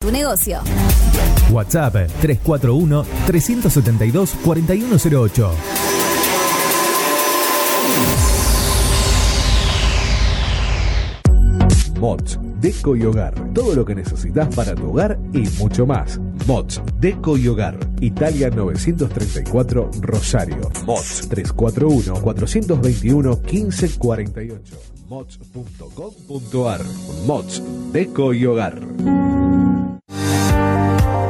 tu negocio. WhatsApp 341 372 4108. Mods, Deco y Hogar. Todo lo que necesitas para tu hogar y mucho más. Mods, Deco y Hogar. Italia 934 Rosario. Mods 341-421-1548. Mods.com.ar. Mods, Deco y Hogar.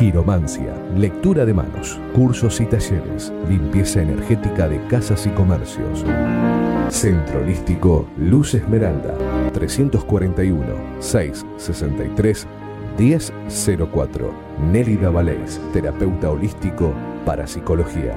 Quiromancia, Lectura de Manos, Cursos y Talleres, Limpieza Energética de Casas y Comercios. Centro Holístico Luz Esmeralda, 341 663 1004. Nélida Valés, terapeuta holístico para psicología.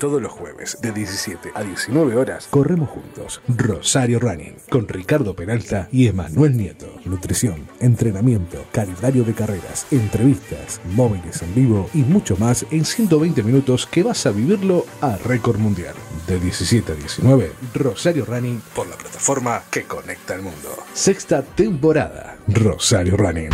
Todos los jueves de 17 a 19 horas corremos juntos Rosario Running con Ricardo Peralta y Emanuel Nieto. Nutrición, entrenamiento, calendario de carreras, entrevistas, móviles en vivo y mucho más en 120 minutos que vas a vivirlo a récord mundial. De 17 a 19, Rosario Running por la plataforma que conecta al mundo. Sexta temporada, Rosario Running.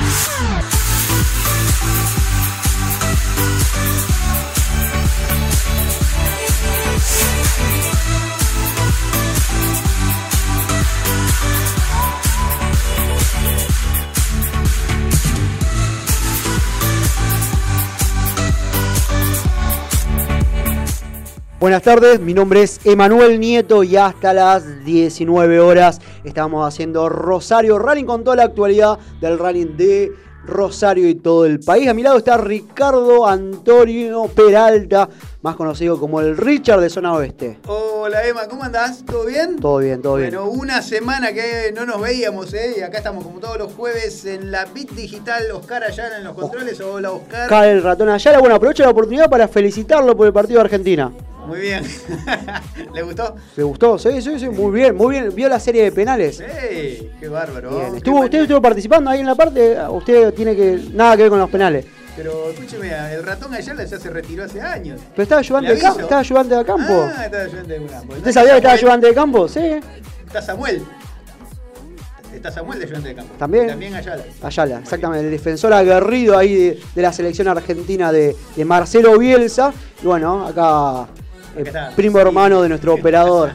Buenas tardes, mi nombre es Emanuel Nieto y hasta las 19 horas estamos haciendo Rosario Running con toda la actualidad del running de Rosario y todo el país. A mi lado está Ricardo Antonio Peralta, más conocido como el Richard de Zona Oeste. Hola Emma, ¿cómo andás? ¿Todo bien? Todo bien, todo bien. Bueno, una semana que no nos veíamos, ¿eh? Y acá estamos como todos los jueves en la Bit Digital. Oscar Ayala en los controles. Hola Oscar. Acá el ratón Ayala. Bueno, aprovecho la oportunidad para felicitarlo por el partido de Argentina. Muy bien. ¿Le gustó? ¿Le gustó? Sí, sí, sí, muy bien, muy bien. ¿Vio la serie de penales? Sí, qué bárbaro. Bien. Qué ¿Estuvo, ¿Usted estuvo participando ahí en la parte? Usted tiene que nada que ver con los penales. Pero escúcheme, el ratón Ayala ya se retiró hace años. Pero estaba ayudante, ¿Le de, campo, estaba ayudante de campo. Ah, estaba ayudante de campo. ¿Usted sabía que estaba ayudante de campo? Sí. Está Samuel. Está Samuel de ayudante de campo. También. También Ayala. Ayala, exactamente, el defensor aguerrido ahí de, de la selección argentina de, de Marcelo Bielsa. Y bueno, acá, el está. primo hermano de nuestro operador.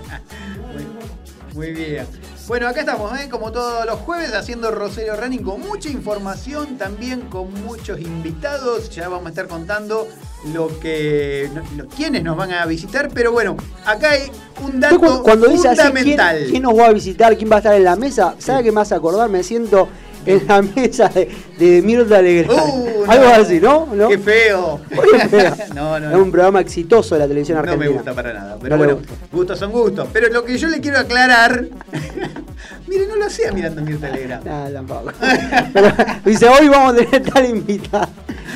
Muy bien. Bueno, acá estamos, ¿eh? como todos los jueves, haciendo Rosario Running con mucha información, también con muchos invitados. Ya vamos a estar contando lo que. lo- quiénes nos van a visitar, pero bueno, acá hay un dato cu- Cuando dice así, ¿quién, fundamental. quién nos va a visitar? ¿Quién va a estar en la mesa? ¿Sabe qué hace acordar? Me siento en la mesa de, de Mirta Legrand. Uh, no. Algo así, ¿no? ¿No? ¡Qué feo! No, no, Es un programa exitoso de la televisión No argentina. me gusta para nada. Pero No bueno, gustos son gustos. Pero lo que yo le quiero aclarar. Mire, no lo hacía mirando Mirta Legrand. Ah, tampoco. Pero dice, hoy vamos a tener tal invitada.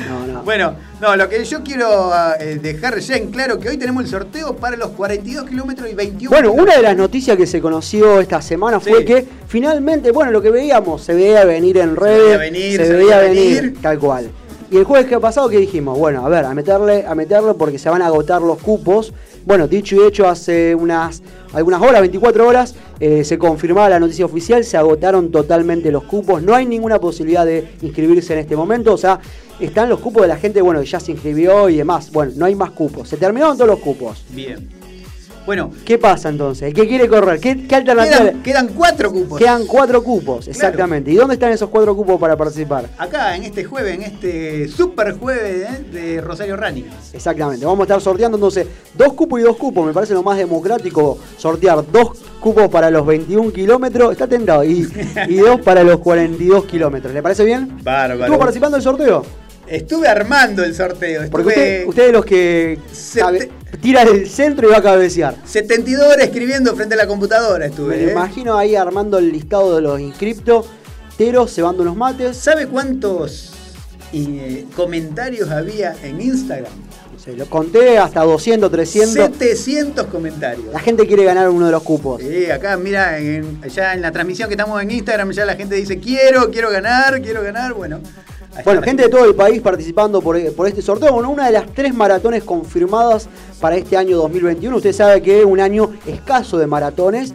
No, no. Bueno, no, lo que yo quiero eh, dejar ya en claro que hoy tenemos el sorteo para los 42 kilómetros y 21 Bueno, una de las noticias que se conoció esta semana fue que finalmente, bueno, lo que veíamos, se veía venir en redes, veía venir, se se veía veía venir, venir. tal cual. Y el jueves que ha pasado, que dijimos? Bueno, a ver, a meterle, a meterle porque se van a agotar los cupos. Bueno, dicho y hecho, hace unas algunas horas, 24 horas, eh, se confirmaba la noticia oficial, se agotaron totalmente los cupos, no hay ninguna posibilidad de inscribirse en este momento, o sea, están los cupos de la gente, bueno, que ya se inscribió y demás, bueno, no hay más cupos, se terminaron todos los cupos. Bien. Bueno, ¿Qué pasa entonces? ¿El que quiere correr? ¿Qué, qué alternativa? quedan, quedan cuatro cupos. Quedan cuatro cupos, exactamente. ¿Y dónde están esos cuatro cupos para participar? Acá, en este jueves, en este super jueves ¿eh? de Rosario Running. Exactamente, vamos a estar sorteando entonces dos cupos y dos cupos, me parece lo más democrático sortear dos cupos para los 21 kilómetros, está tentado, y, y dos para los 42 kilómetros, ¿le parece bien? Bárbaro. ¿Estuvo participando del sorteo? Estuve armando el sorteo. Porque Estuve usted, usted es de los que tira del centro y va a cabecear. 72 horas escribiendo frente a la computadora estuve. Me ¿eh? imagino ahí armando el listado de los inscriptos, Teros cebando unos mates, ¿Sabe cuántos eh, comentarios había en Instagram? no sé, lo conté hasta 200, 300. 700 comentarios. La gente quiere ganar uno de los cupos. Sí, acá, mira, en- ya en la transmisión que estamos en Instagram, ya la gente dice, quiero, quiero ganar, quiero ganar. Bueno, Bueno, gente de todo el país participando por, por este sorteo. Bueno, una de las tres maratones confirmadas para este año 2021. Usted sabe que es un año escaso de maratones.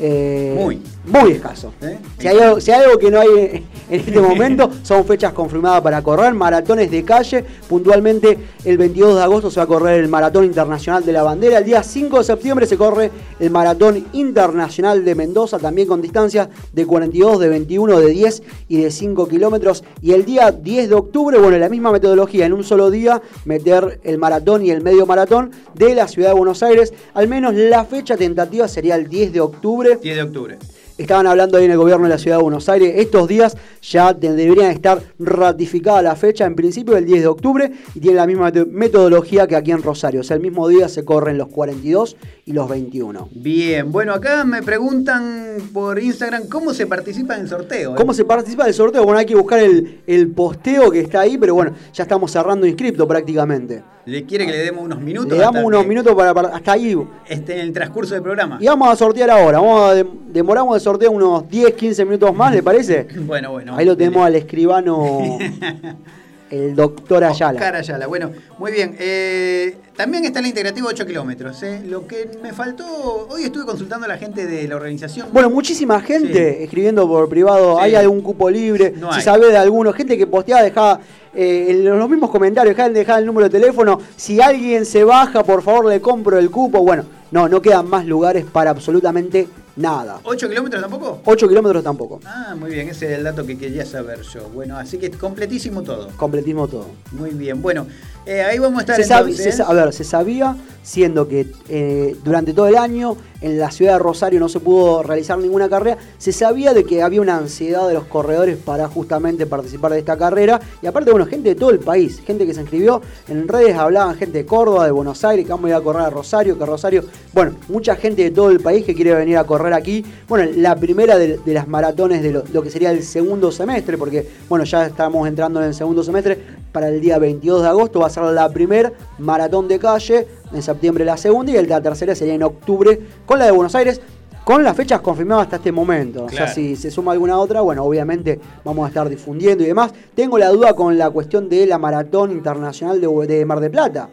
eh, Muy. Muy escaso. ¿Eh? Si, hay algo, si hay algo que no hay en este momento, son fechas confirmadas para correr, maratones de calle. Puntualmente, el 22 de agosto se va a correr el Maratón Internacional de la Bandera. El día 5 de septiembre se corre el Maratón Internacional de Mendoza, también con distancias de 42, de 21, de 10 y de 5 kilómetros. Y el día 10 de octubre, bueno, la misma metodología, en un solo día, meter el maratón y el medio maratón de la ciudad de Buenos Aires. Al menos la fecha tentativa sería el 10 de octubre. 10 de octubre. Estaban hablando ahí en el gobierno de la ciudad de Buenos Aires. Estos días ya deberían estar ratificada la fecha, en principio el 10 de octubre, y tiene la misma meto- metodología que aquí en Rosario. O sea, el mismo día se corren los 42 y los 21. Bien, bueno, acá me preguntan por Instagram cómo se participa en el sorteo. ¿eh? ¿Cómo se participa del sorteo? Bueno, hay que buscar el, el posteo que está ahí, pero bueno, ya estamos cerrando inscripto prácticamente. ¿Le quiere que le demos unos minutos? Le damos unos minutos para, para- hasta ahí. Esté en el transcurso del programa. Y vamos a sortear ahora. Vamos a de- demoramos el sorteo unos 10, 15 minutos más, ¿le parece? Bueno, bueno. Ahí lo tenemos al escribano, el doctor Ayala. Oscar Ayala. Bueno, muy bien. Eh, también está el integrativo 8 kilómetros. ¿eh? Lo que me faltó, hoy estuve consultando a la gente de la organización. Bueno, muchísima gente Sí. escribiendo por privado, Sí. hay algún cupo libre, No si sabe de alguno, gente que posteaba, dejaba eh, en los mismos comentarios, dejaban dejar el número de teléfono, si alguien se baja, por favor le compro el cupo, bueno, no, no quedan más lugares para absolutamente nada. ¿8 kilómetros tampoco? 8 kilómetros tampoco, Ah, muy bien, ese es el dato que quería saber yo. Bueno, así que completísimo todo. completismo todo. Muy bien, bueno, eh, ahí vamos a estar Se sabe- entonces. se sa- a ver, se sabía, siendo que eh, durante todo el año en la ciudad de Rosario no se pudo realizar ninguna carrera, se sabía de que había una ansiedad de los corredores para justamente participar de esta carrera. Y aparte, bueno, gente de todo el país, gente que se inscribió en redes, hablaban gente de Córdoba, de Buenos Aires, que vamos a ir a correr a Rosario, que Rosario, bueno, mucha gente de todo el país que quiere venir a correr aquí. Bueno, la primera de, de las maratones de lo, lo que sería el segundo semestre, porque, bueno, ya estamos entrando en el segundo semestre, para el día 22 de agosto va a ser la primer maratón de calle, en septiembre la segunda y la tercera sería en octubre con la de Buenos Aires. Con las fechas confirmadas hasta este momento. O sea, si se suma alguna otra, bueno, obviamente vamos a estar difundiendo y demás. Tengo la duda con la cuestión de la maratón internacional de, de Mar de Plata.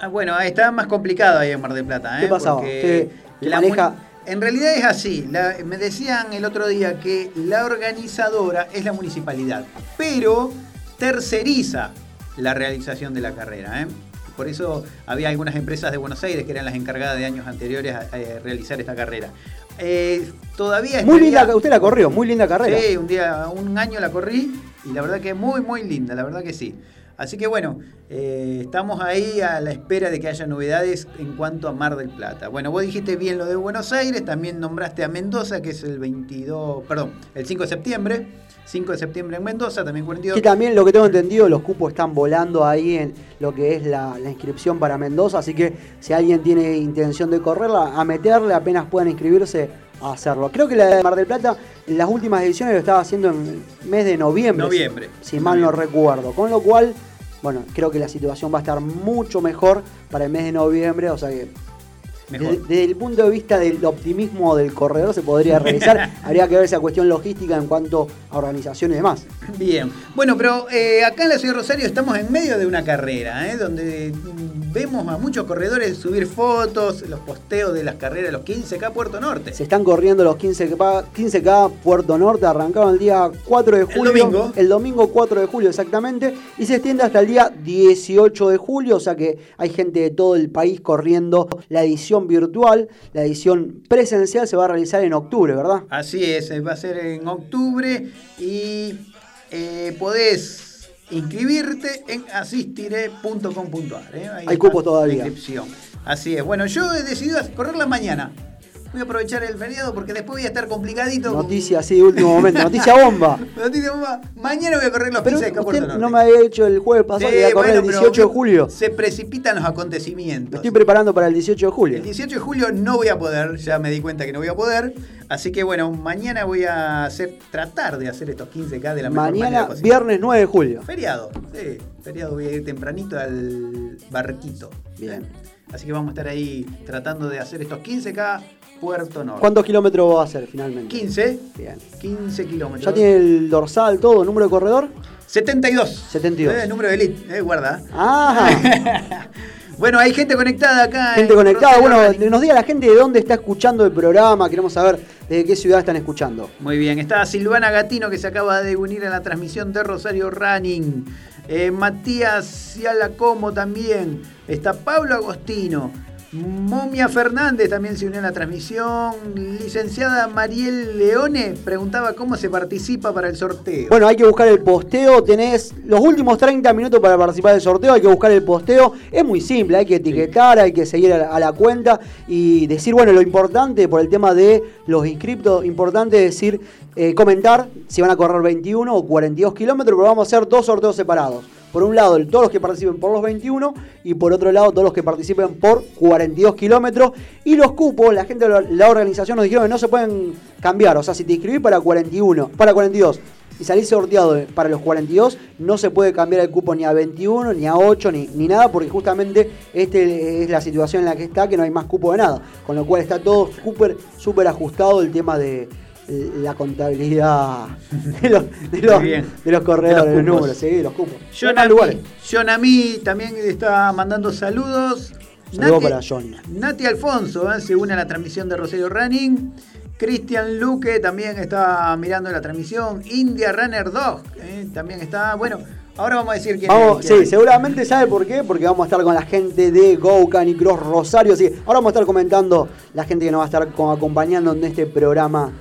Ah, bueno, está más complicado ahí en Mar del Plata. ¿eh? ¿Qué pasaba? Porque que la maneja- En realidad es así. la- me decían el otro día que la organizadora es la municipalidad, pero terceriza la realización de la carrera. ¿eh? Por eso había algunas empresas de Buenos Aires que eran las encargadas de años anteriores a, a realizar esta carrera. Eh, todavía Muy estaría- linda, usted la corrió, muy linda carrera. Sí, un día, un año la corrí y la verdad que muy, muy linda, la verdad que sí. Así que bueno, eh, estamos ahí a la espera de que haya novedades en cuanto a Mar del Plata. Bueno, vos dijiste bien lo de Buenos Aires, también nombraste a Mendoza, que es el 22, perdón, el 5 de septiembre. 5 de septiembre en Mendoza, también 42. Que también lo que tengo entendido, los cupos están volando ahí en lo que es la, la inscripción para Mendoza, así que si alguien tiene intención de correrla, a meterle, apenas puedan inscribirse, a hacerlo. Creo que la de Mar del Plata, en las últimas ediciones lo estaba haciendo en el mes de noviembre. Noviembre. Si, si mal no recuerdo. Con lo cual, bueno, creo que la situación va a estar mucho mejor para el mes de noviembre, o sea que Mejor. Desde, desde el punto de vista del optimismo del corredor se podría realizar. Habría que ver esa cuestión logística en cuanto a organización y demás. Bien. Bueno, pero eh, acá en la ciudad de Rosario estamos en medio de una carrera, ¿eh? donde mm, vemos a muchos corredores subir fotos, los posteos de las carreras, los 15K Puerto Norte. Se están corriendo los 15K, 15K Puerto Norte, arrancaron el día 4 de julio. domingo. El domingo 4 de julio exactamente. Y se extiende hasta el día 18 de julio. O sea que hay gente de todo el país corriendo la edición virtual. La edición presencial se va a realizar en octubre, ¿verdad? Así es, eh, va a ser en octubre y eh, podés inscribirte en asistire.com.ar. ¿eh? Hay cupos todavía. la inscripción. Así es. Bueno, yo he decidido correrla mañana. Voy a aprovechar el feriado porque después voy a estar complicadito. con- Noticia así de último momento. Noticia bomba. Noticia bomba. Mañana voy a correr los Pero 15 de usted no me había dicho el jueves pasado Sí, que iba a correr bueno, el pero 18 de julio. Se precipitan los Me acontecimientos. estoy preparando para el 18 de julio. El 18 de julio no voy a poder, ya me di cuenta que no voy a poder. Así que bueno, mañana voy a hacer, tratar de hacer estos 15K de la mejor manera Mañana, posible. viernes 9 de julio. Feriado, sí, feriado voy a ir tempranito al barquito. Bien. Así que vamos a estar ahí tratando de hacer estos 15K Puerto Norte. ¿Cuántos kilómetros va a hacer finalmente? 15, Bien. 15 kilómetros. ¿Ya tiene el dorsal, todo, número de corredor? 72. 72. Eh, número de elite, eh, guarda. Ah, Bueno, hay gente conectada acá. gente en conectada. Bueno, nos diga la gente de dónde está escuchando el programa. Queremos saber de qué ciudad están escuchando. Muy bien, está Silvana Gatino que se acaba de unir a la transmisión de Rosario Running. Eh, Matías Cialacomo también. Está Pablo Agostino. Momia Fernández también se unió a la transmisión. Licenciada Mariel Leone preguntaba cómo se participa para el sorteo. Bueno, hay que buscar el posteo. Tenés los últimos 30 minutos para participar del sorteo. Hay que buscar el posteo. Es muy simple. Hay que etiquetar, hay que seguir a la, a la cuenta y decir, bueno, lo importante por el tema de los inscriptos, importante es decir, eh, comentar si van a correr 21 o 42 kilómetros, pero vamos a hacer dos sorteos separados. Por un lado, todos los que participen por los 21 y por otro lado, todos los que participen por 42 kilómetros. Y los cupos, la gente de la- organización nos dijeron que no se pueden cambiar. O sea, si te inscribís para 41, para 42 y salís sorteado para los 42, no se puede cambiar el cupo ni a 21, ni a 8, ni, ni nada, porque justamente este es la situación en la que está, que no hay más cupo de nada. Con lo cual está todo súper, súper ajustado el tema de la contabilidad de los, de los, de los corredores, De los números, sí, de los cupos. John En más lugares. Ami, John Ami también está mandando saludos. Saludos para Johnny. Nati Alfonso eh, se une a la transmisión de Rosario Running. Cristian Luque también está mirando la transmisión. India Runner Dog eh, también está. Bueno, ahora vamos a decir quién Vamos, es. sí, seguramente sabe por qué, porque vamos a estar con la gente de Go y Cross Rosario. Sí, ahora vamos a estar comentando la gente que nos va a estar co- acompañando en este programa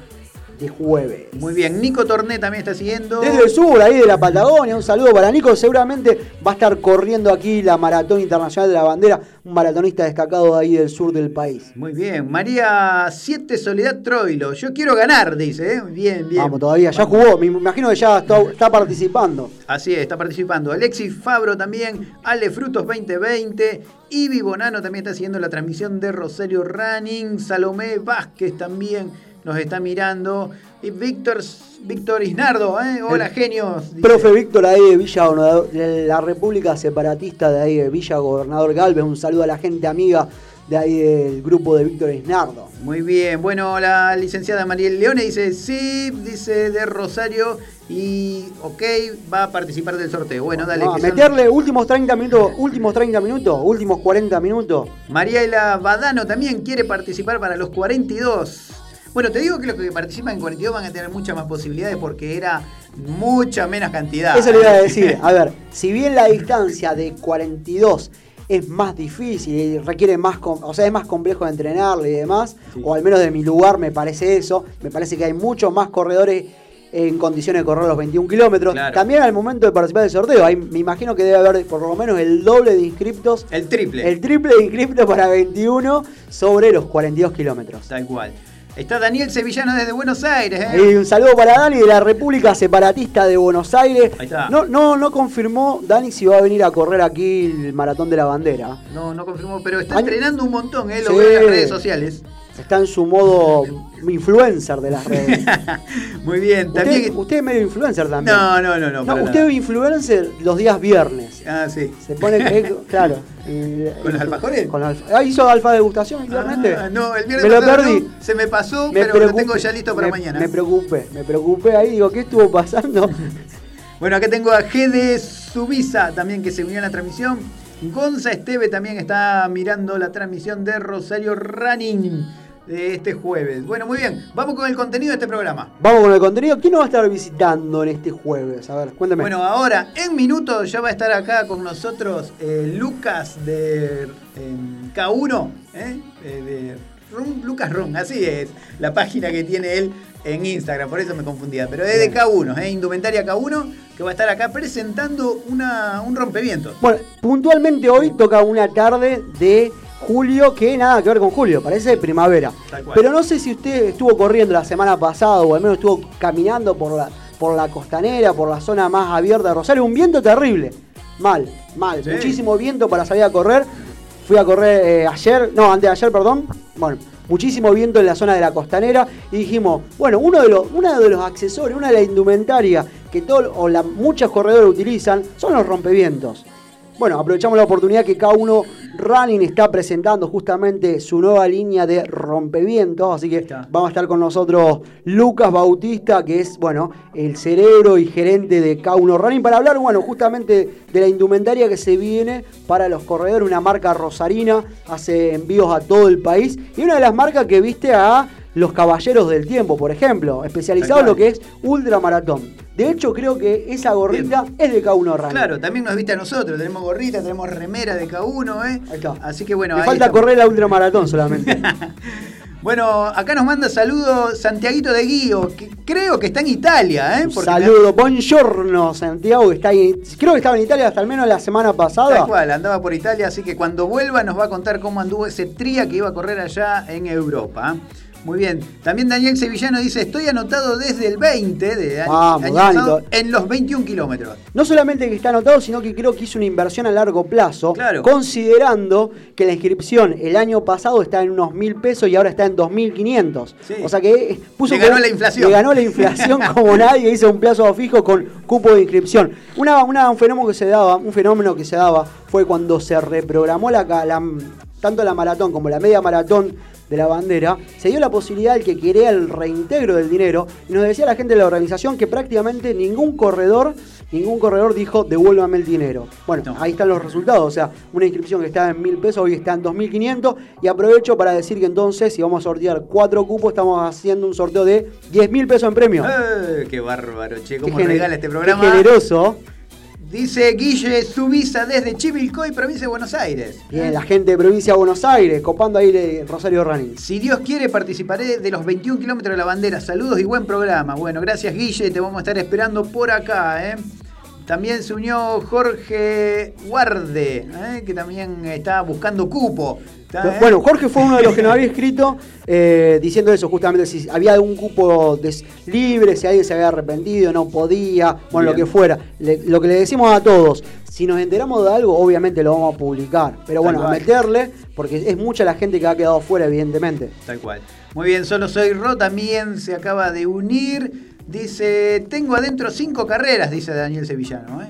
de jueves. Muy bien, Nico Torné también está siguiendo. Desde el sur, ahí de la Patagonia, un saludo para Nico. Seguramente va a estar corriendo aquí la Maratón Internacional de la Bandera, un maratonista destacado de ahí del sur del país. Muy bien, María 7 Soledad Troilo. Yo quiero ganar, dice. ¿eh? Bien, bien. Vamos, todavía, ya jugó, me imagino que ya está, está participando. Así es, está participando. Alexis Fabro también, Ale Frutos 2020, Ibi Bonano también está siguiendo la transmisión de Rosario Running, Salomé Vázquez también nos está mirando, y Víctor, Víctor Isnardo, ¿eh? hola El genios. dice. Profe Víctor ahí de Villa Gobernador- de la República Separatista de ahí de Villa Gobernador Galvez, un saludo a la gente amiga de ahí del grupo de Víctor Isnardo. Muy bien, bueno, la licenciada Mariel Leone dice sí, dice de Rosario y ok, va a participar del sorteo. Bueno, dale. No, que son- meterle últimos 30 minutos, últimos 30 minutos, últimos 40 minutos. Mariela Badano también quiere participar para los 42. Bueno, te digo que los que participan en 42 van a tener muchas más posibilidades porque era mucha menos cantidad. Eso le iba a decir. A ver, si bien la distancia de 42 es más difícil y requiere más, o sea, es más complejo de entrenarle y demás, o al menos de mi lugar me parece eso, me parece que hay muchos más corredores en condiciones de correr los 21 kilómetros. Claro. También al momento de participar del sorteo, ahí me imagino que debe haber por lo menos el doble de inscriptos, El triple. el triple de inscriptos para 21 sobre los 42 kilómetros. Tal cual. Está Daniel Sevillano desde Buenos Aires. ¿eh? Ahí un saludo para Dani de la República Separatista de Buenos Aires. Ahí está. No, no, no confirmó Dani si va a venir a correr aquí el maratón de la bandera. No, no confirmó, pero está Año- entrenando un montón, ¿eh? lo Sí. veo en las redes sociales. Está en su modo influencer de las redes. Muy bien, también. Usted, es medio influencer también. No, no, no, no. Usted es influencer los días viernes. Ah, sí. Se pone, eh, claro. ¿Con los alfajores? Con alfa- ah, ¿Hizo alfa degustación el viernes? Ah, no, el viernes Me lo perdí. no, se me pasó, Me pero lo tengo ya listo para me- mañana. Me preocupé, me preocupé ahí, digo, ¿qué estuvo pasando? Bueno, acá tengo a GD Subisa también que se unió a la transmisión. Gonza Esteve también está mirando la transmisión de Rosario Running de este jueves. Bueno, muy bien. Vamos con el contenido de este programa. Vamos con el contenido. ¿Quién nos va a estar visitando en este jueves? A ver, cuéntame. Bueno, ahora en minutos ya va a estar acá con nosotros eh, Lucas de eh, K1, ¿eh? Eh, de Rum- Lucas Rum, así es la página que tiene él en Instagram, por eso me confundía. Pero es de K1, ¿eh? Indumentaria K1, que va a estar acá presentando una, un rompevientos. Bueno, puntualmente hoy toca una tarde de julio que nada que ver con julio, parece primavera. Pero no sé si usted estuvo corriendo la semana pasada o al menos estuvo caminando por la, por la costanera, por la zona más abierta de Rosario. Un viento terrible. Mal, mal. Sí. Muchísimo viento para salir a correr. Fui a correr eh, ayer, no, antes de ayer, perdón. Bueno, muchísimo viento en la zona de la costanera. Y dijimos, bueno, uno de los, uno de los accesorios, una de las indumentarias que todo, o la, muchos corredores utilizan son los rompevientos. Bueno, aprovechamos la oportunidad que K1 Running está presentando justamente su nueva línea de rompevientos, así que vamos a estar con nosotros Lucas Bautista, que es, bueno, el cerebro y gerente de K1 Running, para hablar, bueno, justamente de la indumentaria que se viene para los corredores, una marca rosarina, hace envíos a todo el país, y una de las marcas que viste a los caballeros del tiempo, por ejemplo, especializado en lo que es ultramaratón. De hecho, creo que esa gorrita es de K1 Running. Claro, también nos viste a nosotros, tenemos gorrita, tenemos remera de K1, ¿eh? Ahí está. Así que bueno, Me ahí falta estamos. correr la ultramaratón solamente. Bueno, acá nos manda saludos Santiaguito de Guío, que creo que está en Italia, ¿eh? Porque saludo, buongiorno Santiago, que está ahí. Creo que estaba en Italia hasta al menos la semana pasada. Tal cual, andaba por Italia, así que cuando vuelva nos va a contar cómo anduvo ese tría que iba a correr allá en Europa. ¿eh? Muy bien. También Daniel Sevillano dice, estoy anotado desde el 20 de año, Vamos, Dani, en los 21 kilómetros. No solamente que está anotado, sino que creo que hizo una inversión a largo plazo, Claro. considerando que la inscripción el año pasado está en unos mil pesos y ahora está en dos mil quinientos. Sí. O sea que eh, puso Le ganó la inflación. Le ganó la inflación como nadie, hizo un plazo fijo con cupo de inscripción. Una, una- un fenómeno que se daba, un fenómeno que se daba fue cuando se reprogramó la- tanto la maratón como la media maratón de la bandera, se dio la posibilidad al que quería el reintegro del dinero y nos decía la gente de la organización que prácticamente ningún corredor, ningún corredor dijo devuélvame el dinero. Bueno, No. ahí están los resultados, o sea, una inscripción que estaba en mil pesos hoy está en 2.500 y aprovecho para decir que entonces si vamos a sortear cuatro cupos estamos haciendo un sorteo de 10 mil pesos en premio. Eh, ¡Qué bárbaro, che! Qué ¿Cómo gener- regala este qué programa? generoso. Dice Guille Subisa desde Chivilcoy, provincia de Buenos Aires. Bien, la gente de provincia de Buenos Aires, copando ahí el Rosario Running. Si Dios quiere, participaré de los 21 kilómetros de la bandera. Saludos y buen programa. Bueno, gracias Guille, te vamos a estar esperando por acá. ¿eh? También se unió Jorge Guarde, ¿eh? que también está buscando cupo. ¿Está, eh? Bueno, Jorge fue uno de los que nos había escrito eh, diciendo eso, justamente si había algún cupo des- libre, si alguien se había arrepentido, no podía, bueno, Bien. lo que fuera. Le- lo que le decimos a todos, si nos enteramos de algo, obviamente lo vamos a publicar. Pero bueno, a meterle, porque es mucha la gente que ha quedado fuera, evidentemente. Tal cual. Muy bien, solo soy Ro, también se acaba de unir. Dice, tengo adentro cinco carreras, dice Daniel Sevillano. ¿eh?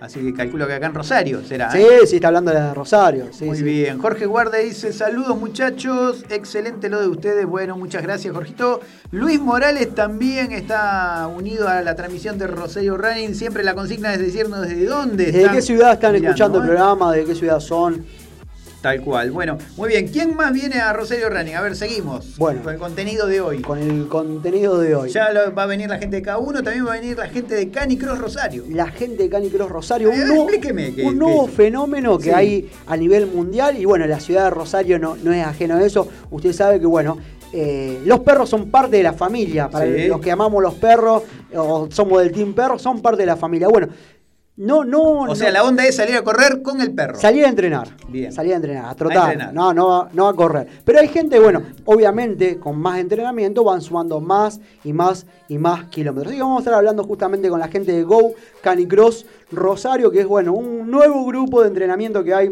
Así que calculo que acá en Rosario será. Sí, ¿eh? sí, está hablando de Rosario. sí, Muy sí. bien. Jorge Guarda dice, saludos muchachos, excelente lo de ustedes. Bueno, muchas gracias, Jorgito. Luis Morales también está unido a la transmisión de Rosario Running. Siempre la consigna es decirnos desde dónde ¿Desde están qué ciudad están mirando, escuchando el ¿eh? programa? ¿De qué ciudad son? Tal cual. Bueno, muy bien. ¿Quién más viene a Rosario Running? A ver, seguimos. Bueno. Con el contenido de hoy. Con el contenido de hoy. Ya lo- va a venir la gente de K1, también va a venir la gente de Canicross Rosario. la gente de Canicross Rosario, Eh, un, nuevo, explíqueme qué- un nuevo fenómeno que Sí. hay a nivel mundial y bueno, la ciudad de Rosario no, no es ajeno a eso. Usted sabe que bueno, eh, los perros son parte de la familia. Para Sí. los que amamos los perros o somos del team perro, son parte de la familia. Bueno, no, no, O no- sea, la onda es salir a correr con el perro. Salir a entrenar. Bien. Salir a entrenar, a trotar. entrenar. No, no, va- no a correr. Pero hay gente, bueno, obviamente con más entrenamiento van sumando más y más y más kilómetros. Que vamos a estar hablando justamente con la gente de Go Canicross Rosario, que es, bueno, un nuevo grupo de entrenamiento que hay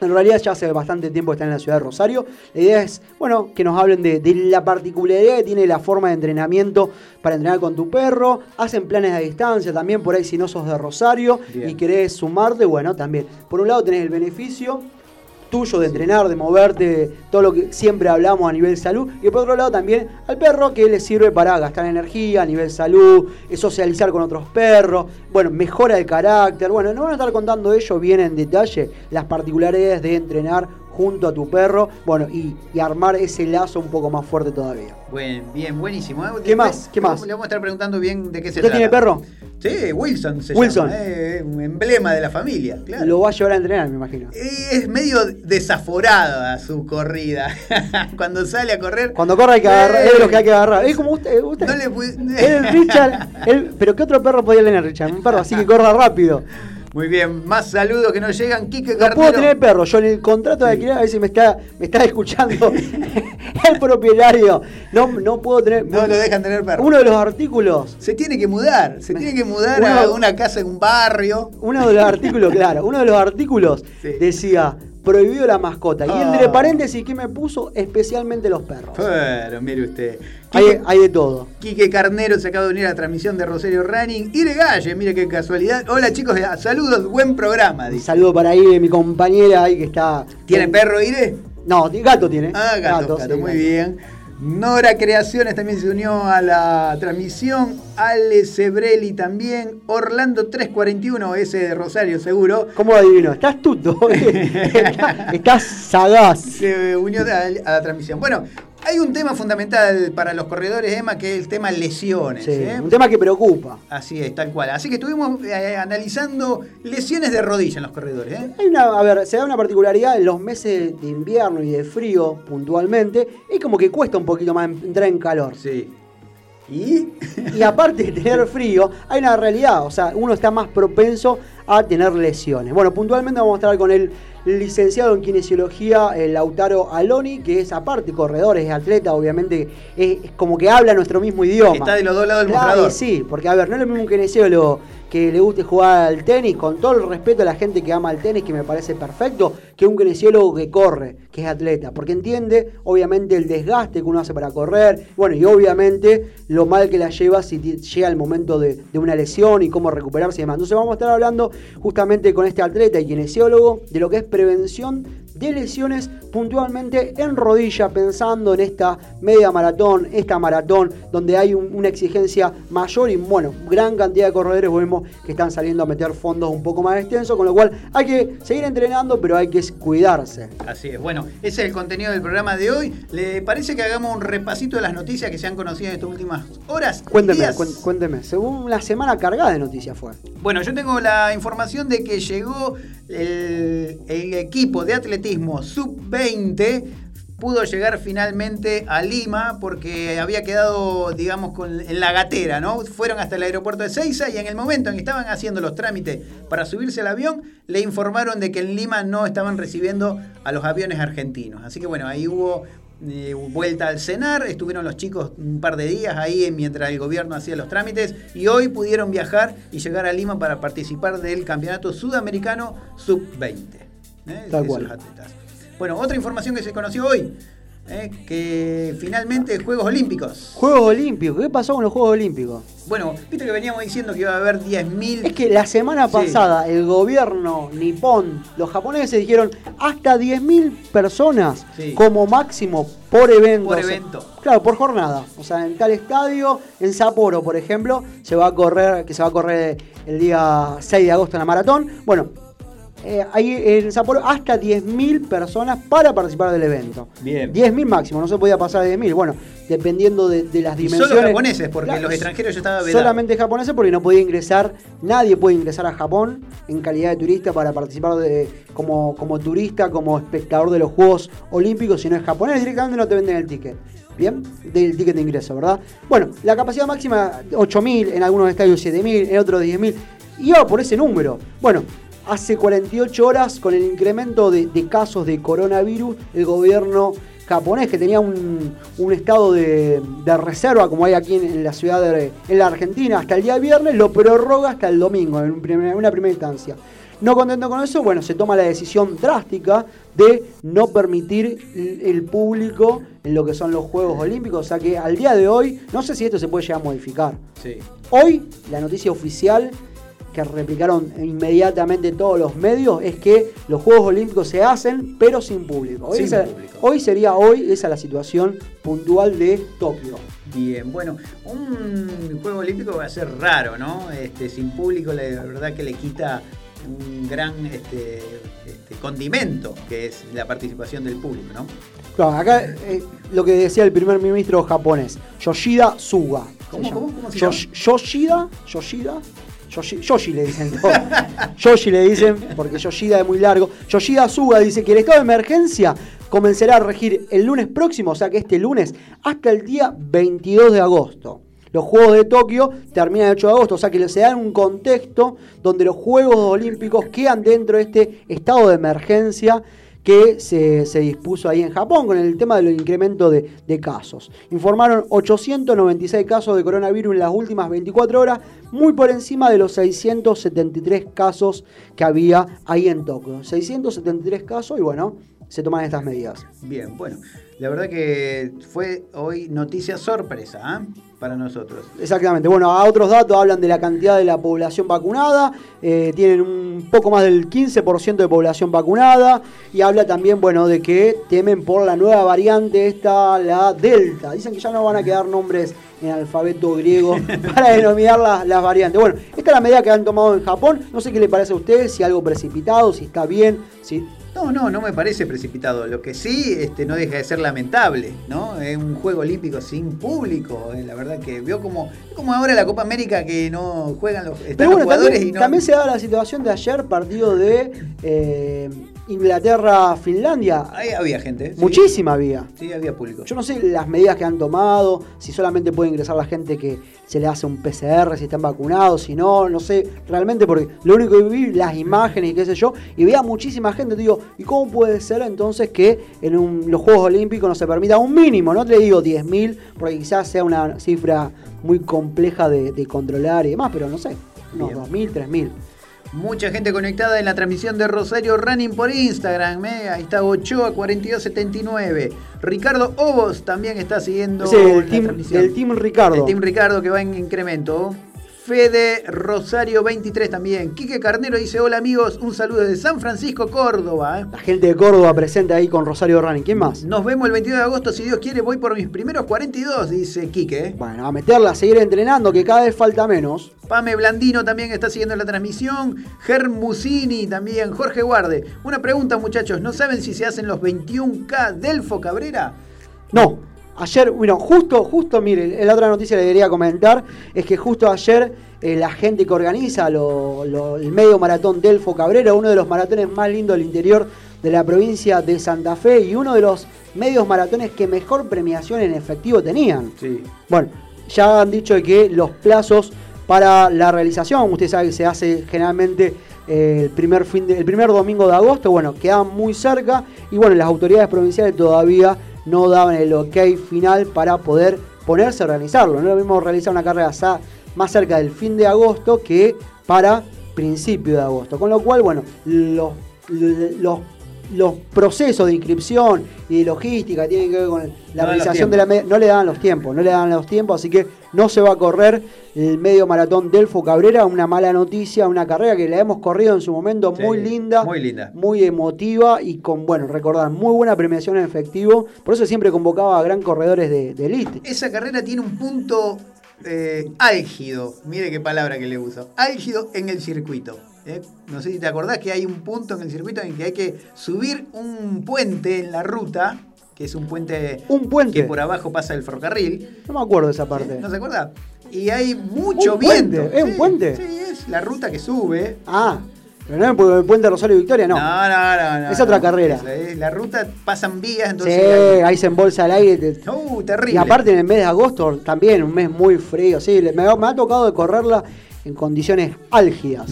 En realidad ya hace bastante tiempo que están en la ciudad de Rosario. La idea es, bueno, que nos hablen de, de la particularidad que tiene la forma de entrenamiento para entrenar con tu perro. Hacen planes a distancia también, por ahí si no sos de Rosario Bien. y querés sumarte, bueno, también. Por un lado tenés el beneficio tuyo de entrenar, de moverte, todo lo que siempre hablamos a nivel salud. Y por otro lado también al perro que le sirve para gastar energía a nivel salud, eh, socializar con otros perros, bueno, mejora el carácter. Bueno, nos van a estar contando ellos bien en detalle las particularidades de entrenar junto a tu perro, bueno, y, y armar ese lazo un poco más fuerte todavía. Buen, bien, buenísimo. ¿eh? ¿Qué más? ¿Qué más? Le vamos a estar preguntando bien de qué se ¿Usted trata. tiene perro? Sí, Wilson se Wilson. llama. eh, un emblema de la familia, claro. Lo va a llevar a entrenar, me imagino. Eh, Es medio desaforada su corrida. Cuando sale a correr. Cuando corre hay que agarrar, es de los que hay que agarrar. Es como usted, usted. No le pu- El Richard, el- pero ¿qué otro perro podía tener Richard? Un perro así que corra rápido. Muy bien, más saludos que nos llegan. Quique No Carnero. puedo tener perro. Yo en el contrato de alquiler, a ver si me está, me está escuchando el propietario. No, no puedo tener. No lo dejan tener perro. Uno de los artículos. Se tiene que mudar, se tiene que mudar Uno- a una casa en un barrio. Uno de los artículos, claro. Uno de los artículos Sí. decía prohibido la mascota. Y Ah. entre paréntesis, ¿qué me puso? Especialmente los perros. Pero mire usted. Hay, Quique, hay de todo. Quique Carnero se acaba de unir a la transmisión de Rosario Running. Ire Galle, mire qué casualidad. Hola chicos, eh, saludos, buen programa. Dice. saludo para de mi compañera ahí que está. ¿Tiene perro Ire? No, gato tiene. Ah, gato, gato, sí, muy gato. bien. Nora Creaciones también se unió a la transmisión. Ale Sebrelli también. Orlando 341, ese de Rosario seguro. ¿Cómo adivino? Estás tuto. Está- Estás sagaz. Se unió a, a la transmisión. Bueno, hay un tema fundamental para los corredores, Emma, que es el tema lesiones. Sí, ¿eh? un tema que preocupa. Así es, tal cual. Así que estuvimos eh, analizando lesiones de rodilla en los corredores. ¿eh? Hay una, a ver, se da una particularidad en los meses de invierno y de frío puntualmente. Es como que cuesta un poquito más entrar en calor. Sí. ¿Y? Y aparte de tener frío, hay una realidad. O sea, uno está más propenso a tener lesiones. Bueno, puntualmente vamos a estar con el licenciado en kinesiología, el Lautaro Aloni, que es aparte corredor, es atleta, obviamente, es, es como que habla nuestro mismo idioma. Está de los dos lados del Claro, mostrador. Sí, porque a ver, no es lo mismo un kinesiólogo que le guste jugar al tenis, con todo el respeto a la gente que ama el tenis, que me parece perfecto, que un kinesiólogo que corre, que es atleta, porque entiende, obviamente, el desgaste que uno hace para correr, bueno, y obviamente lo mal que la lleva si llega el momento de, de una lesión y cómo recuperarse y demás. Entonces vamos a estar hablando justamente con este atleta y kinesiólogo de lo que es prevención de lesiones puntualmente en rodilla, pensando en esta media maratón, esta maratón, donde hay un- una exigencia mayor y bueno, gran cantidad de corredores vemos que están saliendo a meter fondos un poco más extensos, con lo cual hay que seguir entrenando, pero hay que cuidarse. Así es. Bueno, ese es el contenido del programa de hoy. ¿Le parece que hagamos un repasito de las noticias que se han conocido en estas últimas horas? Cuénteme, cuénteme. Según una semana cargada de noticias fue. Bueno, yo tengo la información de que llegó el, el equipo de atletismo sub-20 pudo llegar finalmente a Lima porque había quedado, digamos, en la gatera, ¿no? Fueron hasta el aeropuerto de Ceiza y en el momento en que estaban haciendo los trámites para subirse al avión, le informaron de que en Lima no estaban recibiendo a los aviones argentinos. Así que bueno, ahí hubo eh, vuelta al cenar, estuvieron los chicos un par de días ahí mientras el gobierno hacía los trámites y hoy pudieron viajar y llegar a Lima para participar del campeonato sudamericano sub-20. ¿Eh? Tal cual. atletas. Bueno, otra información que se conoció hoy, ¿eh? que finalmente Juegos Olímpicos. Juegos Olímpicos, ¿qué pasó con los Juegos Olímpicos? Bueno, viste que veníamos diciendo que iba a haber 10.000... Es que la semana Sí. pasada el gobierno nipón, los japoneses dijeron hasta 10.000 personas Sí. como máximo por evento. Por O sea, evento. claro, por jornada. O sea, en tal estadio, en Sapporo, por ejemplo, se va a correr, que se va a correr el día 6 de agosto en la maratón. Bueno, eh, ahí en Sapporo hasta 10.000 personas para participar del evento. Bien. 10.000 máximo, no se podía pasar de 10.000. Bueno, dependiendo de, de las Y dimensiones. solo japoneses, porque Claro, los extranjeros ya estaba vedado. Solamente japoneses porque no podía ingresar, nadie puede ingresar a Japón en calidad de turista para participar de, como, como turista, como espectador de los Juegos Olímpicos, si no es japonés, directamente no te venden el ticket. ¿Bien? Del ticket de ingreso, ¿verdad? Bueno, la capacidad máxima 8.000, en algunos estadios 7.000, en otros 10.000. Iba por ese número. Bueno, hace 48 horas, con el incremento de, de casos de coronavirus, el gobierno japonés que tenía un, un estado de, de reserva, como hay aquí en, en la ciudad de en la Argentina, hasta el día viernes, lo prorroga hasta el domingo, en primer- una primera instancia. No contento con eso, bueno, se toma la decisión drástica de no permitir el el público en lo que son los Juegos Olímpicos. O sea que al día de hoy, no sé si esto se puede llegar a modificar. Sí. Hoy, la noticia oficial que replicaron inmediatamente todos los medios es que los Juegos Olímpicos se hacen, pero sin público. Hoy, Sin esa- público. hoy sería hoy, esa la situación puntual de Tokio. Bien, bueno, un juego olímpico va a ser raro, ¿no? Este, sin público, la verdad que le quita un gran este, este, condimento, que es la participación del público, ¿no? Claro, acá eh, lo que decía el primer ministro japonés, Yoshida Suga. ¿Cómo, cómo, cómo se Yosh- Yoshida, Yoshida, Yoshi, le dicen todos. Yoshi le dicen, porque Yoshida es muy largo. Yoshida Suga dice que el estado de emergencia comenzará a regir el lunes próximo, o sea que este lunes, hasta el día 22 de agosto. Los Juegos de Tokio terminan el 8 de agosto, o sea que se da en un contexto donde los Juegos Olímpicos quedan dentro de este estado de emergencia que se, se dispuso ahí en Japón con el tema del incremento de, de casos. Informaron 896 casos de coronavirus en las últimas 24 horas, muy por encima de los 673 casos que había ahí en Tokio. 673 casos y bueno, se toman estas medidas. Bien, bueno, la verdad que fue hoy noticia sorpresa ¿ah? para nosotros. Exactamente. Bueno, a otros datos hablan de la cantidad de la población vacunada. eh, tienen un poco más del 15% de población vacunada. Y habla también, bueno, de que temen por la nueva variante esta, la Delta. Dicen que ya no van a quedar nombres en alfabeto griego para denominar las, las variantes. Bueno, esta es la medida que han tomado en Japón. No sé qué le parece a ustedes, si algo precipitado, si está bien, si No, no, no me parece precipitado. Lo que sí este, no deja de ser lamentable, ¿no? Es un juego olímpico sin público. eh, La verdad que vio como, como ahora la Copa América que no juegan los, están Pero los bueno, jugadores también, y no. también se da la situación de ayer, partido de eh, Inglaterra-Finlandia. Ahí había gente. ¿sí? Muchísima había. Sí, había público. Yo no sé las medidas que han tomado, si solamente puede ingresar la gente que se le hace un PCR, si están vacunados, si no, no sé realmente, porque lo único que vi, las imágenes y qué sé yo, y veía muchísima gente, te digo, ¿y cómo puede ser entonces que en un- los Juegos Olímpicos no se permita un mínimo? No te digo 10.000, porque quizás sea una cifra muy compleja de, de controlar y demás, pero no sé, unos Bien. 2.000, 3.000. Mucha gente conectada en la transmisión de Rosario Running por Instagram. ¿eh? Ahí está Ochoa 4279. Ricardo Obos también está siguiendo el la team, transmisión. el team Ricardo. El Team Ricardo que va en incremento. Fede Rosario 23 también. Quique Carnero dice: Hola amigos, un saludo desde San Francisco, Córdoba. ¿eh? La gente de Córdoba presente ahí con Rosario Running. ¿Quién más? Nos vemos el 22 de agosto, si Dios quiere, voy por mis primeros 42, dice Quique. ¿eh? Bueno, a meterla, a seguir entrenando, que cada vez falta menos. Pame Blandino también está siguiendo la transmisión. Germusini también. Jorge Guarde. Una pregunta, muchachos. ¿No saben si se hacen los 21K Delfo Cabrera? No, ayer, bueno, justo, justo, mire, la otra noticia que le quería comentar es que justo ayer eh, la gente que organiza lo- lo- el medio maratón Delfo Cabrera, uno de los maratones más lindos del interior de la provincia de Santa Fe y uno de los medios maratones que mejor premiación en efectivo tenían. Sí. Bueno, ya han dicho que los plazos para la realización, usted sabe que se hace generalmente eh, el, primer fin de- el primer domingo de agosto, bueno, quedan muy cerca y bueno, las autoridades provinciales todavía no daban el ok final para poder ponerse a organizarlo. No lo mismo realizar una carrera más cerca del fin de agosto que para principio de agosto. Con lo cual, bueno, los, los, los procesos de inscripción y de logística tienen que ver con la realización de la tiempos. me- no le dan los tiempos, no le dan los tiempos, así que no se va a correr el medio maratón Delfo Cabrera, una mala noticia, una carrera que la hemos corrido en su momento Sí, muy linda, muy linda. muy emotiva y con, bueno, recordar, muy buena premiación en efectivo, por eso siempre convocaba a gran corredores de, de elite. Esa carrera tiene un punto eh, álgido. Mire qué palabra que le uso. Álgido en el circuito. ¿Eh? No sé si te acordás que hay un punto en el circuito en que hay que subir un puente en la ruta, que es un puente Un puente. que por abajo pasa el ferrocarril. No me acuerdo de esa parte. ¿No se acuerda? Y hay mucho ¿Un puente? viento. ¿Es un Sí, puente? Sí, es la ruta que sube. Ah, pero no es el puente Rosario Victoria, no. No, no, no. no, Es otra no. carrera. Es la ruta pasan vías, sí, entonces. hay- ahí se embolsa el aire. te- Uh, terrible. Y aparte en el mes de agosto también, un mes muy frío. Sí, le- me, ha- me ha tocado de correrla en condiciones álgidas.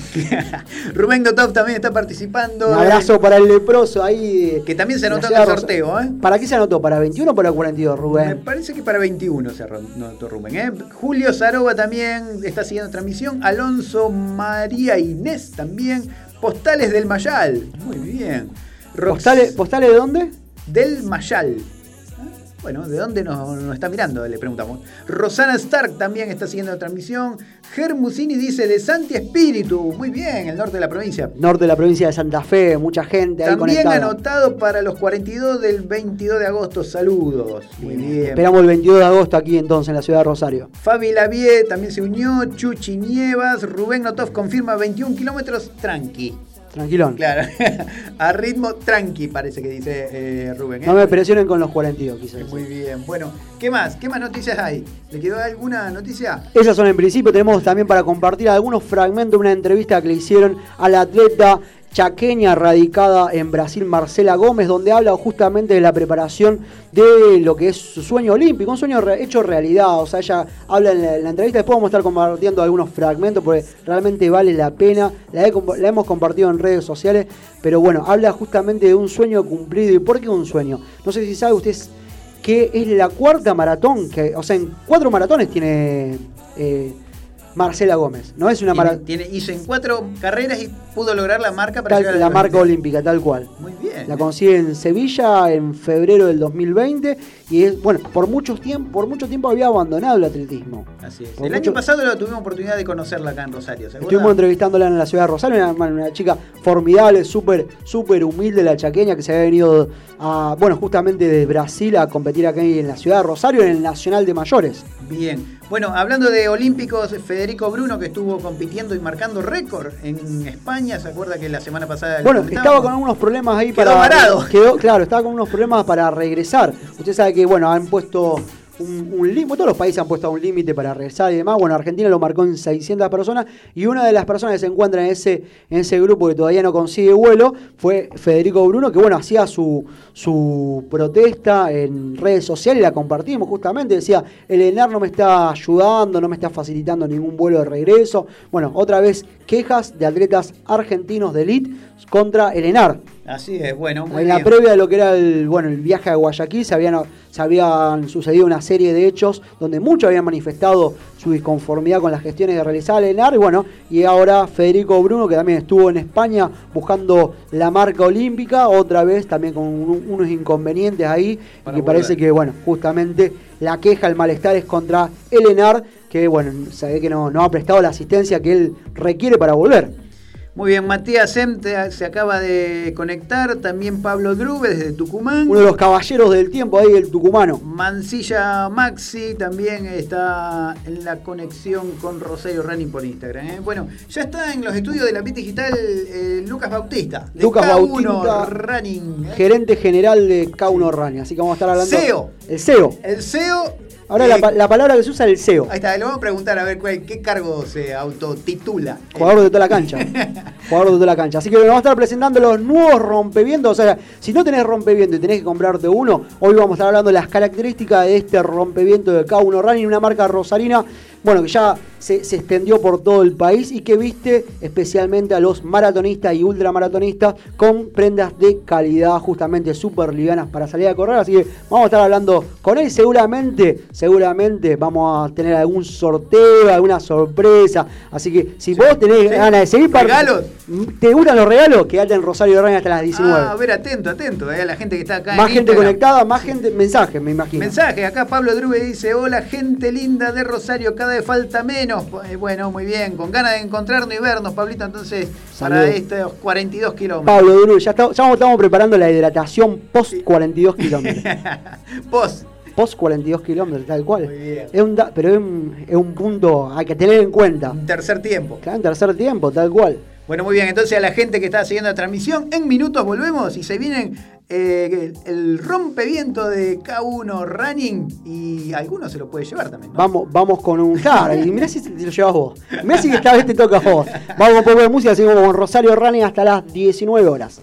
Rubén Dotov también está participando. Un abrazo para el leproso ahí. Que también se anotó en el sorteo, ¿eh? ¿Para qué se anotó? ¿Para 21 o para 42, Me Rubén? parece que para 21 se anotó Rubén. ¿eh? Julio Zaroba también está siguiendo transmisión. Alonso María Inés también. Postales del Mayal. Muy bien. Rox- ¿Postales, ¿Postales de dónde? Del Mayal. Bueno, ¿de dónde nos, nos está mirando? Le preguntamos. Rosana Stark también está siguiendo la transmisión. Germusini dice de Santi Espíritu. Muy bien, el norte de la provincia. Norte de la provincia de Santa Fe, mucha gente ahí También conectada. anotado para los 42 del 22 de agosto. Saludos. Muy bien. Esperamos el 22 de agosto aquí entonces en la ciudad de Rosario. Fabi Lavie también se unió. Chuchi Nievas. Rubén Notov confirma 21 kilómetros tranqui. Tranquilón. Claro. A ritmo tranqui, parece que dice eh, Rubén. ¿eh? No me presionen con los 42, quizás. Muy bien. Bueno, ¿qué más? ¿Qué más noticias hay? ¿Le quedó alguna noticia? Esas son en principio. Tenemos también para compartir algunos fragmentos de una entrevista que le hicieron a la atleta chaqueña radicada en Brasil, Marcela Gómez, donde habla justamente de la preparación de lo que es su sueño olímpico, un sueño hecho realidad. O sea, ella habla en la, en la entrevista, después vamos a estar compartiendo algunos fragmentos porque realmente vale la pena. La hemos compartido en redes sociales, pero bueno, habla justamente de un sueño cumplido. ¿Y por qué un sueño? No sé si sabe usted que es la cuarta maratón, que, o sea, en cuatro maratones tiene eh, Marcela Gómez. No es una Tiene- tiene- hizo en cuatro carreras y pudo lograr la marca para llegar a La marca Olímpica. tal cual. Muy bien. La consigue en Sevilla en febrero del 2020 y es, bueno, por, muchos tiemp- por mucho tiempo había abandonado el atletismo. Así es. Por El mucho- año pasado lo tuvimos oportunidad de conocerla acá en Rosario. Estuvimos entrevistándola en la ciudad de Rosario, una, una chica formidable, súper súper humilde, la chaqueña que se había venido a, bueno, justamente de Brasil a competir aquí en la ciudad de Rosario, en el Nacional de Mayores. Bien. Bueno, hablando de olímpicos, Federico Bruno, que estuvo compitiendo y marcando récord en España, ¿se acuerda que la semana pasada... Bueno, estaba con unos problemas ahí Quedó para. varado. Quedó, claro, estaba con unos problemas para regresar. Usted sabe que, bueno, han puesto un, límite, todos los países han puesto un límite para regresar y demás. Bueno, Argentina lo marcó en 600 personas y una de las personas que se encuentra en ese, en ese grupo que todavía no consigue vuelo fue Federico Bruno, que, bueno, hacía su, su protesta en redes sociales y la compartimos justamente. Decía: el ENAR no me está ayudando, no me está facilitando ningún vuelo de regreso. Bueno, otra vez quejas de atletas argentinos de elite contra el ENAR. Así es, bueno, muy En la bien. previa de lo que era el, bueno, el viaje a Guayaquil se habían, se habían sucedido una serie de hechos donde muchos habían manifestado su disconformidad con las gestiones que realizaba el ENAR. Y bueno, y ahora Federico Bruno, que también estuvo en España buscando la marca olímpica, otra vez también con un- unos inconvenientes ahí. Para y que parece que, bueno, justamente la queja, el malestar es contra el ENAR, que, bueno, se ve que no, no ha prestado la asistencia que él requiere para volver. Muy bien, Matías te- se acaba de conectar, también Pablo Drube desde Tucumán. Uno de los caballeros del tiempo ahí, el tucumano. Mancilla Maxi también está en la conexión con Rosario Running por Instagram. ¿eh? Bueno, ya está en los estudios de la PIT Digital eh, Lucas Bautista. de Lucas K1 Bautista, Running. ¿eh? gerente general de K1 Running. Así que vamos a estar hablando. CEO. El CEO. El CEO. Ahora eh, la, la palabra que se usa es el CEO. Ahí está, le vamos a preguntar a ver cuál- qué cargo se autotitula. Jugador de toda la cancha. Jugador de toda la cancha. Así que vamos a estar presentando los nuevos rompevientos. O sea, si no tenés rompeviento y tenés que comprarte uno, hoy vamos a estar hablando de las características de este rompeviento de K1 Running, una marca rosarina, bueno, que ya se, se extendió por todo el país y que viste especialmente a los maratonistas y ultramaratonistas con prendas de calidad justamente súper livianas para salir a correr. Así que vamos a estar hablando con él. Seguramente, seguramente vamos a tener algún sorteo, alguna sorpresa. Así que si vos tenés Sí. ganas de seguir ¿Regalos? ¿Te gustan los regalos? Quédate en Rosario Running hasta las 19. Ah, a ver, atento, atento, eh, la gente que está acá. más en gente Instagram. conectada, más gente, mensajes, me imagino. Mensaje, acá Pablo Drube dice, hola gente linda de Rosario, cada vez falta menos. Eh, Bueno, muy bien, con ganas de encontrarnos y vernos, Pablito, entonces, para estos 42 kilómetros. Pablo Duru, ya, está- ya estamos preparando la hidratación post 42 kilómetros. Vos, Post 42 kilómetros, tal cual. Muy bien. Es un da- pero es un, es un punto hay que tener en cuenta. un tercer tiempo. Claro, en tercer tiempo, tal cual. Bueno, muy bien, entonces a la gente que está siguiendo la transmisión, en minutos volvemos y se vienen eh, el, rompeviento de K1 Running y alguno se lo puede llevar también. ¿no? Vamos, vamos con un. Claro, y mirá si te lo llevas vos. Mirá si esta vez te toca a vos. Vamos con un poco de música, seguimos con Rosario Running hasta las 19 horas.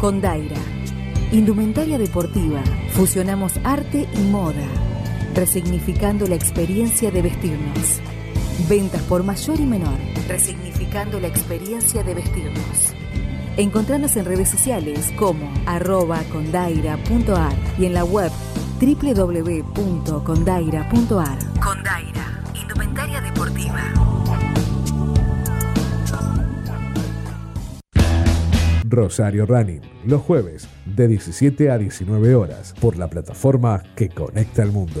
Con Daira. Indumentaria deportiva. Fusionamos arte y moda, resignificando la experiencia de vestirnos. Ventas por mayor y menor, resignificando la experiencia de vestirnos. Encontranos en redes sociales como arroba condaira.ar y en la web www.condaira.ar. Condaira, indumentaria deportiva. Rosario Running, los jueves de 17 a 19 horas por la plataforma que conecta al mundo.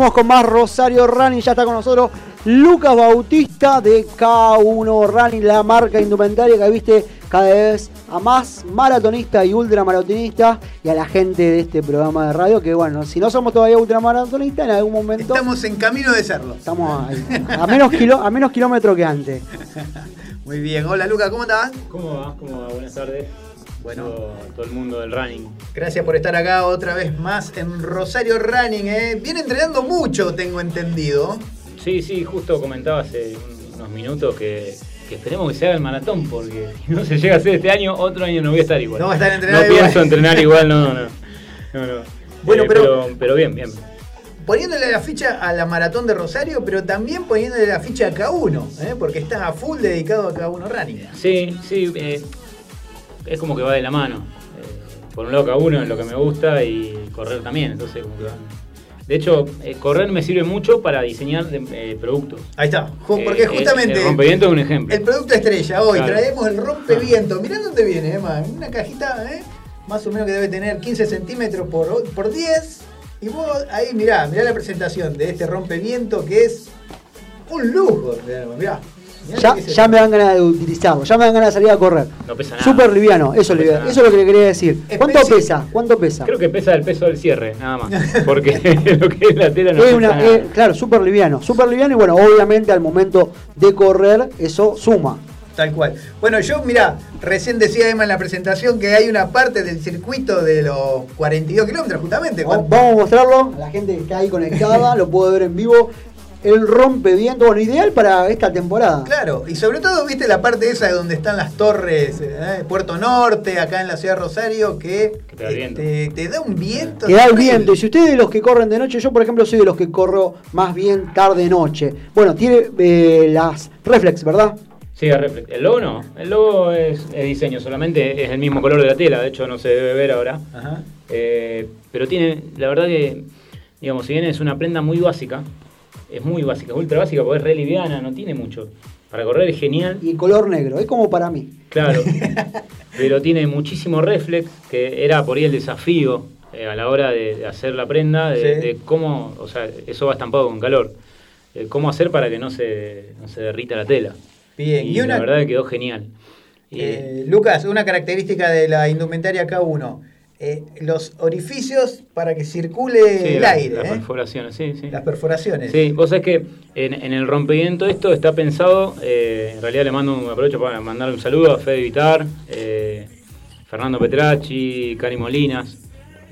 Seguimos con más Rosario Running, ya está con nosotros Lucas Bautista de K1 Running, la marca indumentaria que viste cada vez a más maratonistas y ultramaratonistas y a la gente de este programa de radio que bueno, si no somos todavía ultramaratonistas en algún momento Estamos en camino de serlo. estamos ahí, a menos, kilo, a menos kilómetros que antes. Muy bien. Hola Luca, ¿cómo estás? ¿Cómo va? ¿Cómo va? Buenas tardes. Bueno. Todo, todo el mundo del running. Gracias por estar acá otra vez más en Rosario Running. ¿eh? Viene entrenando mucho, tengo entendido. Sí, sí, justo comentaba hace un- unos minutos que, que esperemos que se haga el maratón, porque si no se llega a hacer este año, otro año no voy a estar igual. No va a estar entrenado No igual. pienso entrenar igual, no, no. no, no. Bueno, Eh, pero- pero... pero bien, bien. Poniéndole la ficha a la maratón de Rosario, pero también poniéndole la ficha a K1, ¿eh? porque está a full dedicado a K1 Running. Sí, sí, eh, es como que va de la mano. Eh, por un lado, cada uno es lo que me gusta y correr también, entonces como que van. De hecho, eh, correr me sirve mucho para diseñar eh, productos. Ahí está, porque justamente El, rompeviento es un ejemplo. el producto estrella hoy, Claro. traemos el rompeviento. Mirá dónde viene, Emma. Una cajita, ¿eh? más o menos que debe tener 15 centímetros por, por 10. Y vos ahí mirá, mirá la presentación de este rompeviento que es un lujo. Mirá Ya, ya me dan ganas de utilizarlo, ya me dan ganas de salir a correr. No pesa nada. Súper liviano, eso, No le- eso es lo que le quería decir. ¿Cuánto pesa? ¿Cuánto pesa? Creo que pesa el peso del cierre, nada más. Porque lo que es la tela no Es pesa una- claro, súper liviano. Súper liviano y bueno, obviamente al momento de correr eso suma. Tal cual. Bueno, yo, mirá, recién decía Emma en la presentación que hay una parte del circuito de los 42 kilómetros, justamente. Vamos vamos a mostrarlo a la gente que está ahí conectada, lo puede ver en vivo. El rompeviento, bueno, ideal para esta temporada. Claro, y sobre todo, viste la parte esa de donde están las torres, eh, Puerto Norte, acá en la ciudad de Rosario, que, te da eh, viento. te, te da un viento. Que da el viento. Y si ustedes de los que corren de noche, yo por ejemplo soy de los que corro más bien tarde-noche. Bueno, tiene eh, las reflex, ¿verdad? Sí. El logo no. El logo es, es diseño, solamente es el mismo color de la tela, de hecho no se debe ver ahora. Ajá. Eh, pero tiene, la verdad que, digamos, si bien es una prenda muy básica, es muy básica, es ultra básica porque es re liviana, no tiene mucho. Para correr es genial, Y color negro, es como para mí. claro. pero tiene muchísimo reflex, que era por ahí el desafío eh, a la hora de, de hacer la prenda, de, Sí. de cómo, o sea, eso va estampado con calor. Eh, cómo hacer para que no se, no se derrita la tela. Bien, Y, y una- la verdad que quedó genial. Eh, Lucas, una característica de la indumentaria K1, eh, los orificios para que circule sí, el aire, las ¿eh? perforaciones, sí, sí. las perforaciones. Sí, vos sabés que en, en el rompeviento esto está pensado, eh, en realidad le mando un aprovecho para mandarle un saludo a Fede Vitar, eh, Fernando Petracci, Cari Molinas,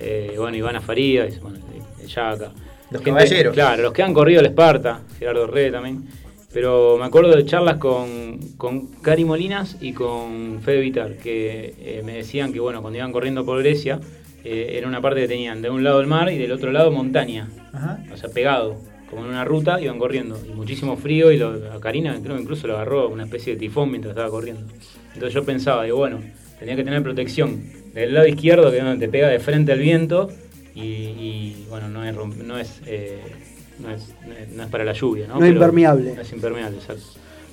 eh, bueno, Ivana Farías, bueno, Yaca. Los caballeros. Claro, los que han corrido el Esparta, Gerardo Re también. Pero me acuerdo de charlas con, con Cari Molinas y con Fede Vitar, que eh, me decían que bueno, cuando iban corriendo por Grecia, eh, era una parte que tenían de un lado el mar y del otro lado montaña Ajá. o sea, pegado, como en una ruta, iban corriendo. Y muchísimo frío, y lo- a Karina creo que incluso lo agarró una especie de tifón mientras estaba corriendo. Entonces yo pensaba, digo, bueno, tenía que tener protección del lado izquierdo, que es donde te pega de frente al viento, y, y, bueno, no es, no es, eh, no es, no es- es para la lluvia, ¿no? No es impermeable. No es impermeable, exacto.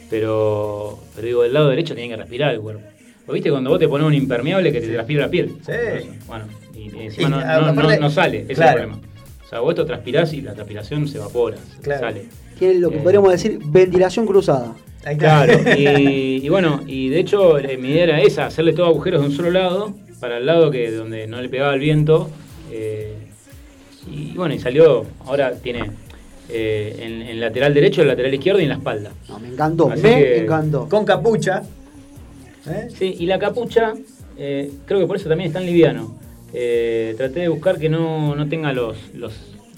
Pero, pero digo, del lado derecho tiene que respirar el cuerpo. ¿Vos ¿Viste cuando vos te pones un impermeable que te transpira la piel? Sí. Bueno, y, y encima Y, no, a- no- no- aparte- no sale, ese claro. es el problema. O sea, vos esto transpirás y la transpiración se evapora, Claro. sale. Tiene lo que Eh, podríamos decir ventilación cruzada. Claro, y, y bueno, y de hecho eh, mi idea era esa, hacerle todos agujeros de un solo lado, para el lado que donde no le pegaba el viento, eh, y bueno, y salió, ahora tiene eh, en, en lateral derecho, el lateral izquierdo y en la espalda. No, me encantó, Así me encantó. Con capucha. ¿eh? Sí, y la capucha, eh, creo que por eso también es tan liviano. Eh, traté de buscar que no, no tenga los, los,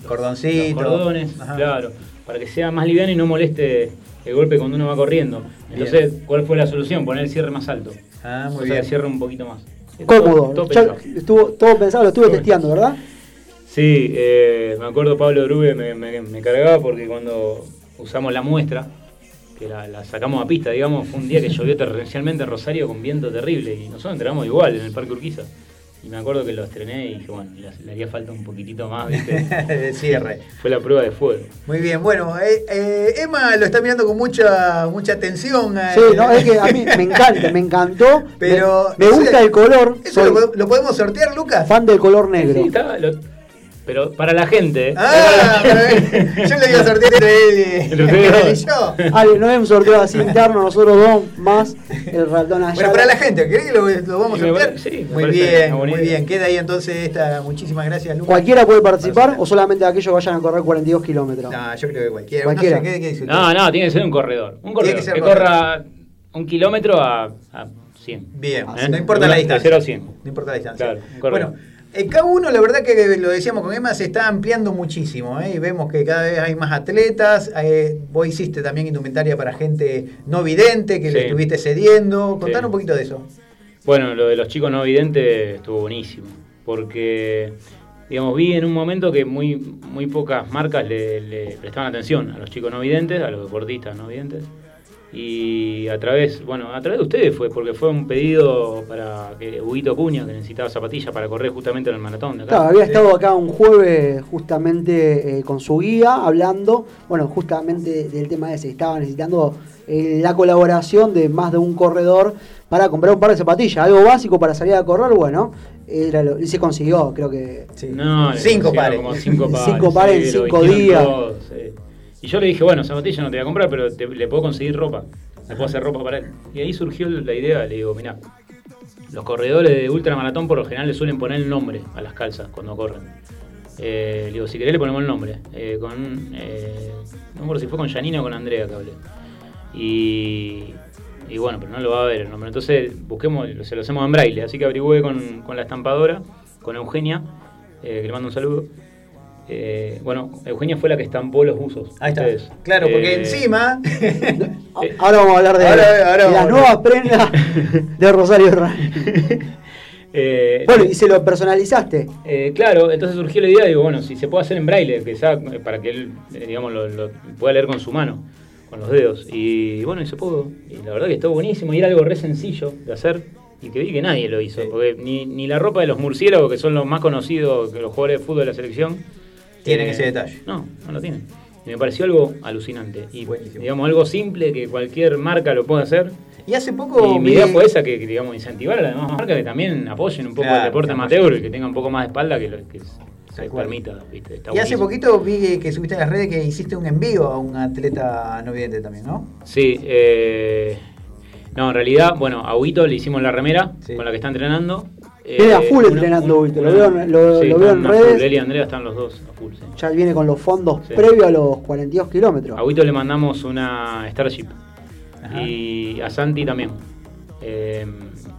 Cordoncitos. los cordones, Ajá. claro, para que sea más liviano y no moleste el golpe cuando uno va corriendo. Entonces, ¿cuál fue la solución? Poner el cierre más alto. Ah, O muy sea, bien. el cierre un poquito más. Cómodo. Todo- todo estuvo todo pensado, lo estuve testeando, ¿verdad? Sí, eh, me acuerdo Pablo Drube me, me- me cargaba porque cuando usamos la muestra, que la, la sacamos a pista, digamos, fue un día que llovió torrencialmente en Rosario con viento terrible y nosotros entrenamos igual en el Parque Urquiza. Y me acuerdo que lo estrené y dije, bueno, le, le haría falta un poquitito más, ¿viste? de cierre. Fue la prueba de fuego. Muy bien, bueno, eh, eh, Emma lo está mirando con mucha mucha atención. eh. Sí, no, es que a mí me encanta, me encantó. Pero me, gusta el color. ¿Eso lo, pod- lo podemos sortear, Lucas? fan del color negro. Sí, lo- pero para la gente. ¿eh? Ah, yo le iba a sortear entre él y, Entre ustedes él y yo. Ale, no es un sorteo así interno, nosotros dos más el ratón allá. Bueno, para la gente, ¿querés que lo, lo vamos a sortear? sí, muy bien, muy bien. Queda ahí entonces esta. Muchísimas gracias, Lucas. ¿Cualquiera puede participar o solamente aquellos que vayan a correr 42 kilómetros? No, yo creo que cualquiera. Cualquiera. No sé, ¿qué, qué? No, no, tiene que ser un corredor. Un corredor que ser que, corredor. corra un kilómetro a, a 100. Bien, ¿Eh? no importa la De distancia. 0 a 100. No importa la distancia. Claro, correcto. Bueno, el K1, la verdad que lo decíamos con Emma, se está ampliando muchísimo. ¿eh? Y vemos que cada vez hay más atletas. eh, vos hiciste también indumentaria para gente no vidente, que le estuviste cediendo. Contanos Sí. un poquito de eso. Bueno, lo de los chicos no videntes estuvo buenísimo, porque, digamos, vi en un momento que muy, muy pocas marcas le, le prestaban atención a los chicos no videntes, a los deportistas no videntes, y a través, bueno, a través de ustedes fue, porque fue un pedido para que Huguito Cuña, que necesitaba zapatillas para correr justamente en el maratón de acá. Claro, había estado acá un jueves justamente eh, con su guía hablando, bueno, justamente del tema ese, estaba necesitando eh, la colaboración de más de un corredor para comprar un par de zapatillas, algo básico para salir a correr, bueno, era lo- y se consiguió, creo que... No, Cinco pares. Como cinco pares. Cinco pares en cinco días. todos, sí. Y yo le dije, bueno, zapatillas no te voy a comprar, pero te- le puedo conseguir ropa. Le puedo hacer ropa para él. Y ahí surgió la idea, le digo, mirá, los corredores de ultramaratón por lo general le suelen poner el nombre a las calzas cuando corren. Eh, le digo, si querés le ponemos el nombre. Eh, con, eh, no me acuerdo si fue con Janina o con Andrea que hablé. Y, y bueno, pero no lo va a ver el nombre. Entonces busquemos, se lo hacemos en braille. Así que averigüé con, con la estampadora, con Eugenia, eh, que le mando un saludo. Eh, bueno, Eugenia fue la que estampó los buzos. Ahí está. Ustedes. Claro, porque Eh, encima. Ahora vamos a hablar de, Ahora- ahora de las nuevas prendas de Rosario eh, Bueno, y se lo personalizaste. Eh, claro, entonces surgió la idea, digo, bueno, si se puede hacer en braille, que sea, eh, para que él, eh, digamos, lo, lo pueda leer con su mano, con los dedos. Y bueno, y se pudo. Y la verdad que estuvo buenísimo y era algo re sencillo de hacer y que vi que nadie lo hizo. Porque ni, ni la ropa de los murciélagos, que son los más conocidos que los jugadores de fútbol de la selección, Tienen ese detalle. No, no lo tienen. Y me pareció algo alucinante. Y Buenísimo. digamos, algo simple que cualquier marca lo puede hacer. Y hace poco. Y mi idea fue esa, que, que, digamos, incentivar a las demás marcas que también apoyen un poco Claro, el deporte amateur, y que tenga un poco más de espalda que, lo, que se permita. ¿viste? Está Y hace poquito vi que subiste en las redes que hiciste un envío a un atleta no vidente también, ¿no? Sí, eh, no, en realidad, bueno, a Huito le hicimos la remera Sí. con la que está entrenando. Viene a full entrenando Huito, lo veo en- lo- sí, lo veo en redes. full, y Andrea están los dos a full, sí. Ya viene con los fondos Sí. previos a los 42 kilómetros. A Huito le mandamos una Starship Ajá. y a Santi también. Eh,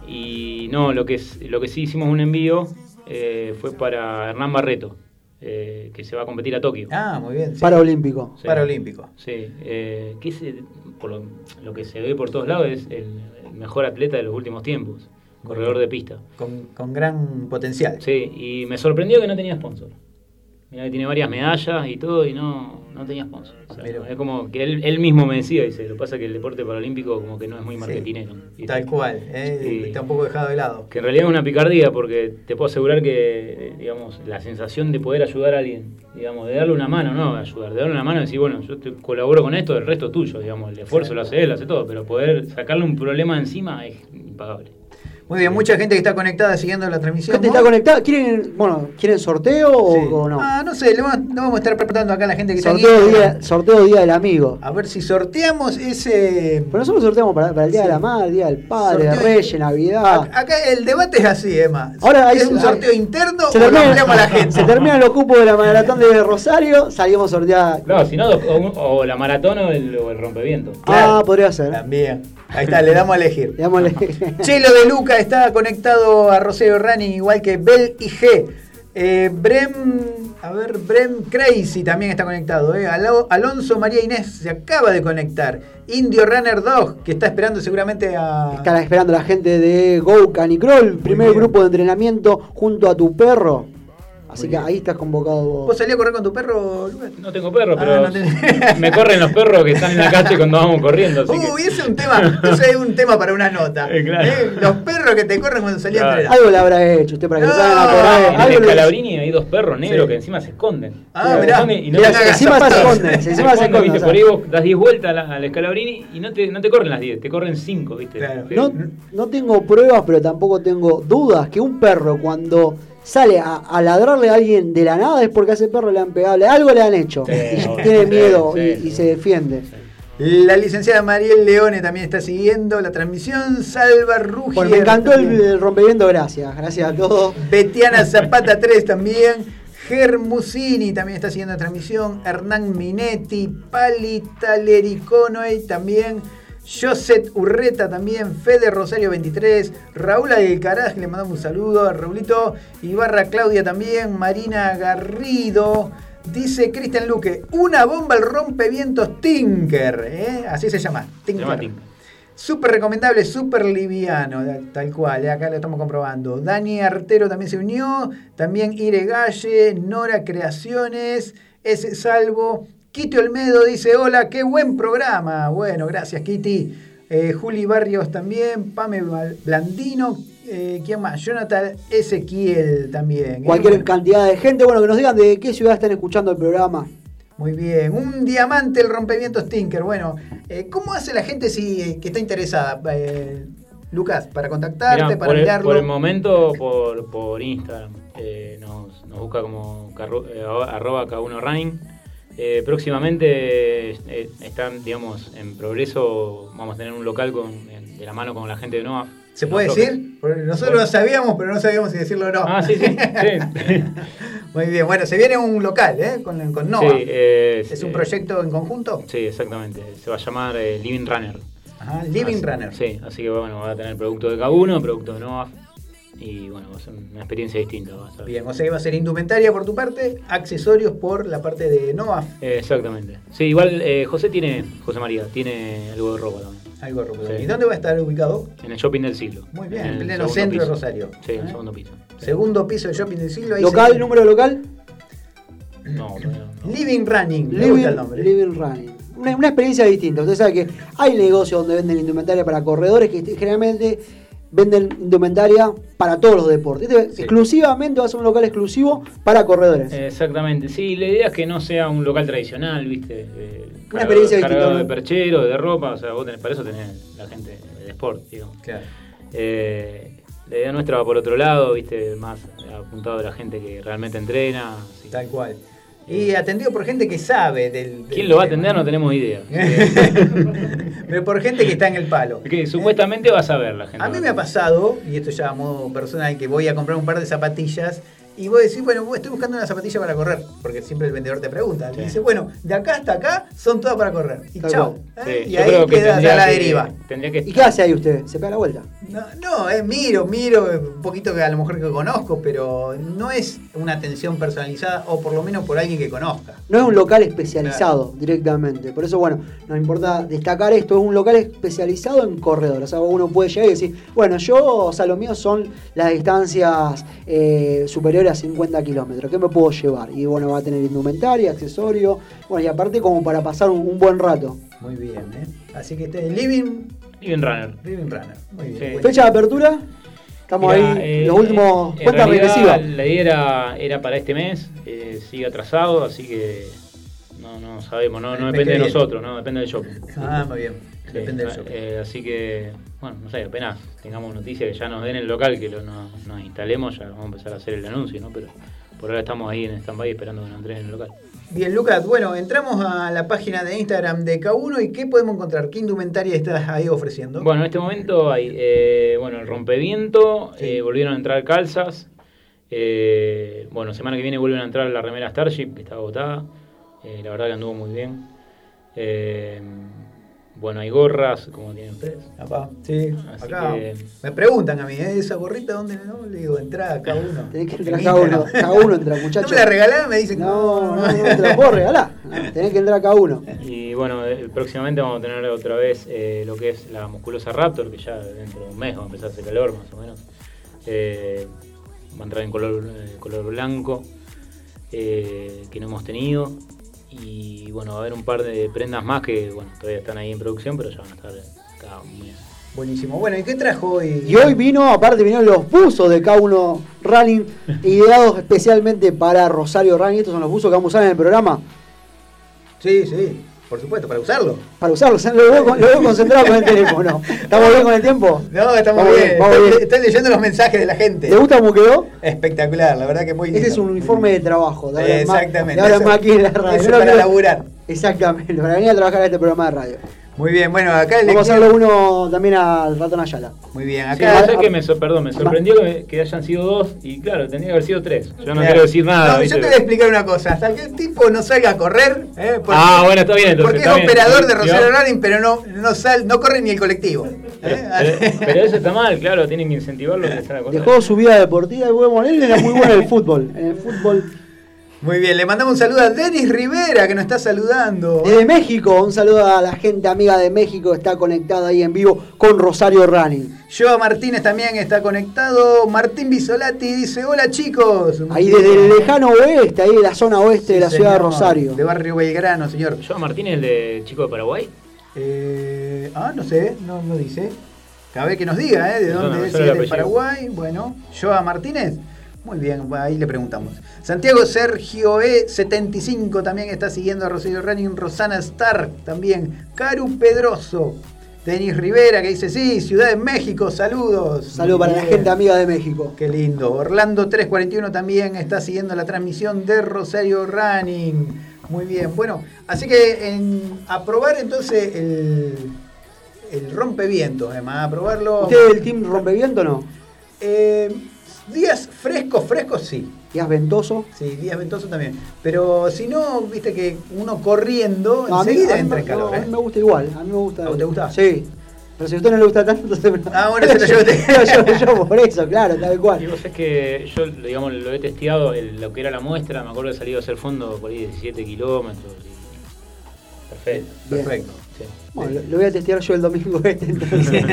y no, lo que, es, lo que sí hicimos un envío eh, fue para Hernán Barreto, eh, que se va a competir a Tokio. Ah, muy bien. sí. Paraolímpico. Sí. Paralímpico. Sí, eh, que es, eh, por lo, lo que se ve por todos lados, es el, el mejor atleta de los últimos tiempos, corredor de pista. Con, con gran potencial. Sí, y me sorprendió que no tenía sponsor. Mira que tiene varias medallas y todo y no, no tenía sponsor. O sea, Mira. es como que él, él mismo me decía, dice, lo que pasa es que el deporte paralímpico como que no es muy marketinero. ¿viste? Tal cual. ¿eh? Sí. Está un poco dejado de lado. Que en realidad es una picardía porque te puedo asegurar que, digamos, la sensación de poder ayudar a alguien, digamos, de darle una mano, no ayudar, de darle una mano y decir, bueno, yo te colaboro con esto, el resto es tuyo, digamos, el esfuerzo lo hace él, hace todo, pero poder sacarle un problema encima es impagable. Muy bien, mucha gente que está conectada siguiendo la transmisión. ¿Gente ¿no? está conectada? ¿Quieren, bueno, ¿quieren sorteo o, Sí. o no? Ah, no sé, le vamos, le vamos a estar preguntando acá a la gente que sorteo, está aquí. día, sorteo Día del Amigo. A ver si sorteamos ese. Pero nosotros sorteamos para, para el Día Sí. de la Madre, el Día del Padre, de Sorteo- Reyes, Navidad. Acá el debate es así, Emma. Ahora hay- ¿Es un hay- sorteo interno Se o lo ampliamos a la gente? se terminan los cupos de la maratón de Rosario, salimos sorteadas. No, si no, o, o la maratón o el, o el rompeviento. Ah, podría ser. También. Ahí está, le damos a elegir. Digámosle. Chelo de Luca está conectado a Rosario Running, igual que Bel y G. Eh, Brem, a ver, Brem Crazy también está conectado. eh. Alo- Alonso María Inés se acaba de conectar. Indio Runner Dog, que está esperando seguramente a. Están esperando la gente de Go Canicroll, primer bien. grupo de entrenamiento junto a tu perro. Así Muy que bien. ahí estás convocado ¿Vos vos. salías a correr con tu perro, Lucas? No tengo perro, Ah, pero no tenés- me corren los perros que están en la calle cuando vamos corriendo. Así que... Ese es un tema, ese es un tema para una nota. Eh, claro. Eh, Los perros que te corren cuando salías a Claro. entrenar. Algo le habrá hecho usted para que No, vayan a En correr. el Algo le- Scalabrini hay dos perros negros Sí. que encima se esconden. Ah, mirá. esconden y no Mirá encima se esconden, Se encima se esconden. ¿viste? o Por ahí vos das 10 vueltas al, al Scalabrini y no te, no te corren las 10, te corren 5, ¿viste? Claro. No, no tengo pruebas, pero tampoco tengo dudas que un perro cuando sale a, a ladrarle a alguien de la nada es porque a ese perro le han pegado, le- algo le han hecho Sí, y tiene sí, miedo sí, y, sí. y se defiende. La licenciada Mariel Leone también está siguiendo la transmisión. Salva Rugier. Bueno, me encantó el, también. el rompeviento, gracias, gracias a todos. Betiana Zapata 3 también. Germusini también está siguiendo la transmisión. Hernán Minetti. Pali Talericonoe también. Joset Urreta también. Fede Rosario 23. Raúl Alcaraz, le mandamos un saludo. a Raulito. Ibarra Claudia también. Marina Garrido. Dice Cristian Luque, una bomba al rompevientos Tinker, ¿eh? así se llama, Se Tinker. llama Tinker. Súper recomendable, súper liviano, tal cual, eh, acá lo estamos comprobando. Dani Artero también se unió, también Ire Galle, Nora Creaciones, S. Salvo, Kitty Olmedo dice, hola, qué buen programa. Bueno, gracias Kitty. Eh, Juli Barrios también, Pame Blandino, eh, ¿quién más? Jonathan Ezequiel también. eh. Cualquier cantidad de gente, bueno, que nos digan de qué ciudad están escuchando el programa. Muy bien, un diamante el rompevientos Tinker. Bueno, eh, ¿cómo hace la gente si eh, que está interesada? Eh, Lucas, para contactarte, Mirá, para por, el, enviarlo. por el momento, por, por Instagram. Eh, nos, nos busca como carro- eh, arroba K1 Running. Eh, próximamente eh, están, digamos, en progreso. Vamos a tener un local con, de la mano con la gente de NOAF. ¿Se puede Nos decir? Porque nosotros lo sabíamos, pero no sabíamos si decirlo o no. Ah, sí, sí. sí. Muy bien, bueno, se viene un local, ¿eh? Con, con Nova. Sí, eh, ¿Es un eh, proyecto en conjunto? Sí, exactamente. Se va a llamar Living Runner. Ajá, Living Así- Runner. Sí, así que bueno, va a tener producto de K1, producto de NOAF. Y bueno, va a ser una experiencia distinta. Va a ser. Bien, o sea que va a ser indumentaria por tu parte, accesorios por la parte de Nova. Eh, exactamente. Sí, igual eh, José tiene, José María, tiene algo de ropa también. Algo de ropa. Sí. ¿Y dónde va a estar ubicado? En el shopping del siglo. Muy bien, en el pleno centro de. Rosario. Sí, en el ¿Eh? segundo piso. Segundo piso del shopping del siglo. ahí ¿Local, se- número local? No, no. Living Running, me Living, gusta el nombre. Living Running. Una, una experiencia distinta. Usted sabe que hay negocios donde venden indumentaria para corredores que generalmente venden indumentaria para todos los deportes. Este Sí. Exclusivamente va a ser un local exclusivo para corredores. Exactamente, sí, la idea es que no sea un local tradicional, ¿viste? Eh, Una experiencia cargado distinta, de perchero, de ropa, o sea, vos tenés, para eso tenés la gente de sport, digamos. Claro. Eh, la idea nuestra va por otro lado, ¿viste? Más apuntado a la gente que realmente entrena. así. Tal cual. Y atendido por gente que sabe del. del ¿Quién lo va a atender? No tenemos idea. Pero por gente que está en el palo. Que supuestamente va a saber la gente. A mí me ha pasado, y esto ya a modo personal, que voy a comprar un par de zapatillas y vos decís, bueno, estoy buscando una zapatilla para correr, porque siempre el vendedor te pregunta. Sí. Y dice, bueno, de acá hasta acá son todas para correr. Y chao. cual. ¿eh? Sí, y yo ahí creo que a la que- deriva. Tendría que ¿Y qué hace ahí usted? ¿Se pega la vuelta? No, no eh, miro, miro, eh, un poquito que a lo mejor que conozco, pero no es una atención personalizada, o por lo menos por alguien que conozca. No es un local especializado directamente. Por eso, bueno, nos importa destacar esto. Es un local especializado en corredores. O sea, uno puede llegar y decir, bueno, yo, o sea, lo mío son las distancias eh, superiores a 50 kilómetros. ¿Qué me puedo llevar? Y bueno, va a tener indumentaria, accesorio. Bueno, y aparte como para pasar un, un buen rato. Muy bien, ¿eh? Así que este, Living, Living Runner. Living Runner. Muy bien. Sí. Fecha de apertura. Estamos Mirá, ahí, eh, los últimos en cuentas regresivas. La idea era, era para este mes, eh, sigue atrasado, así que no, no, sabemos, no, no depende de nosotros, no depende del shopping. Ah, muy bien. Sí, Depende del ah, shopping. eh, así que, bueno, no sé, apenas tengamos noticias que ya nos den el local, que lo, nos, nos instalemos, ya vamos a empezar a hacer el anuncio, ¿no? Pero por ahora estamos ahí en stand-by esperando que nos entreguen el local. Bien, Lucas, bueno, entramos a la página de Instagram de K1 y ¿qué podemos encontrar? ¿Qué indumentaria estás ahí ofreciendo? Bueno, en este momento hay, eh, bueno, el rompeviento, eh, volvieron a entrar calzas, eh, bueno, semana que viene vuelven a entrar la remera Starship, que está agotada, eh, la verdad que anduvo muy bien. Eh, bueno, hay gorras, como tienen ustedes. Apá, sí, Así acá que- me preguntan a mí, ¿eh? ¿esa gorrita dónde no? Le digo, entra a K1. Tenés que entrar cada uno, cada uno entra, ¿No muchachos. me la regalás? Me dicen, No, no, no te la puedo regalar. Tenés que entrar cada uno. Y bueno, próximamente vamos a tener otra vez eh, lo que es la musculosa Raptor, que ya dentro de un mes va a empezar a hacer calor más o menos. Eh, va a entrar en color, color blanco, eh, que no hemos tenido. Y bueno, va a haber un par de prendas más que bueno, todavía están ahí en producción, pero ya van a estar cada muy Buenísimo. Bueno, ¿y qué trajo hoy? Y hoy vino, aparte vinieron los buzos de K1 Running, ideados especialmente para Rosario Running. Estos son los buzos que vamos a usar en el programa. Sí, sí, por supuesto, para usarlo. Para usarlos, lo veo, lo veo concentrado con el teléfono. ¿Estamos bien con el tiempo? No, estamos bien. Estoy, bien. estoy leyendo los mensajes de la gente. ¿Te gusta cómo quedó? Espectacular, la verdad que muy lindo. Este es un uniforme de trabajo. De Exactamente. Ahora más aquí en la radio. eso para laburar. Exactamente, para venir a trabajar a este programa de radio. Muy bien, bueno, acá el Vamos a hacerle uno también al ratón Ayala. Muy bien, Sí, acá. ¿sabes qué? me, perdón, me sorprendió que, que hayan sido dos y claro, tendría que haber sido tres. Yo no Claro. quiero decir nada. No, yo te voy a explicar una cosa. Hasta que el tipo no salga a correr. ¿eh? Porque- Ah, bueno, está bien, entonces, Porque está es bien. operador de Rosario yo- Running, pero no, no, sal, no corre ni el colectivo. Pero, ¿eh? pero- pero eso está mal, claro, tienen que incentivarlo a empezar a correr. Dejó su vida deportiva y bueno, él era muy bueno en el fútbol. En el fútbol. Muy bien, le mandamos un saludo a Denis Rivera que nos está saludando. Desde México, un saludo a la gente amiga de México que está conectada ahí en vivo con Rosario Running. Joa Martínez también está conectado. Martín Bisolati dice: Hola chicos. Ahí desde el lejano oeste, ahí de la zona oeste de la ciudad de Rosario. De Barrio Belgrano, señor. Joa Martínez, el de Chico de Paraguay. Eh, ah, no sé, no, no dice. Vez que nos diga, ¿eh? ¿De dónde es? Si de. Paraguay. Bueno, Joa Martínez. Muy bien, ahí le preguntamos. Santiago Sergio E75 también está siguiendo a Rosario Running. Rosana Stark también. Caru Pedroso. Denis Rivera que dice, sí, Ciudad de México, saludos. Saludo para la gente amiga de México. Qué lindo. Orlando 341 también está siguiendo la transmisión de Rosario Running. Muy bien. Bueno, así que en, a probar entonces el, el rompeviento, además, a probarlo. ¿Usted del team rompeviento o no? Eh, días frescos, frescos sí. ¿Días ventoso? Sí, días ventosos también. Pero si no, viste que uno corriendo, No, enseguida a mí entra en calor. no, a ¿eh? mí me gusta igual. A mí me gusta. ¿A vos te gusta? Sí. Pero si a usted no le gusta tanto, entonces. Ah, bueno, se lo llevo usted. Lo llevo yo por eso, claro, tal Y cual. vos sabés que yo, digamos, lo he testeado, el- lo que era la muestra, me acuerdo que he salido a hacer fondo por ahí 17 kilómetros. y- Perfecto. Bien. Perfecto. Sí. Bueno, lo, lo voy a testear yo el domingo este entonces.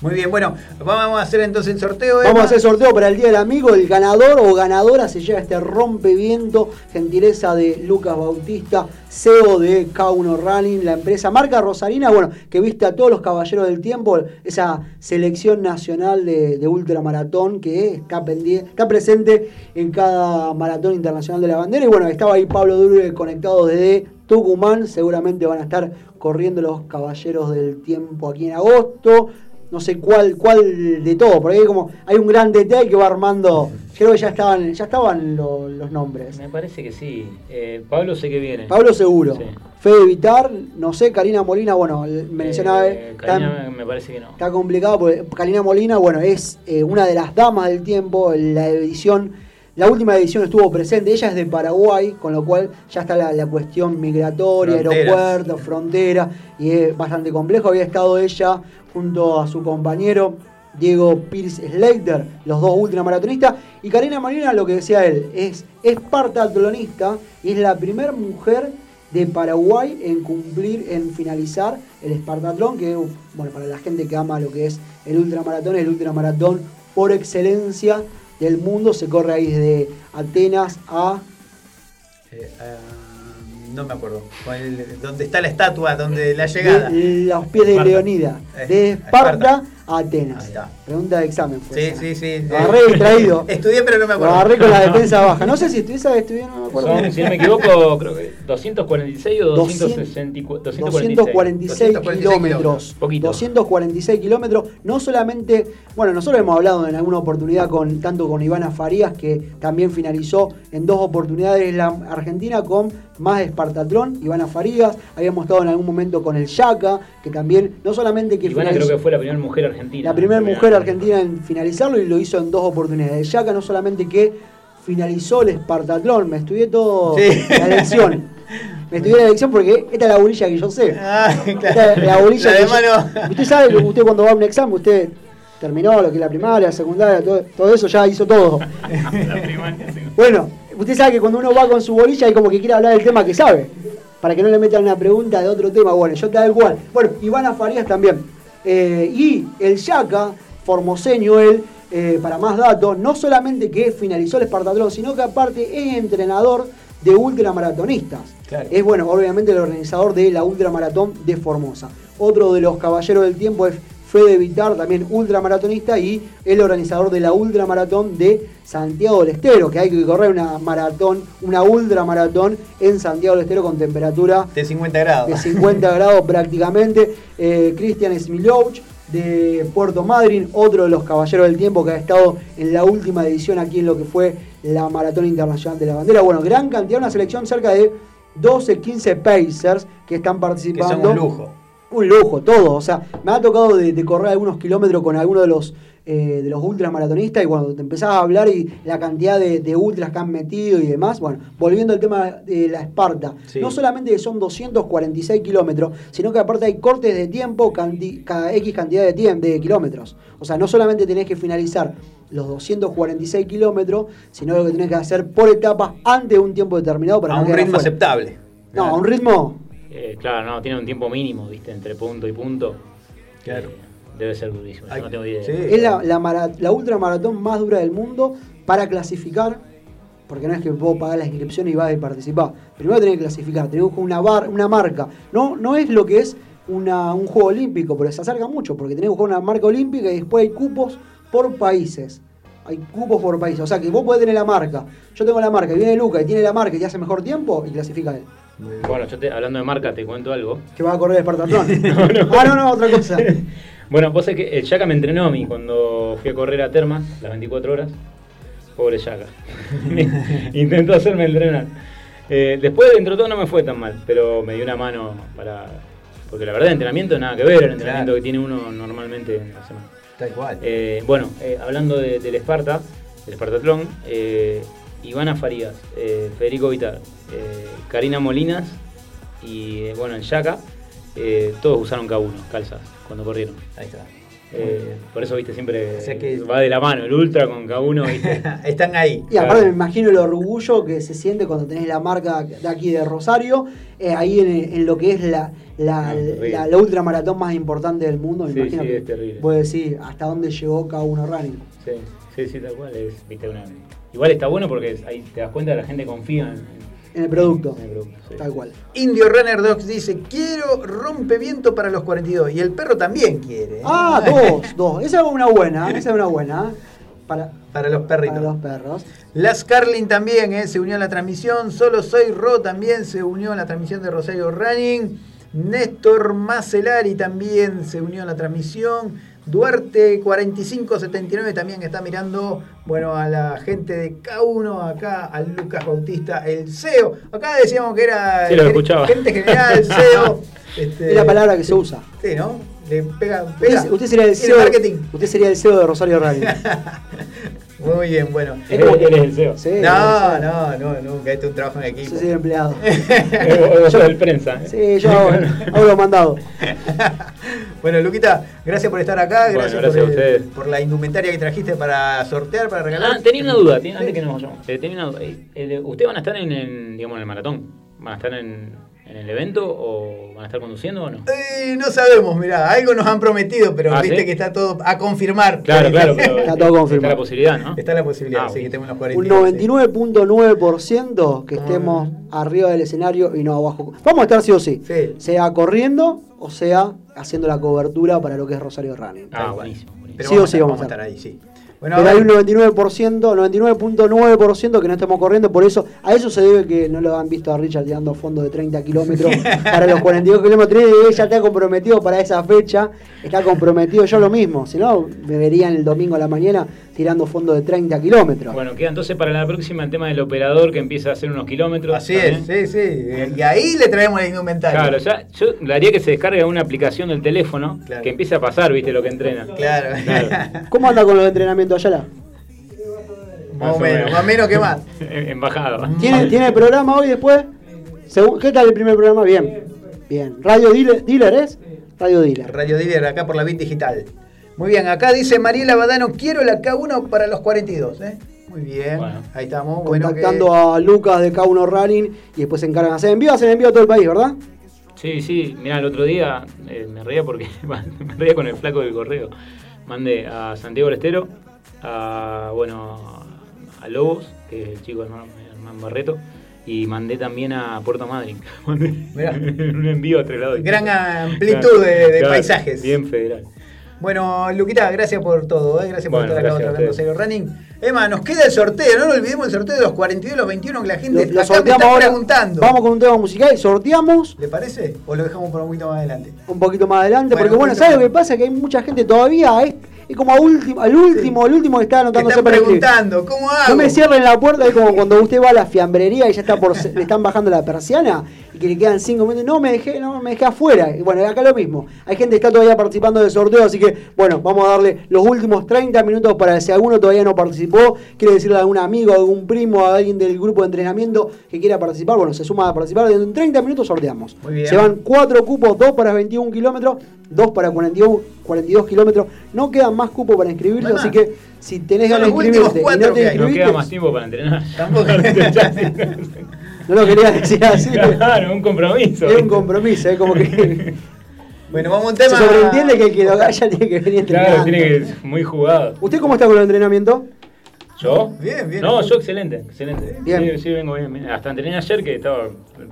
Muy bien, bueno, vamos a hacer entonces el sorteo. Vamos a hacer sorteo para el Día del Amigo. El ganador o ganadora se lleva este rompeviento, gentileza de Lucas Bautista, CEO de K1 Running, la empresa marca Rosarina, bueno, que viste a todos los caballeros del tiempo, esa selección nacional de, de ultramaratón que está, está presente en cada maratón internacional de la bandera. Y bueno, estaba ahí Pablo Dure conectado desde Tucumán, seguramente van a estar corriendo los caballeros del tiempo aquí en agosto no sé cuál, cuál de todo, porque hay como hay un gran detalle que va armando. Creo que ya estaban, ya estaban lo- los nombres. Me parece que sí. Eh, Pablo sé que viene. Pablo seguro. Sí. Fede Vitar, no sé, Karina Molina, bueno, mencionaba. Eh, está, Karina me, me parece que no. está complicado porque Karina Molina, bueno, es eh, una de las damas del tiempo, en la edición. La última edición estuvo presente, ella es de Paraguay, con lo cual ya está la, la cuestión migratoria, Fronteras. aeropuerto, frontera, y es bastante complejo. Había estado ella junto a su compañero Diego Pierce Slater, los dos ultramaratonistas, y Karina Molina, lo que decía él, es espartatlonista y es la primera mujer de Paraguay en cumplir, en finalizar el espartatlón, que bueno, para la gente que ama lo que es el ultramaratón, el ultramaratón por excelencia del mundo, se corre ahí desde Atenas a Eh, ah, no me acuerdo. ¿Cuál- ¿Dónde está la estatua? ¿Dónde la llegada? de los pies de. Leonida, Eh, de Esparta. Atenas. Ahí está. Pregunta de examen. fue Sí, esa. sí, sí. Lo agarré distraído. Estudié, pero no me Lo acuerdo. agarré con la defensa baja. No sé si estuviese estudiando, no me acuerdo. Son, si no me equivoco, creo que 246 o 264, 246. 246 246 kilómetros. Poquito. 246 kilómetros. No solamente, bueno, nosotros hemos hablado en alguna oportunidad con tanto con Ivana Farías, que también finalizó en dos oportunidades la Argentina con más Espartatlón, Ivana Farías. Habíamos estado en algún momento con el Yaka, que también, no solamente que Ivana finalizó- creo que fue la primera mujer argentina. La primera mujer argentina en finalizarlo y lo hizo en dos oportunidades. El Yaka no solamente que finalizó el Espartatlón, me estudié todo Sí. la lección. Me estudié la lección porque esta es la bolilla que yo sé. Ah, Esta es la claro. bolilla La que de yo- mano. Usted sabe que usted cuando va a un examen, usted terminó lo que es la primaria, la secundaria, todo, todo eso, ya hizo todo. La primaria. Bueno, usted sabe que cuando uno va con su bolilla y como que quiere hablar del tema que sabe, para que no le metan una pregunta de otro tema. Bueno, yo tal cual. Bueno, Ivana Farías también. Eh, y el Yaka, formoseño él, eh, para más datos, no solamente que finalizó el Espartatlón, sino que aparte es entrenador de ultramaratonistas. Claro. Es bueno, obviamente el organizador de la ultramaratón de Formosa. Otro de los caballeros del tiempo es Fede Vitar, también ultramaratonista, y el organizador de la ultramaratón de Santiago del Estero, que hay que correr una maratón, una ultramaratón en Santiago del Estero con temperatura De 50 grados. de 50 grados prácticamente. Eh, Cristian Smilovich de Puerto Madryn, otro de los caballeros del tiempo que ha estado en la última edición aquí en lo que fue la Maratón Internacional de la Bandera. Bueno, gran cantidad, una selección cerca de 12, 15 Pacers que están Que participando. son un lujo. Un lujo, todo. O sea, me ha tocado de, de correr algunos kilómetros con algunos de los eh, de los ultramaratonistas y cuando te empezás a hablar y la cantidad de, de ultras que han metido y demás, bueno, volviendo al tema de la Esparta, Sí. no solamente que son 246 kilómetros, sino que aparte hay cortes de tiempo canti- cada X cantidad de, tiempo, de kilómetros. O sea, no solamente tenés que finalizar los 246 kilómetros, sino que tenés que hacer por etapas antes de un tiempo determinado para A no un ritmo aceptable. No, a un ritmo Eh, claro, no, tiene un tiempo mínimo, viste, entre punto y punto. Claro. Eh, debe ser durísimo, yo Ay, no tengo idea. sí. Es la, la, mara- la ultramaratón más dura del mundo para clasificar, porque no es que puedo pagar la inscripción y vas a participar. Primero tenés que clasificar, tenés que buscar una, bar, una marca. No, no es lo que es una- un juego olímpico, pero se acerca mucho, porque tenés que buscar una marca olímpica y después hay cupos por países. Hay cupos por países. O sea que vos podés tener la marca. Yo tengo la marca y viene Luca y tiene la marca y hace mejor tiempo y clasifica él. Bueno, yo te- hablando de marca, te cuento algo. Que va a correr el Espartatlón. Ah, no, no, otra cosa. Bueno, vos sabés que el Yaka me entrenó a mí cuando fui a correr a Termas, las 24 horas. Pobre Yaka. Intentó hacerme entrenar. Eh, después, dentro de todo, no me fue tan mal, pero me dio una mano para. Porque la verdad, el entrenamiento nada que ver, el entrenamiento Claro. que tiene uno normalmente en la semana. Tal cual. Eh, bueno, eh, hablando de- del Esparta, del Espartatlón, eh, Ivana Farías, eh, Federico Vitar, Karina Molinas y bueno, el Yaka, eh, todos usaron K1, calzas, cuando corrieron. Ahí está. Eh, por eso, viste, siempre O sea que- va de la mano, el Ultra con K1, viste. Están ahí. Y aparte me imagino el orgullo que se siente cuando tenés la marca de aquí de Rosario, eh, ahí en, en lo que es la, la, No, la, la ultramaratón más importante del mundo. Me Sí, imagino sí, que es terrible. puedo decir hasta dónde llegó cada uno running. Sí, sí, sí, tal cual. Es, viste, una... Igual está bueno porque ahí te das cuenta que la gente confía en, En el producto, en el producto. sí. tal cual. Indio Runner Dogs dice, quiero rompeviento para los 42. Y el perro también quiere. ¿eh? Ah, dos, dos. Esa es una buena, esa es una buena. Para, Para los perritos. para los perros. Las Carlin también eh, se unió a la transmisión. Solo Soy Ro también se unió a la transmisión de Rosario Running. Néstor Macelari también se unió a la transmisión. Duarte 4579 también está mirando bueno a la gente de K1 acá al Lucas Bautista el CEO acá decíamos que era Sí, lo gen- escuchaba. gente general CEO este, Es la palabra que se usa. sí no le pega, pega. Usted, usted sería el CEO. marketing Usted sería el CEO de Rosario Running. muy bien bueno Él, él es el CEO. Sí, no, el no, no, nunca. Este es un trabajo en equipo. Yo soy el empleado. Sos del prensa. ¿eh? Sí, yo hago, hago los mandados. bueno, Luquita, gracias por estar acá. Bueno, Gracias, gracias por, a ustedes. por la indumentaria que trajiste para sortear, para regalar. Ah, tenía una duda, antes que nos vayamos. Eh, tenía una duda. Eh, eh, Ustedes van a estar en el, digamos, en el maratón. Van a estar en, en el evento o van a estar conduciendo o no? Eh, no sabemos, mirá, algo nos han prometido, pero Ah, viste ¿sí? que está todo a confirmar. Claro, claro, pero Está todo confirmado. Está la posibilidad, ¿no? Está la posibilidad, Ah, sí, que tenemos los Un 42. 99.9% que estemos arriba del escenario y no abajo. Vamos a estar sí o sí. Sí. Sea corriendo o sea haciendo la cobertura para lo que es Rosario Running. Ah, buenísimo. buenísimo. Pero sí vamos, o sí a, vamos a estar ahí, sí. Bueno, Pero hay un 99%, 99.9% que no estemos corriendo, por eso, a eso se debe que no lo han visto a Richard tirando fondo de 30 kilómetros para los 42 kilómetros. Él ya está comprometido para esa fecha, está comprometido yo lo mismo, si no, me verían el domingo a la mañana tirando fondo de 30 kilómetros. Bueno, queda entonces para la próxima el tema del operador que empieza a hacer unos kilómetros. así es, sí, sí. Y ahí le traemos la indumentaria. Claro, ya, yo le haría que se descargue una aplicación del teléfono Claro. que empiece a pasar, viste, lo que entrena. Claro. Claro. ¿Cómo anda con los entrenamientos Ayala? más o menos, más o menos que más. Embajado. ¿Tiene, ¿Tiene programa hoy después? Segu- ¿Qué tal el primer programa? Bien. Bien. ¿Radio Dealer, Dealer es? Radio Dealer. Radio Dealer acá por la Bit Digital. Muy bien, acá dice Mariela Badano, quiero la K1 para los 42. ¿eh? Muy bien, Bueno. ahí estamos. Bueno, que- Contactando a Lucas de K1 Running y después se encargan de hacer envíos, hacen envío a todo el país, ¿verdad? Sí, sí, mira, el otro día eh, me reía porque me reía con el flaco del correo. Mandé a Santiago del Estero, a bueno, a Lobos, que es el chico de Hernán Barreto, y mandé también a Puerto Madryn. Un envío a tres lados. Gran amplitud de- de paisajes. Bien federal. Bueno, Luquita, gracias por todo, ¿eh? gracias por Bueno, estar acá en Serio Running. Emma, nos queda el sorteo, no nos olvidemos el sorteo de los 42 y los 21 que la gente Lo- lo acá me está ahora. preguntando. Vamos con un tema musical y sorteamos ¿Le parece? ¿O lo dejamos por un poquito más adelante? un poquito más adelante. Bueno, porque bueno, ¿sabes lo que pasa? Que hay mucha gente todavía, es, es como a último, al último, el último que está Te anotándose están preguntando, ¿cómo hago? No me cierren la puerta, es como cuando usted va a la fiambrería y ya está por le están bajando la persiana y que le quedan cinco minutos. No me dejé, no me dejé afuera. Y bueno, acá lo mismo. Hay gente que está todavía participando del sorteo, así que bueno, vamos a darle los últimos 30 minutos para si alguno todavía no participó, quiere decirle a algún amigo, a algún primo, a alguien del grupo de entrenamiento que quiera participar, bueno, se suma a participar. En 30 minutos sorteamos. Muy bien. Se van cuatro cupos, dos para 21 kilómetros, dos para 42, 42 kilómetros. No quedan más cupos para inscribirse, No así que si tenés ganas de inscribirte y no te. No queda más tiempo para entrenar. No lo quería decir así. claro, un compromiso. Es un compromiso, es como que Bueno, vamos a un se tema. sobreentiende que el que lo galla tiene que venir entrenando. Claro, tiene que ser muy jugado. ¿Usted cómo está con el entrenamiento? ¿Yo? Bien, bien. No, yo excelente, excelente. Bien. Sí, sí, vengo bien. bien. Hasta entrené ayer que estaba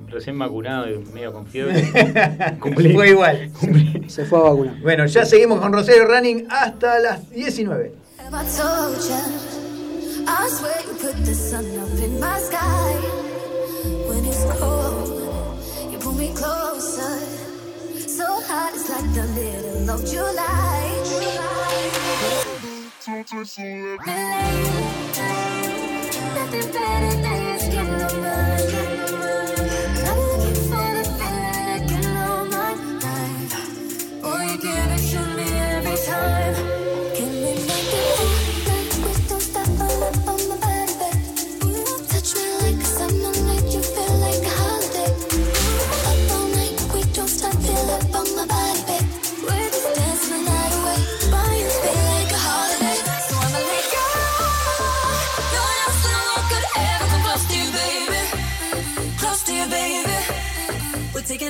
recién vacunado y medio con fiebre. Cumplí. Fue igual. Cumplí. Se fue a vacunar. Bueno, ya seguimos con Rosario Running hasta las 19. Have I told ya? I swear you put the sun up in my sky. When it's cold, you pull me closer. So hot, it's like the middle of July. Nothing better than your skin on.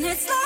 it's like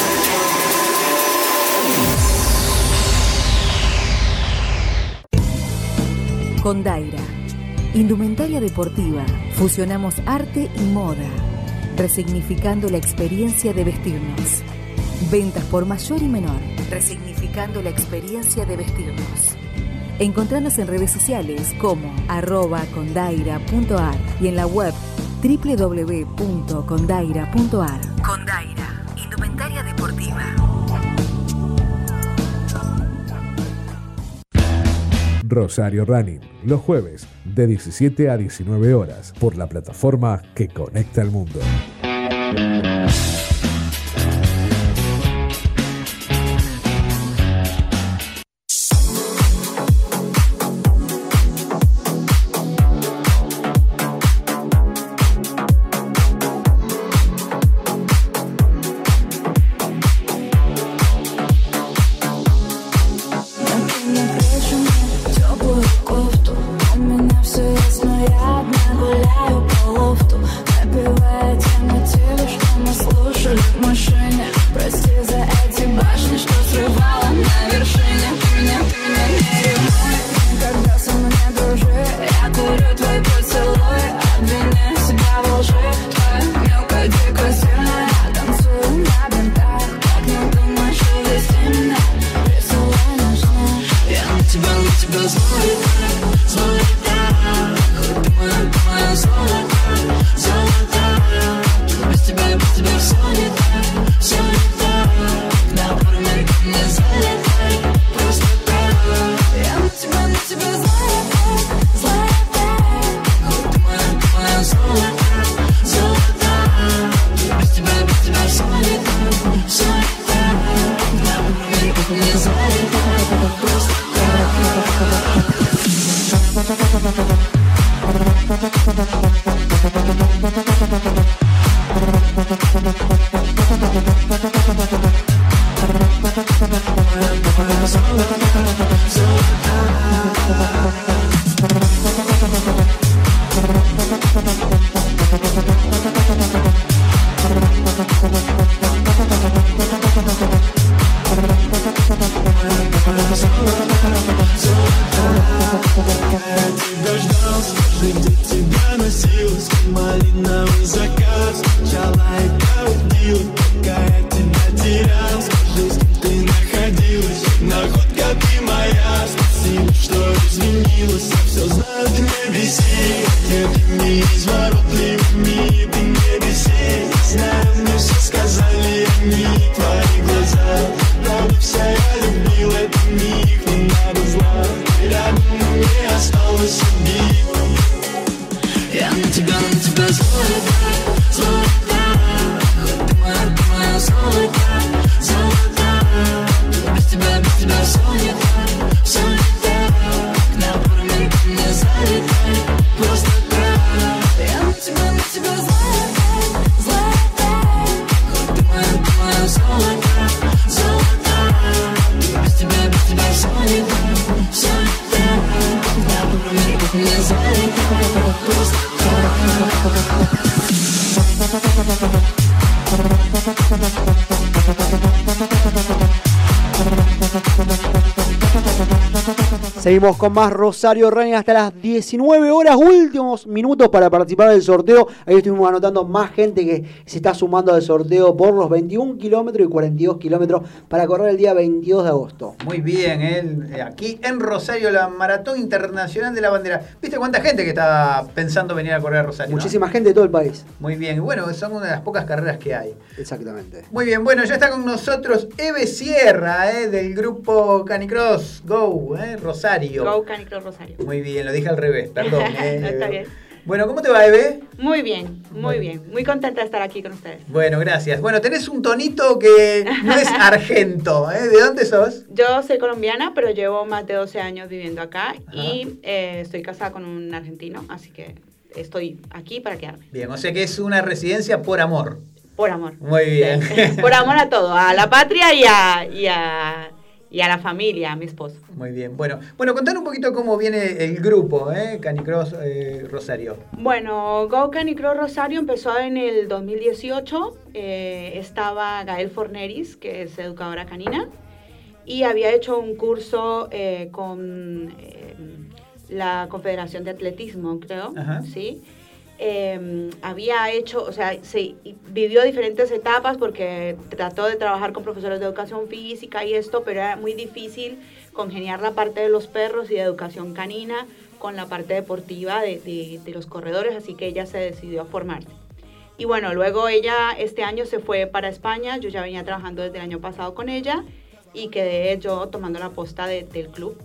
Con Daira. Indumentaria deportiva. Fusionamos arte y moda. Resignificando la experiencia de vestirnos. Ventas por mayor y menor. Resignificando la experiencia de vestirnos. Encontranos en redes sociales como arroba condaira.ar y en la web www.condaira.ar. Condaira. Indumentaria deportiva. Rosario Running, los jueves de 17 a 19 horas por la plataforma que conecta al mundo. Con más Rosario Running hasta las 19 horas, últimos minutos para participar del sorteo. Ahí estuvimos anotando más gente que se está sumando al sorteo por los 21 kilómetros y 42 kilómetros para correr el día 22 de agosto. Muy bien, ¿eh? aquí en Rosario, la Maratón Internacional de la Bandera. ¿Viste cuánta gente que está pensando venir a correr a Rosario? no? Muchísima gente de todo el país. Muy bien, y bueno, son una de las pocas carreras que hay. Exactamente. Muy bien, bueno, ya está con nosotros Eve Sierra, ¿eh? del grupo Canicross Go, ¿eh? Rosario. Go Canicross Rosario. Muy bien, lo dije al revés, perdón. ¿eh? No, está bien. Bueno, ¿cómo te va, Eve? Muy bien, muy bien. Muy contenta de estar aquí con ustedes. Bueno, gracias. Bueno, tenés un tonito que no es argento, ¿eh? ¿De dónde sos? Yo soy colombiana, pero llevo más de 12 años viviendo acá y eh, estoy casada con un argentino, así que estoy aquí para quedarme. Bien, o sea que es una residencia por amor. Por amor. Muy bien. Por amor a todo, a la patria y a, y a, y a la familia, a mi esposo. Muy bien. Bueno, bueno, contanos un poquito cómo viene el grupo, ¿eh? Canicross eh, Rosario. Bueno, Go Canicross Rosario empezó en el 2018. eh, estaba Gael Forneris, que es educadora canina, y había hecho un curso eh, con eh, la Confederación de Atletismo, creo, Ajá. ¿sí? Eh, había hecho, o sea, se vivió diferentes etapas porque trató de trabajar con profesores de educación física y esto, pero era muy difícil congeniar la parte de los perros y de educación canina con la parte deportiva de, de- de los corredores, así que ella se decidió a formarse. Y bueno, luego ella este año se fue para España, yo ya venía trabajando desde el año pasado con ella y quedé yo tomando la posta de- del club.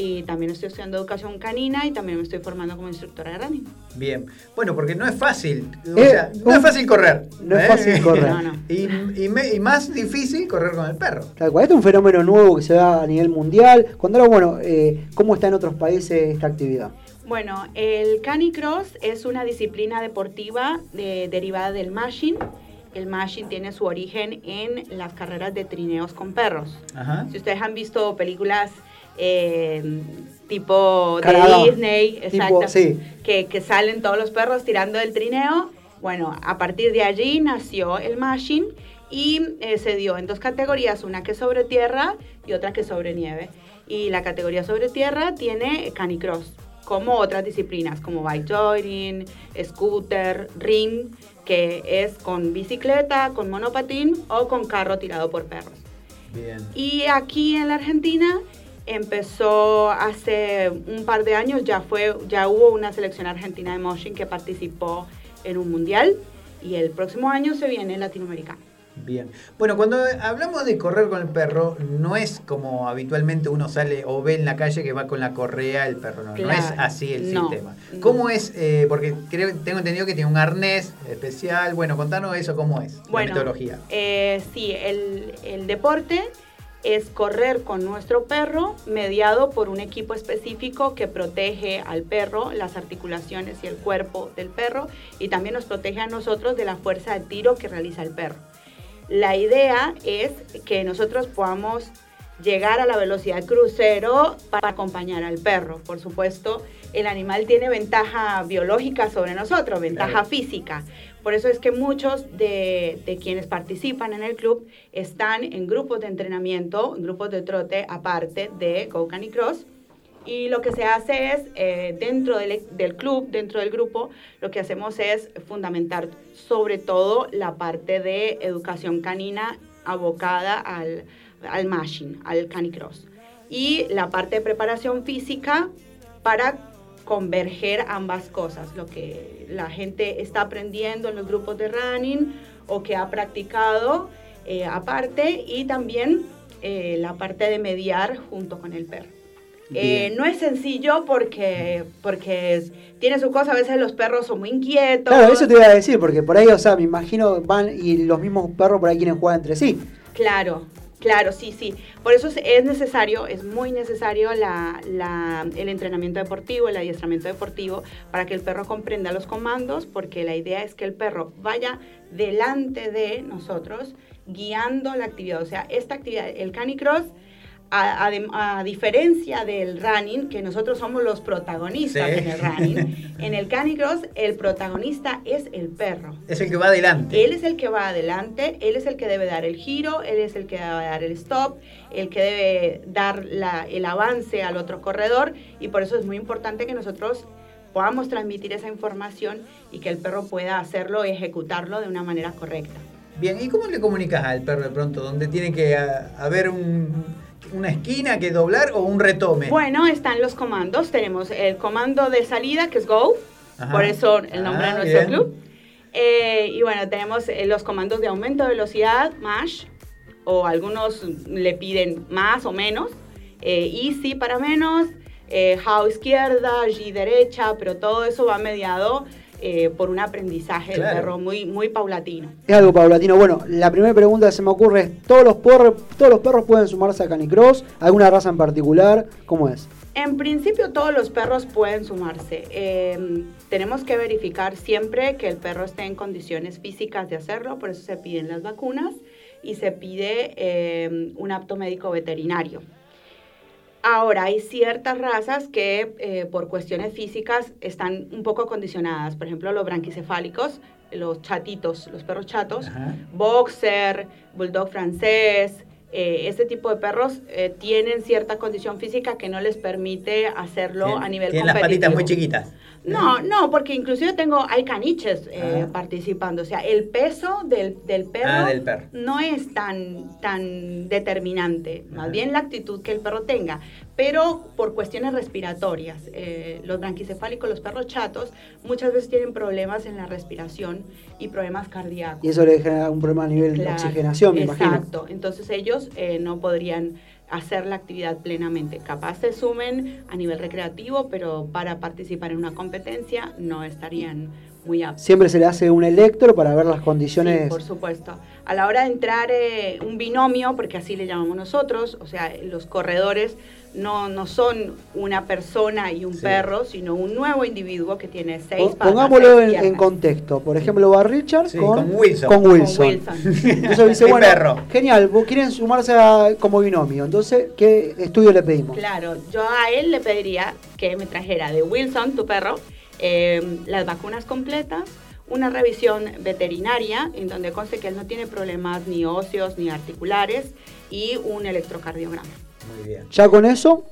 Y también estoy estudiando educación canina y también me estoy formando como instructora de running. Bien. Bueno, porque no es fácil. O Eh, sea, no es fácil correr. No es ¿eh? fácil correr. No, no. Y, y me- y más difícil correr con el perro. Tal cual, este es un fenómeno nuevo que se da a nivel mundial. Cuando bueno, eh, ¿cómo está en otros países esta actividad? Bueno, el canicross es una disciplina deportiva de- derivada del mashing. El mashing tiene su origen en las carreras de trineos con perros. Ajá. Si ustedes han visto películas eh, tipo de Disney, Tipo, exacto, sí. que, que salen todos los perros tirando el trineo, bueno, a partir de allí nació el mashing y eh, se dio en dos categorías, una que es sobre tierra y otra que es sobre nieve. Y la categoría sobre tierra tiene canicross, como otras disciplinas, como bike joying, scooter, ring, que es con bicicleta, con monopatín o con carro tirado por perros. Bien. Y aquí en la Argentina empezó hace un par de años, ya, fue, ya hubo una selección argentina de motion que participó en un mundial y el próximo año se viene el latinoamericano. Bien. Bueno, cuando hablamos de correr con el perro, no es como habitualmente uno sale o ve en la calle que va con la correa el perro, no, es así el No. sistema. ¿Cómo es? eh, porque creo, tengo entendido que tiene un arnés especial. Bueno, contanos eso, ¿cómo es? Bueno, la metodología. eh, sí, el, el deporte es correr con nuestro perro mediado por un equipo específico que protege al perro, las articulaciones y el cuerpo del perro y también nos protege a nosotros de la fuerza de tiro que realiza el perro. La idea es que nosotros podamos llegar a la velocidad crucero para acompañar al perro. Por supuesto, el animal tiene ventaja biológica sobre nosotros, ventaja Claro. física. Por eso es que muchos de, de quienes participan en el club están en grupos de entrenamiento, en grupos de trote aparte de Go Canicross. Y lo que se hace es, eh, dentro del, del club, dentro del grupo, lo que hacemos es fundamentar sobre todo la parte de educación canina abocada al, al mashing, al canicross. Y la parte de preparación física para converger ambas cosas, lo que la gente está aprendiendo en los grupos de running o que ha practicado eh, aparte y también eh, la parte de mediar junto con el perro. Eh, no es sencillo porque, porque es- tiene su cosa, a veces los perros son muy inquietos. Claro, eso te iba a decir, porque por ahí, o sea, me imagino van y los mismos perros por ahí quieren jugar entre sí. Claro, claro, sí, sí. Por eso es- es necesario, es muy necesario la- el entrenamiento deportivo, el adiestramiento deportivo, para que el perro comprenda los comandos, porque la idea es que el perro vaya delante de nosotros, guiando la actividad. O sea, esta actividad, el canicross, a, a- a diferencia del running, que nosotros somos los protagonistas Sí. en el running, en el canicross el protagonista es el perro. Es el que va adelante. Él es el que va adelante, él es el que debe dar el giro, él es el que debe dar el stop, el que debe dar la- el avance al otro corredor y por eso es muy importante que nosotros podamos transmitir esa información y que el perro pueda hacerlo y ejecutarlo de una manera correcta. Bien, ¿y cómo le comunicas al perro de pronto? ¿Dónde tiene que haber un- una esquina que doblar o un retome? Bueno, están los comandos. Tenemos el comando de salida, que es Go, Ajá. por eso el nombre Ah, de nuestro bien. club. Eh, y bueno, tenemos eh, los comandos de aumento de velocidad, MASH, o algunos le piden más o menos. Eh, easy para menos, eh, How izquierda, G derecha, pero todo eso va mediado eh, por un aprendizaje del Claro. perro muy, muy paulatino. Es algo paulatino. Bueno, la primera pregunta que se me ocurre es, ¿todos los, por- todos los perros pueden sumarse a Canicross? ¿Alguna raza en particular? ¿Cómo es? En principio todos los perros pueden sumarse. Eh, tenemos que verificar siempre que el perro esté en condiciones físicas de hacerlo, por eso se piden las vacunas y se pide eh, un apto médico veterinario. Ahora, hay ciertas razas que eh, por cuestiones físicas están un poco condicionadas. Por ejemplo, los branquicefálicos, los chatitos, los perros chatos, boxer, bulldog francés, eh, este tipo de perros eh, tienen cierta condición física que no les permite hacerlo Tien- a nivel Tienen las competitivo. patitas muy chiquitas. No, no, porque inclusive tengo, hay caniches eh, Ah. participando. O sea, el peso del, del perro Ah, del perro. no es tan, tan determinante, más bien la actitud que el perro tenga. Pero por cuestiones respiratorias, eh, los branquicefálicos, los perros chatos, muchas veces tienen problemas en la respiración y problemas cardíacos. Y eso le genera un problema a nivel de Claro, oxigenación, me imagino. Exacto. Entonces ellos eh, no podrían hacer la actividad plenamente. Capaz se sumen a nivel recreativo, pero para participar en una competencia no estarían muy aptos. Siempre se le hace un electro para ver las condiciones. Sí, por supuesto. A la hora de entrar eh, un binomio, porque así le llamamos nosotros, o sea, los corredores no, no son una persona y un perro, sino un nuevo individuo que tiene seis patas. Pongámoslo seis en, contexto. Por ejemplo, va Richard Sí, con, con Wilson. con Wilson. Con Wilson. Entonces dice, bueno, perro. genial, vos quieren sumarse a- como binomio. Entonces, ¿qué estudio le pedimos? Claro, yo a él le pediría que me trajera de Wilson, tu perro, eh, las vacunas completas, una revisión veterinaria en donde conste que él no tiene problemas ni óseos ni articulares y un electrocardiograma. Muy bien. Ya con eso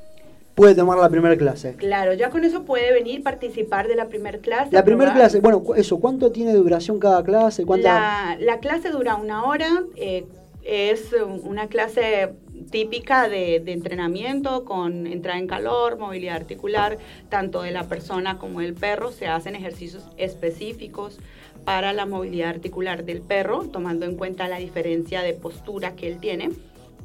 puede tomar la primera clase. Claro, ya con eso puede venir participar de la primera clase. La primera clase, bueno, eso, ¿cuánto tiene de duración cada clase? ¿Cuánta? La, la clase dura una hora, eh, es una clase típica de, de entrenamiento con entrada en calor, movilidad articular, tanto de la persona como del perro. Se hacen ejercicios específicos para la movilidad articular del perro, tomando en cuenta la diferencia de postura que él tiene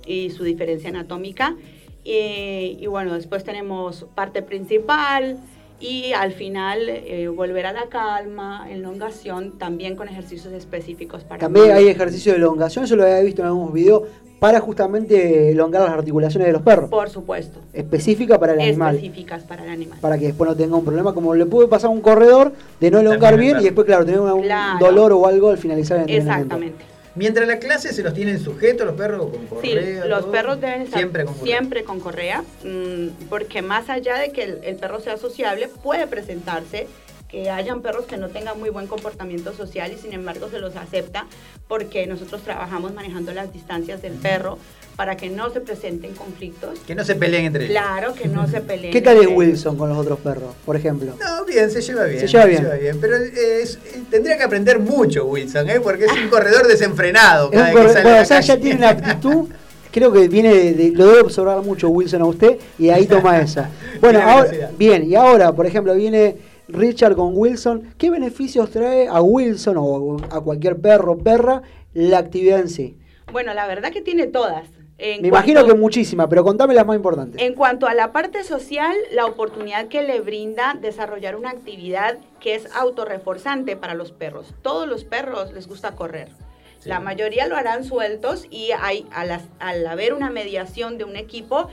y su diferencia anatómica. Y, y bueno, después tenemos parte principal y al final eh, volver a la calma, elongación, también con ejercicios específicos para También hay ejercicio de elongación, eso lo había visto en algunos videos, para justamente elongar las articulaciones de los perros. Por supuesto. Específica para el animal. Específicas para el animal. Para que después no tenga un problema, como le puede pasar a un corredor de no elongar bien y después, claro, tener un Claro. dolor o algo al finalizar el entrenamiento. Exactamente. Mientras la clase se los tienen sujetos los perros con Sí, correa. los todo? perros deben estar siempre con correa. siempre con correa, mm, porque más allá de que el, el perro sea sociable, puede presentarse que hayan perros que no tengan muy buen comportamiento social y sin embargo se los acepta porque nosotros trabajamos manejando las distancias del perro para que no se presenten conflictos. Que no se peleen entre ellos. Claro que no se peleen. ¿Qué tal es. Wilson con los otros perros, por ejemplo? No, bien, se lleva bien. Se lleva bien. Pero eh, es- eh, tendría que aprender mucho Wilson, ¿eh? porque es un corredor desenfrenado. Es un Cada vez que corre- sale bueno, o sea, ya tiene una aptitud, creo que viene de, de- lo debe observar mucho Wilson a usted y ahí toma esa. Bueno, ahora, bien, y ahora, por ejemplo, viene Richard con Wilson. ¿Qué beneficios trae a Wilson o a cualquier perro o perra la actividad en sí? Bueno, la verdad que tiene todas. En Me imagino cuanto- que muchísimas, pero contame las más importantes. En cuanto a la parte social, la oportunidad que le brinda desarrollar una actividad que es autorreforzante para los perros. Todos los perros les gusta correr. La mayoría lo harán sueltos y hay, al, al haber una mediación de un equipo,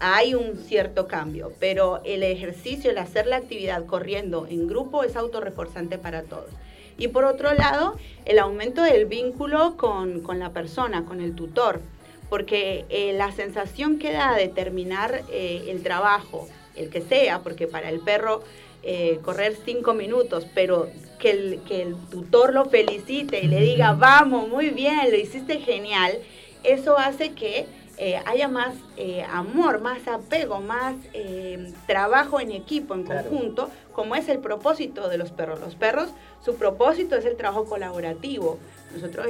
hay un cierto cambio. Pero el ejercicio, el hacer la actividad corriendo en grupo es autorreforzante para todos. Y por otro lado, el aumento del vínculo con, con la persona, con el tutor porque eh, la sensación que da de terminar eh, el trabajo, el que sea, porque para el perro eh, correr cinco minutos, pero que el, que el tutor lo felicite y le diga, vamos, muy bien, lo hiciste genial, eso hace que eh, haya más eh, amor, más apego, más eh, trabajo en equipo, en Claro. conjunto, como es el propósito de los perros. Los perros, su propósito es el trabajo colaborativo. Nosotros,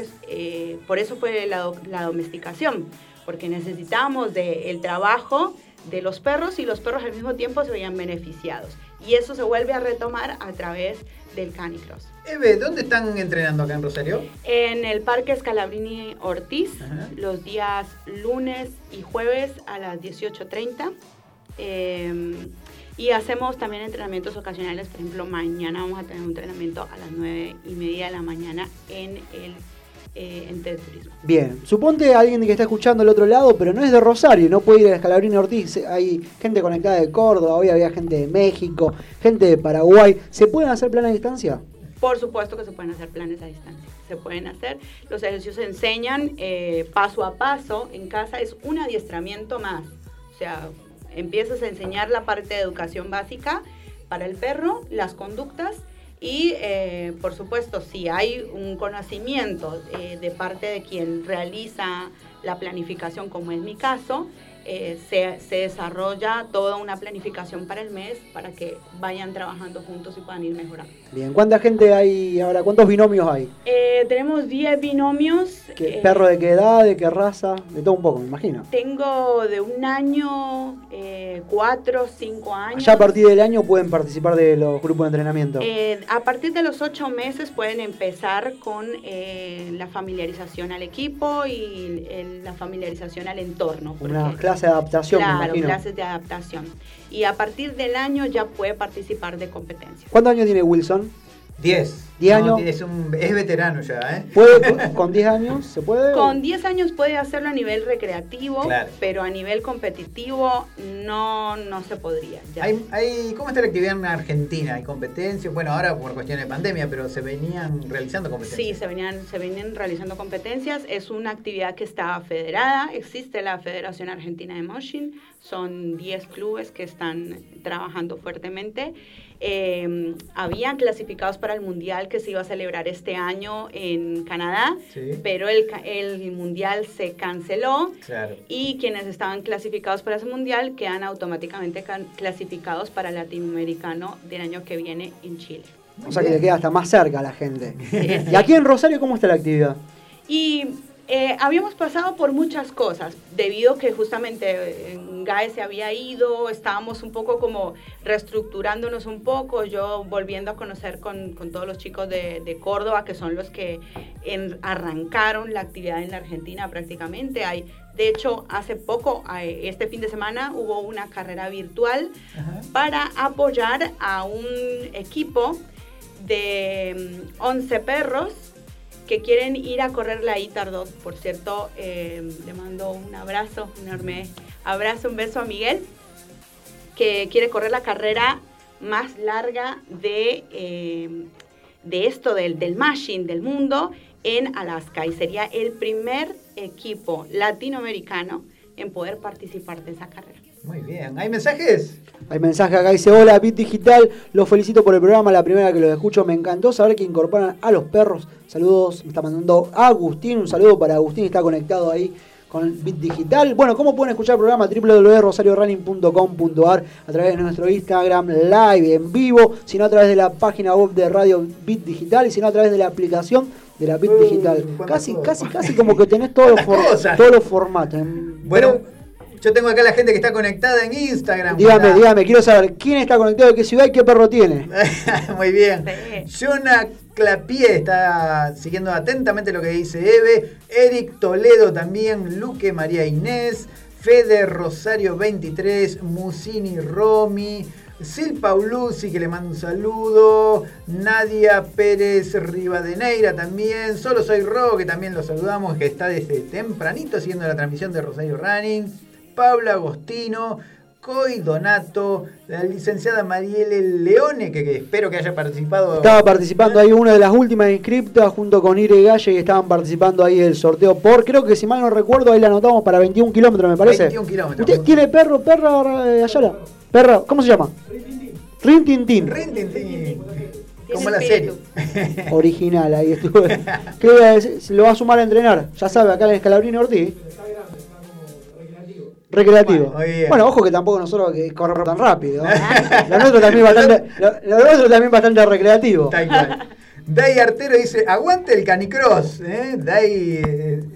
por eso fue la, do- la domesticación, porque necesitamos del trabajo de los perros y los perros al mismo tiempo se veían beneficiados. Y eso se vuelve a retomar a través del canicross. Eve, ¿dónde están entrenando acá en Rosario? En el Parque Scalabrini Ortiz, Ajá. los días lunes y jueves a las 18.30. eh, y hacemos también entrenamientos ocasionales. Por ejemplo, mañana vamos a tener un entrenamiento a las 9 y media de la mañana en el eh, Ente de Turismo. Bien, suponte alguien que está escuchando al otro lado, pero no es de Rosario, no puede ir a Escalabrini Ortiz. Hay gente conectada de Córdoba, hoy había gente de México, gente de Paraguay. ¿Se pueden hacer planes a distancia? Por supuesto que se pueden hacer planes a distancia. Se pueden hacer. Los ejercicios se enseñan eh, paso a paso en casa. Es un adiestramiento más. O sea, empiezas a enseñar la parte de educación básica para el perro, las conductas y, eh, por supuesto, si hay un conocimiento eh, de parte de quien realiza la planificación, como es mi caso, eh, se, se desarrolla toda una planificación para el mes para que vayan trabajando juntos y puedan ir mejorando. Bien, ¿cuánta gente hay ahora? ¿Cuántos binomios hay? Eh, tenemos 10 binomios. ¿Qué, eh, ¿Perro de qué edad, de qué raza? De todo un poco, me imagino. Tengo de un año, eh, cuatro, cinco años. Ya a partir del año pueden participar de los grupos de entrenamiento. Eh, a partir de los ocho meses pueden empezar con eh, la familiarización al equipo y el- la familiarización al entorno. Una clase de adaptación, me claro, imagino. clases de adaptación. Y a partir del año ya puede participar de competencias. ¿Cuántos años tiene Wilson? 10. ¿Diez No, años? Es, un, es veterano ya, ¿eh? ¿Puede con- con 10 años? ¿Se puede? Con 10 años puede hacerlo a nivel recreativo, Claro. pero a nivel competitivo no, no se podría. ya. Hay, hay- ¿Cómo está la actividad en Argentina? ¿Hay competencias? Bueno, ahora por cuestiones de pandemia, pero se venían realizando competencias. Sí, se venían, se venían realizando competencias. Es una actividad que está federada. Existe la Federación Argentina de Motion. Son 10 clubes que están trabajando fuertemente. Eh, habían clasificados para el Mundial que se iba a celebrar este año en Canadá, Sí. pero el, el Mundial se canceló. Claro. Y quienes estaban clasificados para ese mundial quedan automáticamente clasificados para el latinoamericano del año que viene en Chile. O sea que le queda hasta más cerca a la gente. ¿Y aquí en Rosario cómo está la actividad? Y eh, habíamos pasado por muchas cosas, debido que justamente en GAE se había ido, estábamos un poco como reestructurándonos un poco, yo volviendo a conocer con, con todos los chicos de, de Córdoba, que son los que en- arrancaron la actividad en la Argentina prácticamente. Hay, de hecho, hace poco, este fin de semana, hubo una carrera virtual para apoyar a un equipo de mm, 11 perros que quieren ir a correr la Itardo. Por cierto, eh, le mando un abrazo, un enorme abrazo, un beso a Miguel, que quiere correr la carrera más larga de, eh, de esto, del, del mashing del mundo, en Alaska. Y sería el primer equipo latinoamericano en poder participar de esa carrera. Muy bien. ¿Hay mensajes? Hay mensaje acá, dice, hola, Bit Digital, los felicito por el programa, la primera que los escucho, me encantó saber que incorporan a los perros. Saludos, me está mandando Agustín, un saludo para Agustín, está conectado ahí con Bit Digital. Bueno, ¿cómo pueden escuchar el programa? www.rosariorunning.com.ar a través de nuestro Instagram live en vivo, sino a través de la página web de Radio Bit Digital y sino a través de la aplicación de la Bit Digital. Casi, casi, casi como que tenés todos los, for- todos los formatos. En Bueno, yo tengo acá la gente que está conectada en Instagram. Dígame, dígame, quiero saber quién está conectado, de qué ciudad y qué perro tiene. Muy bien. Jonah Clapié está siguiendo atentamente lo que dice Eve. Eric Toledo también. Luque María Inés. Fede Rosario 23. Musini Romy. Sil Paulucci, que le manda un saludo. Nadia Pérez Rivadeneira también. Solo soy Ro, que también lo saludamos, que está desde tempranito siguiendo la transmisión de Rosario Running. Paula Agostino. Coy Donato, la licenciada Marielle Leone, que, que espero que haya participado. Estaba participando ahí una de las últimas inscriptas junto con Ire Galle y estaban participando ahí el sorteo por, creo que si mal no recuerdo, ahí la anotamos para 21 kilómetros, me parece. 21 kilómetros. ¿Usted tiene perro, perra, eh, Ayala? Perra, ¿cómo se llama? Rin Tin Tin. Rin. Como la serie. Original, ahí estuve. Creo que lo va a sumar a entrenar. Ya sabe, acá en Escalabrini Ortiz. Recreativo. Bueno, ojo que tampoco nosotros que corremos tan rápido. lo nuestro también bastante, lo, lo nuestro también bastante recreativo. Tal cual. Dai Artero dice, aguante el canicross, ¿eh? Dai, eh,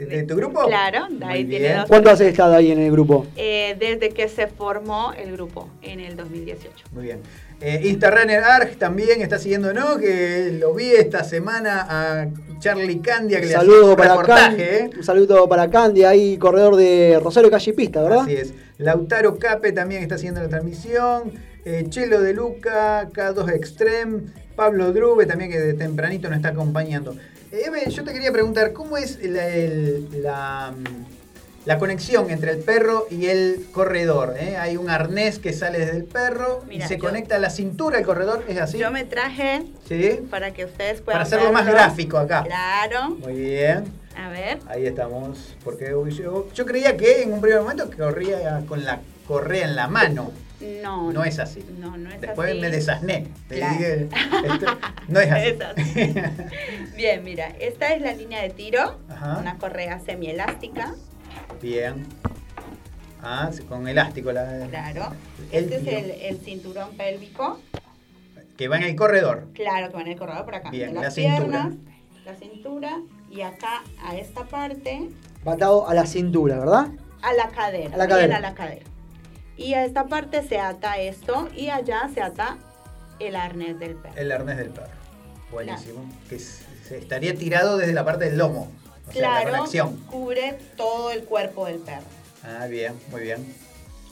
¿de tu grupo? Claro, Dai tiene dos. ¿Cuánto has estado ahí en el grupo? Eh, desde que se formó el grupo en el 2018. Muy bien. Eh, Instarunner Arg también está siguiendo, ¿no? Que lo vi esta semana a Charlie Candia, que Un le saludo para reportaje, Candy, ¿eh? un saludo para Candy, ahí corredor de Rosario Calle Pista, ¿verdad? Así es. Lautaro Cape también está siguiendo la transmisión. Eh, Chelo de Luca, K2 Extreme. Pablo Drube también que de tempranito nos está acompañando. Eh, Eve, yo te quería preguntar, ¿cómo es la, el- la, mm, la conexión entre el perro y el corredor? eh? Hay un arnés que sale desde el perro Mira, y se yo- conecta a la cintura el corredor, ¿es así? Yo me traje Sí. para que ustedes puedan Para hacerlo más gráfico acá. Claro. Muy bien. A ver. Ahí estamos. Porque yo, yo creía que en un primer momento corría con la correa en la mano. No. No es así. No, no es Después así. me desasné. Te Claro. dije, esto no es así. Es así. Bien, mira, esta es la línea de tiro, Ajá. una correa semielástica, Bien. Ah, con elástico. La, claro. El Este es el, el cinturón pélvico, Que va en el corredor. claro, que va en el corredor por acá. Bien, de la las cintura. piernas, la cintura y acá a esta parte, Batado a la cintura, ¿verdad? a la cadera. A la bien cadera. a la cadera. Y a esta parte se ata esto y allá se ata el arnés del perro. El arnés del perro. Buenísimo. Que se estaría tirado desde la parte del lomo. O sea, la claro, conexión. cubre todo el cuerpo del perro. Ah, bien, muy bien.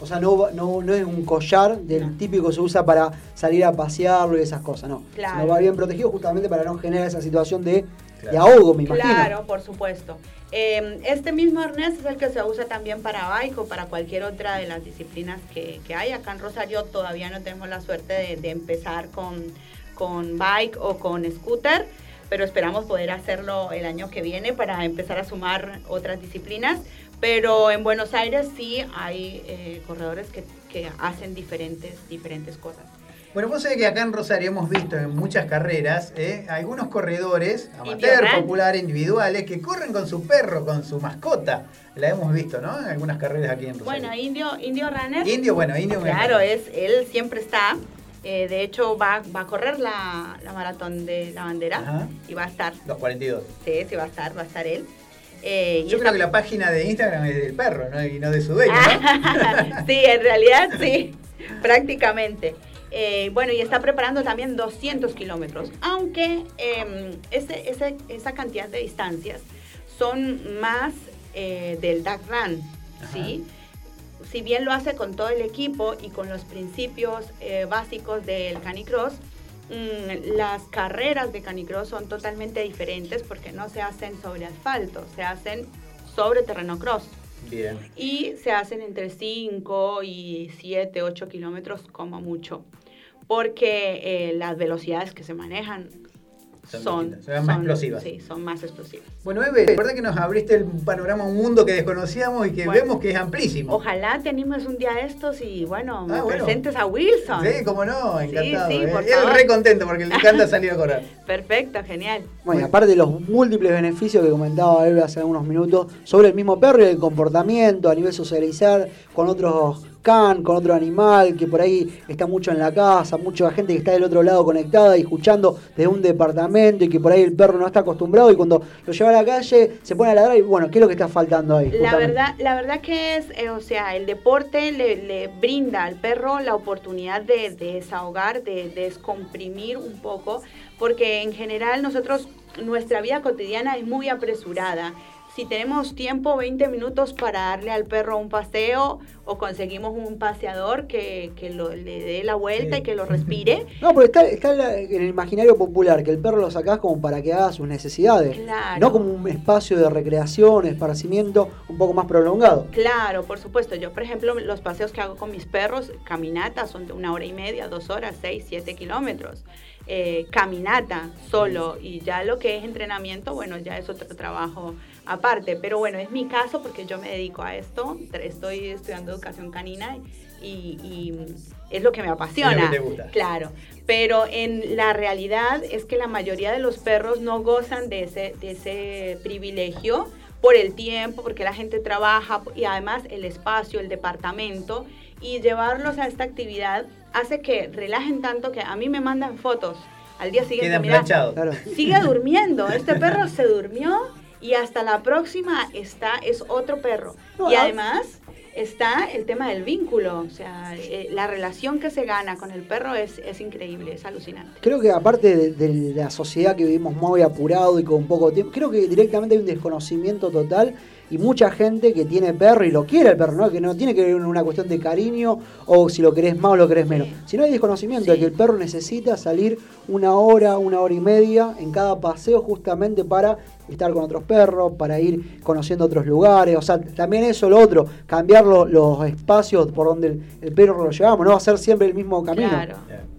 O sea, no, no, no es un collar del típico que se usa para salir a pasearlo y esas cosas, no. Claro. Sino va bien protegido justamente para no generar esa situación de, de Claro. ahogo, me imagino. Claro, por supuesto. Eh, este mismo arnés es el que se usa también para bike o para cualquier otra de las disciplinas que, que hay. Acá en Rosario todavía no tenemos la suerte de, de empezar con, con bike o con scooter, pero esperamos poder hacerlo el año que viene para empezar a sumar otras disciplinas. Pero en Buenos Aires sí hay eh, corredores que, que hacen diferentes, diferentes cosas. Bueno, vos sabés que acá en Rosario hemos visto en muchas carreras eh, algunos corredores, amateur, Run. populares, individuales, que corren con su perro, con su mascota. La hemos visto, ¿no? En algunas carreras aquí en Rosario. Bueno, Indio, Indio Runner. Indio, bueno, Indio Claro, es, él siempre está. Eh, de hecho, va, va a correr la, la maratón de la bandera Ajá. y va a estar. Los 42. Sí, sí, va a estar, va a estar él. Eh, y Yo está- creo que la página de Instagram es del perro, ¿no? Y no de su dueño, ¿no? sí, en realidad sí, prácticamente. Eh, bueno, y está preparando también 200 kilómetros, aunque eh, ese- ese- esa cantidad de distancias son más eh, del Duck Run, ¿sí? Si bien lo hace con todo el equipo y con los principios eh, básicos del canicross, mm, las carreras de canicross son totalmente diferentes porque no se hacen sobre asfalto, se hacen sobre terreno cross Bien. y se hacen entre 5 y 7, 8 kilómetros como mucho, porque eh, las velocidades que se manejan Son son, más explosivas. Sí, son más explosivas. Bueno, Eve, la verdad que nos abriste el panorama a un mundo que desconocíamos y que Bueno. vemos que es amplísimo. Ojalá te animes un día a estos y bueno, me Ah, bueno. presentes a Wilson. Sí, cómo no, encantado. sí, eh. por Él favor. re contento porque le encanta salir a correr. Perfecto, genial. Bueno, y aparte de los múltiples beneficios que comentaba Eve hace unos minutos sobre el mismo perro y el comportamiento a nivel socializar con otros can, con otro animal, que por ahí está mucho en la casa, mucha gente que está del otro lado conectada y escuchando de un departamento y que por ahí el perro no está acostumbrado y cuando lo lleva a la calle se pone a ladrar y bueno, ¿qué es lo que está faltando ahí? La verdad, la verdad que es, eh, o sea, el deporte le, le brinda al perro la oportunidad de, de desahogar, de, de descomprimir un poco, porque en general nosotros, nuestra vida cotidiana es muy apresurada. Si tenemos tiempo, 20 minutos para darle al perro un paseo o conseguimos un paseador que, que lo- le dé la vuelta y que lo respire, No, pero está, está en, la- en el imaginario popular que el perro lo sacás como para que haga sus necesidades, Claro. no como un espacio de recreación, esparcimiento un poco más prolongado. Claro, por supuesto. Yo, por ejemplo, los paseos que hago con mis perros, caminatas, son de una hora y media, dos horas, seis, siete kilómetros. Eh, caminata solo y ya lo que es entrenamiento, bueno, ya es otro trabajo aparte. Pero bueno, es mi caso porque yo me dedico a esto. Estoy estudiando educación canina y, y es lo que me apasiona. Que te gusta. Claro, pero en la realidad es que la mayoría de los perros no gozan de ese, de ese privilegio por el tiempo, porque la gente trabaja y además el espacio, el departamento y llevarlos a esta actividad hace que relajen tanto que a mí me mandan fotos al día siguiente. Quedan "Mira, planchados. sigue durmiendo, este perro se durmió y hasta la próxima está es otro perro. Y además está el tema del vínculo, o sea, eh, la relación que se gana con el perro es, es increíble, es alucinante. Creo que aparte de, de la sociedad que vivimos muy apurado y con poco tiempo, creo que directamente hay un desconocimiento total y mucha gente que tiene perro y lo quiere el perro, ¿no? que no tiene que ver una cuestión de cariño o si lo querés más o lo querés menos, sino hay desconocimiento de que el perro necesita salir una hora, una hora y media en cada paseo justamente para estar con otros perros, para ir conociendo otros lugares, o sea, también eso, lo otro, cambiar lo- los espacios por donde el, el perro lo llevamos, no va a ser siempre el mismo camino. Claro.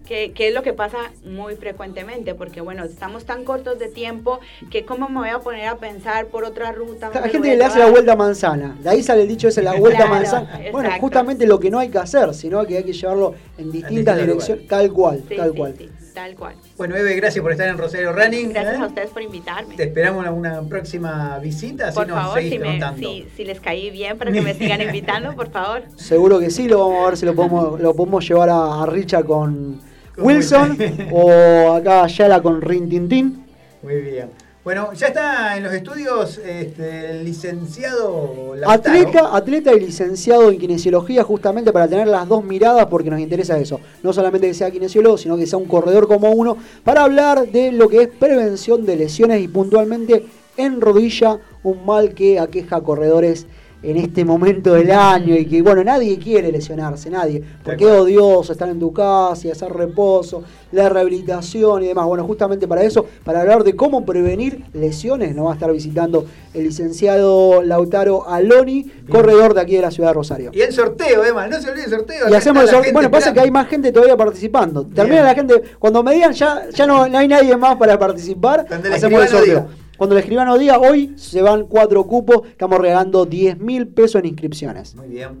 Que, que es lo que pasa muy frecuentemente, porque bueno, estamos tan cortos de tiempo que cómo me voy a poner a pensar por otra ruta. Hay me gente le hace la vuelta a manzana. De ahí sale el dicho ese, la vuelta Claro, manzana. Bueno, exacto. justamente lo que no hay que hacer, sino que hay que llevarlo en distintas direcciones, tal cual, Sí, tal sí, cual. sí, tal cual. Bueno, Eve, gracias por estar en Rosario Running. Gracias ¿eh? a ustedes por invitarme. Te esperamos en una próxima visita, así Por nos favor, seguís si, me- contando. si, si les caí bien para que me sigan invitando, por favor. Seguro que sí, lo vamos a ver si lo podemos, lo podemos llevar a, a Richa Con Wilson o acá Yala con Rin Tin Tin. Muy bien. Bueno, ya está en los estudios este, el licenciado Lautaro. Atleta, atleta y licenciado en kinesiología justamente para tener las dos miradas porque nos interesa eso. No solamente que sea kinesiólogo, sino que sea un corredor como uno para hablar de lo que es prevención de lesiones y puntualmente en rodilla, un mal que aqueja a corredores en este momento del año y que bueno, nadie quiere lesionarse, nadie, porque es odioso estar en tu casa y hacer reposo, la rehabilitación y demás. Bueno, justamente para eso, para hablar de cómo prevenir lesiones, nos va a estar visitando el licenciado Lautaro Aloni, corredor de aquí de la ciudad de Rosario. Y el sorteo, Emma, no se olvide el sorteo. Y hacemos el sorteo. Bueno, pasa que hay más gente todavía participando. Termina la gente, cuando me digan ya, ya no, no hay nadie más para participar, hacemos el sorteo. Cuando el escribano diga, hoy se van cuatro cupos, estamos regalando 10 mil pesos en inscripciones. Muy bien.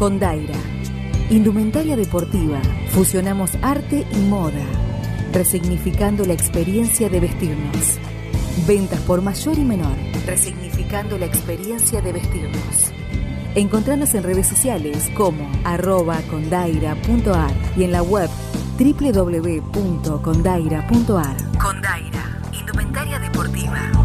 Con Daira, indumentaria deportiva, fusionamos arte y moda, resignificando la experiencia de vestirnos. Ventas por mayor y menor, resignificando la experiencia de vestirnos. Encontranos en redes sociales como arroba condaira.ar y en la web www.condaira.ar. Condaira, indumentaria deportiva.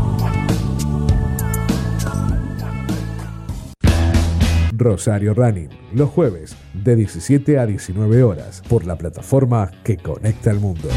Rosario Running, los jueves de 17 a 19 horas por la plataforma que conecta al mundo.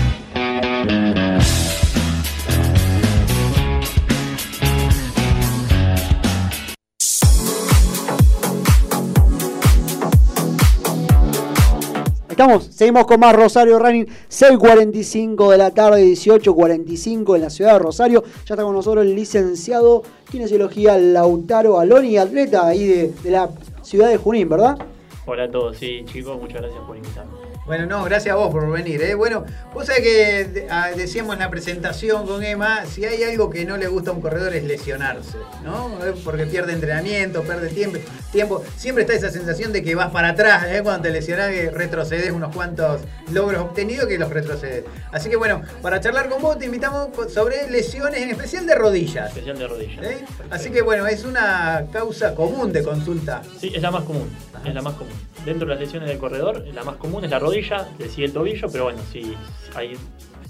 Estamos, seguimos con más Rosario Running, 6.45 de la tarde, 18.45 en la ciudad de Rosario. Ya está con nosotros el licenciado Kinesiología Lautaro Aloni, atleta ahí de, de la ciudad de Junín, ¿verdad? Hola a todos, sí, chicos, muchas gracias por invitarme. Bueno, no, gracias a vos por venir. ¿eh? Bueno, vos sabés que ah, decíamos en la presentación con Emma, si hay algo que no le gusta a un corredor es lesionarse, ¿no? Eh, Porque pierde entrenamiento, pierde tiempo, tiempo. Siempre está esa sensación de que vas para atrás, ¿eh? Cuando te lesionás, que retrocedes unos cuantos logros obtenidos que los retrocedes. Así que bueno, para charlar con vos te invitamos sobre lesiones, en especial de rodillas. Especial de rodillas. ¿eh? Así que bueno, es una causa común de consulta. Sí, es la más común. Es la más común. Dentro de las lesiones del corredor, la más común es la rodilla, le sigue el tobillo, pero bueno, sí, hay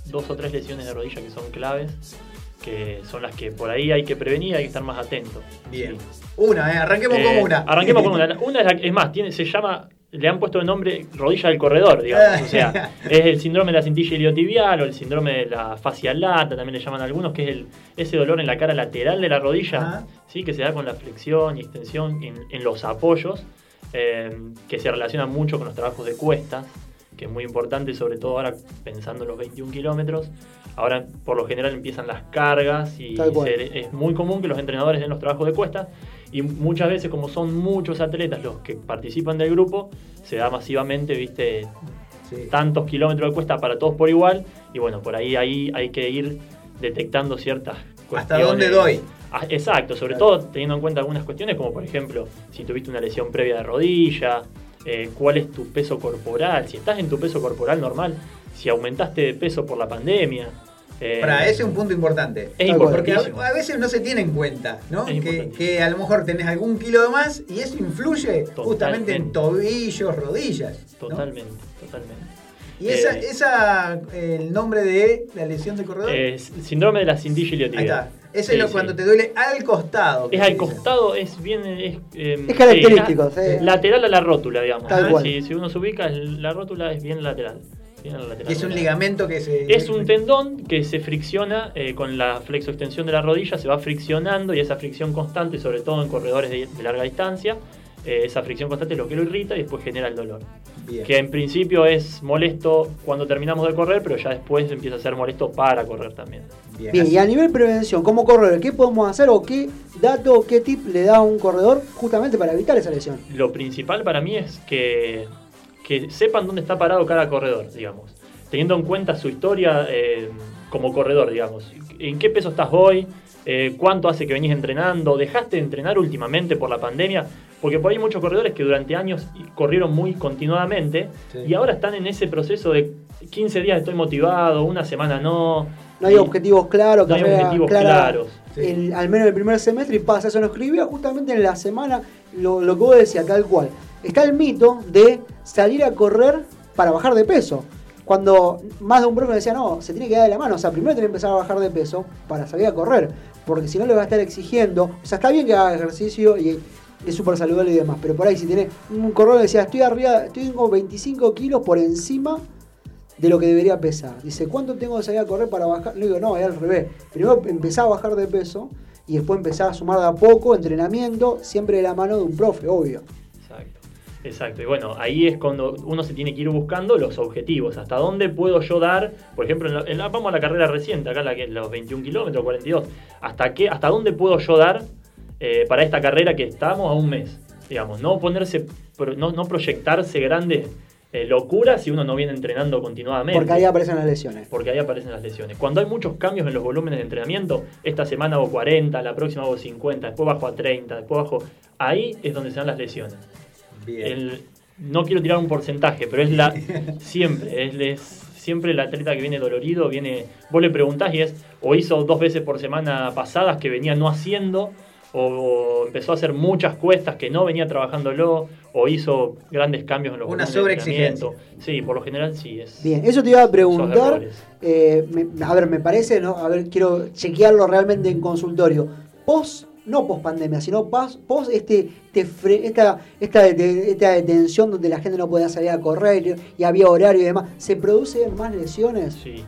dos o tres lesiones de rodilla que son claves, que son las que por ahí hay que prevenir, hay que estar más atento. Bien. Una, ¿eh? arranquemos Eh, con una. Arranquemos con una. Una es, la- es más, tiene, se llama le han puesto el nombre rodilla del corredor, digamos. O sea, es el síndrome de la cintilla iliotibial o el síndrome de la fascia lata, también le llaman algunos, que es el, ese dolor en la cara lateral de la rodilla, Ajá. ¿sí? que se da con la flexión y extensión en, en los apoyos, eh, que se relaciona mucho con los trabajos de cuestas, que es muy importante, sobre todo ahora pensando en los 21 kilómetros. Ahora, por lo general, empiezan las cargas y se- es muy común que los entrenadores den los trabajos de cuestas. Y muchas veces, como son muchos atletas los que participan del grupo, se da masivamente, viste, tantos kilómetros de cuesta para todos por igual. Y bueno, por ahí, ahí hay que ir detectando ciertas cuestiones. ¿Hasta dónde doy? Ah, Exacto, sobre todo teniendo en cuenta algunas cuestiones como por ejemplo si tuviste una lesión previa de rodilla, eh, cuál es tu peso corporal, si estás en tu peso corporal normal, si aumentaste de peso por la pandemia. eh, Para ese es un punto importante. Es Porque a, veces no se tiene en cuenta, Que, que a lo mejor tenés algún kilo de más y eso influye justamente en tobillos, rodillas. ¿no? Totalmente, totalmente. Y esa, Eh, esa el nombre de la lesión del corredor. eh, síndrome de la cintilla Ahí está. Ese Sí, es lo sí. cuando te duele al costado. Es al costado, es bien. Es, eh, Es característico, sí, sí. la- Lateral a la rótula, digamos. Tal ¿no? cual. Si, si uno se ubica, la rótula es bien lateral. bien a la lateral. Y es un ligamento que se. Es un tendón que se fricciona eh, con la flexoextensión de la rodilla, se va friccionando y esa fricción constante, sobre todo en corredores de, de larga distancia, eh, esa fricción constante es lo que lo irrita y después genera el dolor. Bien. Que en principio es molesto cuando terminamos de correr, pero ya después empieza a ser molesto para correr también. Bien, y a nivel prevención, como corredor, ¿qué podemos hacer o qué dato, qué tip le da a un corredor justamente para evitar esa lesión? Lo principal para mí es que, que sepan dónde está parado cada corredor, digamos. Teniendo en cuenta su historia eh, como corredor, digamos. ¿En qué peso estás hoy? Eh, ¿Cuánto hace que venís entrenando? ¿Dejaste de entrenar últimamente por la pandemia? Porque por ahí hay muchos corredores que durante años corrieron muy continuadamente Sí. y ahora están en ese proceso de 15 días estoy motivado, una semana no. No hay objetivos claros, No hay objetivos clara, claros. el- al menos el primer semestre y pasa. Eso lo escribía justamente en la semana, lo, lo que vos decías, tal cual. Está el mito de salir a correr para bajar de peso. Cuando más de un profe me decía, no, se tiene que dar de la mano. O sea, primero tiene que empezar a bajar de peso para salir a correr. Porque si no le va a estar exigiendo. O sea, está bien que haga ejercicio y es súper saludable y demás. Pero por ahí, si tiene un corredor que decía, estoy arriba, estoy tengo 25 kilos por encima de lo que debería pesar. Dice, ¿cuánto tengo que salir a correr para bajar? Le digo, no, es al revés. Primero empezar a bajar de peso y después empezar a sumar de a poco entrenamiento, siempre de la mano de un profe, obvio. Exacto, y bueno, ahí es cuando uno se tiene que ir buscando los objetivos. ¿Hasta dónde puedo yo dar? Por ejemplo, vamos a la carrera reciente, acá los 21 kilómetros, 42. ¿Hasta, qué, ¿Hasta dónde puedo yo dar eh, para esta carrera que estamos a un mes? Digamos, no ponerse, no, no proyectarse grandes eh, locuras si uno no viene entrenando continuadamente. Porque ahí aparecen las lesiones. Porque ahí aparecen las lesiones. Cuando hay muchos cambios en los volúmenes de entrenamiento, esta semana hago 40, la próxima hago 50, después bajo a 30, después bajo... Ahí es donde se dan las lesiones. El- no quiero tirar un porcentaje, pero es la siempre, es, es siempre el atleta que viene dolorido, viene, vos le preguntás y es, o hizo dos veces por semana pasadas que venía no haciendo, o, o empezó a hacer muchas cuestas que no venía trabajándolo, o hizo grandes cambios en los Una sobreexigencia. Sí, por lo general sí es. Bien, eso te iba a preguntar. eh, me- a ver, me parece, ¿no? A ver, quiero chequearlo realmente en consultorio. Post, no post pandemia, sino pas- post este, este fre- esta, esta, de- esta detención donde la gente no podía salir a correr y había horario y demás. ¿Se producen más lesiones? Sí,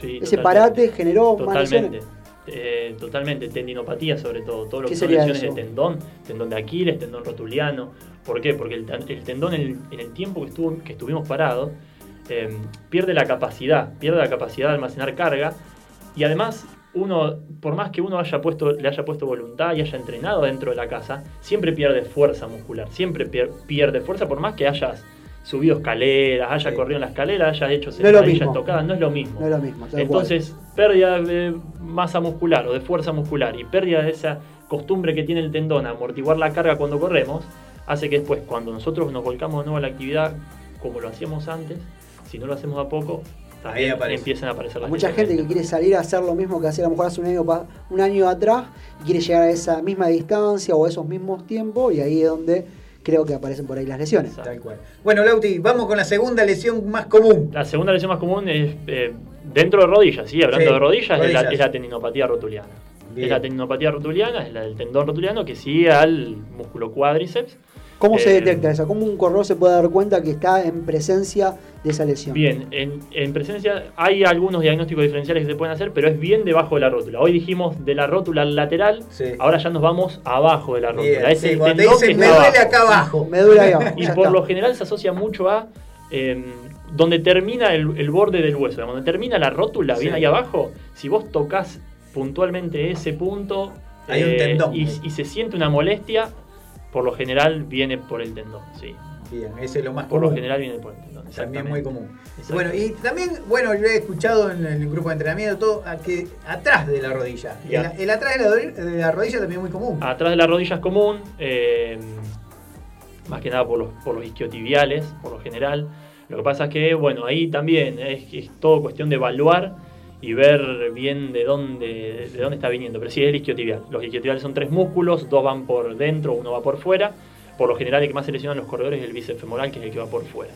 sí. Ese totalmente. parate generó más Totalmente. lesiones. Eh, totalmente, tendinopatía sobre todo, todo lo ¿Qué que son lesiones eso? de tendón, tendón de Aquiles, tendón rotuliano. ¿Por qué? Porque el, ten- el tendón en el, en el tiempo que, estuvo, que estuvimos parados eh, pierde la capacidad, pierde la capacidad de almacenar carga y además uno, por más que uno haya puesto, le haya puesto voluntad y haya entrenado dentro de la casa, siempre pierde fuerza muscular, siempre pier- pierde fuerza por más que hayas subido escaleras, hayas corrido en la escalera, hayas hecho No sentadillas mismo. tocadas, no es lo mismo. No es lo mismo. Entonces, pérdida de masa muscular o de fuerza muscular y pérdida de esa costumbre que tiene el tendón a amortiguar la carga cuando corremos, hace que después, cuando nosotros nos volcamos de nuevo a la actividad como lo hacíamos antes, si no lo hacemos a poco, también empiezan a aparecer las Mucha gente que quiere salir a hacer lo mismo que hacía a lo mejor hace un año, un año atrás y quiere llegar a esa misma distancia o a esos mismos tiempos y ahí es donde creo que aparecen por ahí las lesiones. Tal cual. Bueno, Lauti, vamos con la segunda lesión más común. La segunda lesión más común es eh, dentro de rodillas, ¿sí? Hablando Sí, de rodillas, Es, la, rodillas. es la tendinopatía rotuliana. Bien. Es la tendinopatía rotuliana, es la del tendón rotuliano que sigue al músculo cuádriceps ¿Cómo se Eh, detecta esa? ¿Cómo un corredor se puede dar cuenta que está en presencia de esa lesión? Bien, en, en presencia hay algunos diagnósticos diferenciales que se pueden hacer, pero es bien debajo de la rótula. Hoy dijimos de la rótula al lateral, ahora ya nos vamos abajo de la rótula. Bien, es sí, el cuando te tendón dicen, que "Me duele abajo". acá abajo. Me duele ahí abajo, Y por está. lo general se asocia mucho a eh, donde termina el, el borde del hueso. Donde termina la rótula, Sí. bien ahí abajo, si vos tocas puntualmente ese punto eh, Hay un tendón. y, y se siente una molestia, por lo general viene por el tendón. Sí. Bien, ese es lo más Por lo común. general viene por el tendón. También muy común. Bueno, y también, bueno, yo he escuchado en el grupo de entrenamiento todo a que atrás de la rodilla. El, el atrás de la, do- de la rodilla también es muy común. Atrás de la rodilla es común, eh, más que nada por los, por los isquiotibiales, por lo general. Lo que pasa es que, bueno, ahí también es, es todo cuestión de evaluar y ver bien de dónde, de dónde está viniendo. Pero sí, es el isquiotibial. Los isquiotibiales son tres músculos, dos van por dentro, uno va por fuera. Por lo general, el que más se lesionan los corredores es el bíceps femoral, que es el que va por fuera.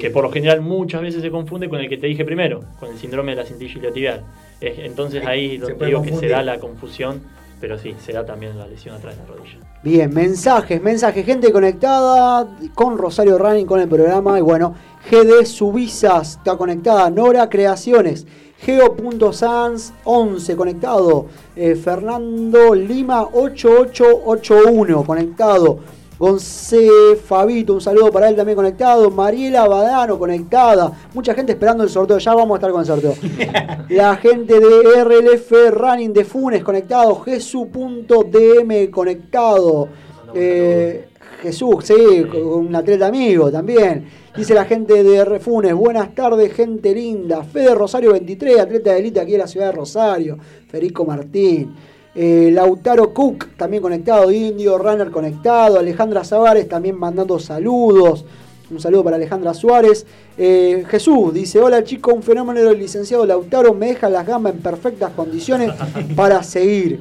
Que por lo general muchas veces se confunde con el que te dije primero, con el síndrome de la cintilla iliotibial. Es- Entonces ahí donde digo que se da la confusión, pero sí, se da también la lesión atrás de la rodilla. Bien, mensajes, mensajes, gente conectada con Rosario Running, con el programa. Y bueno, GD Subisas está conectada. Nora Creaciones. Geo.sans 11 conectado. Eh, Fernando Lima 8881 conectado. Gonce Fabito, un saludo para él también conectado. Mariela Badano conectada. Mucha gente esperando el sorteo. Ya vamos a estar con el sorteo. La gente de RLF Running de Funes conectado. Jesús.dm conectado. Eh, Jesús, sí, un atleta amigo también. Dice la gente de R Funes, buenas tardes, gente linda. Fede Rosario 23, atleta de élite aquí en la ciudad de Rosario. Federico Martín. Eh, Lautaro Cook, también conectado. Indio Runner conectado. Alejandra Zavares también mandando saludos. Un saludo para Alejandra Suárez. Eh, Jesús dice: Hola chicos, un fenómeno del licenciado Lautaro. Me deja las gambas en perfectas condiciones para seguir.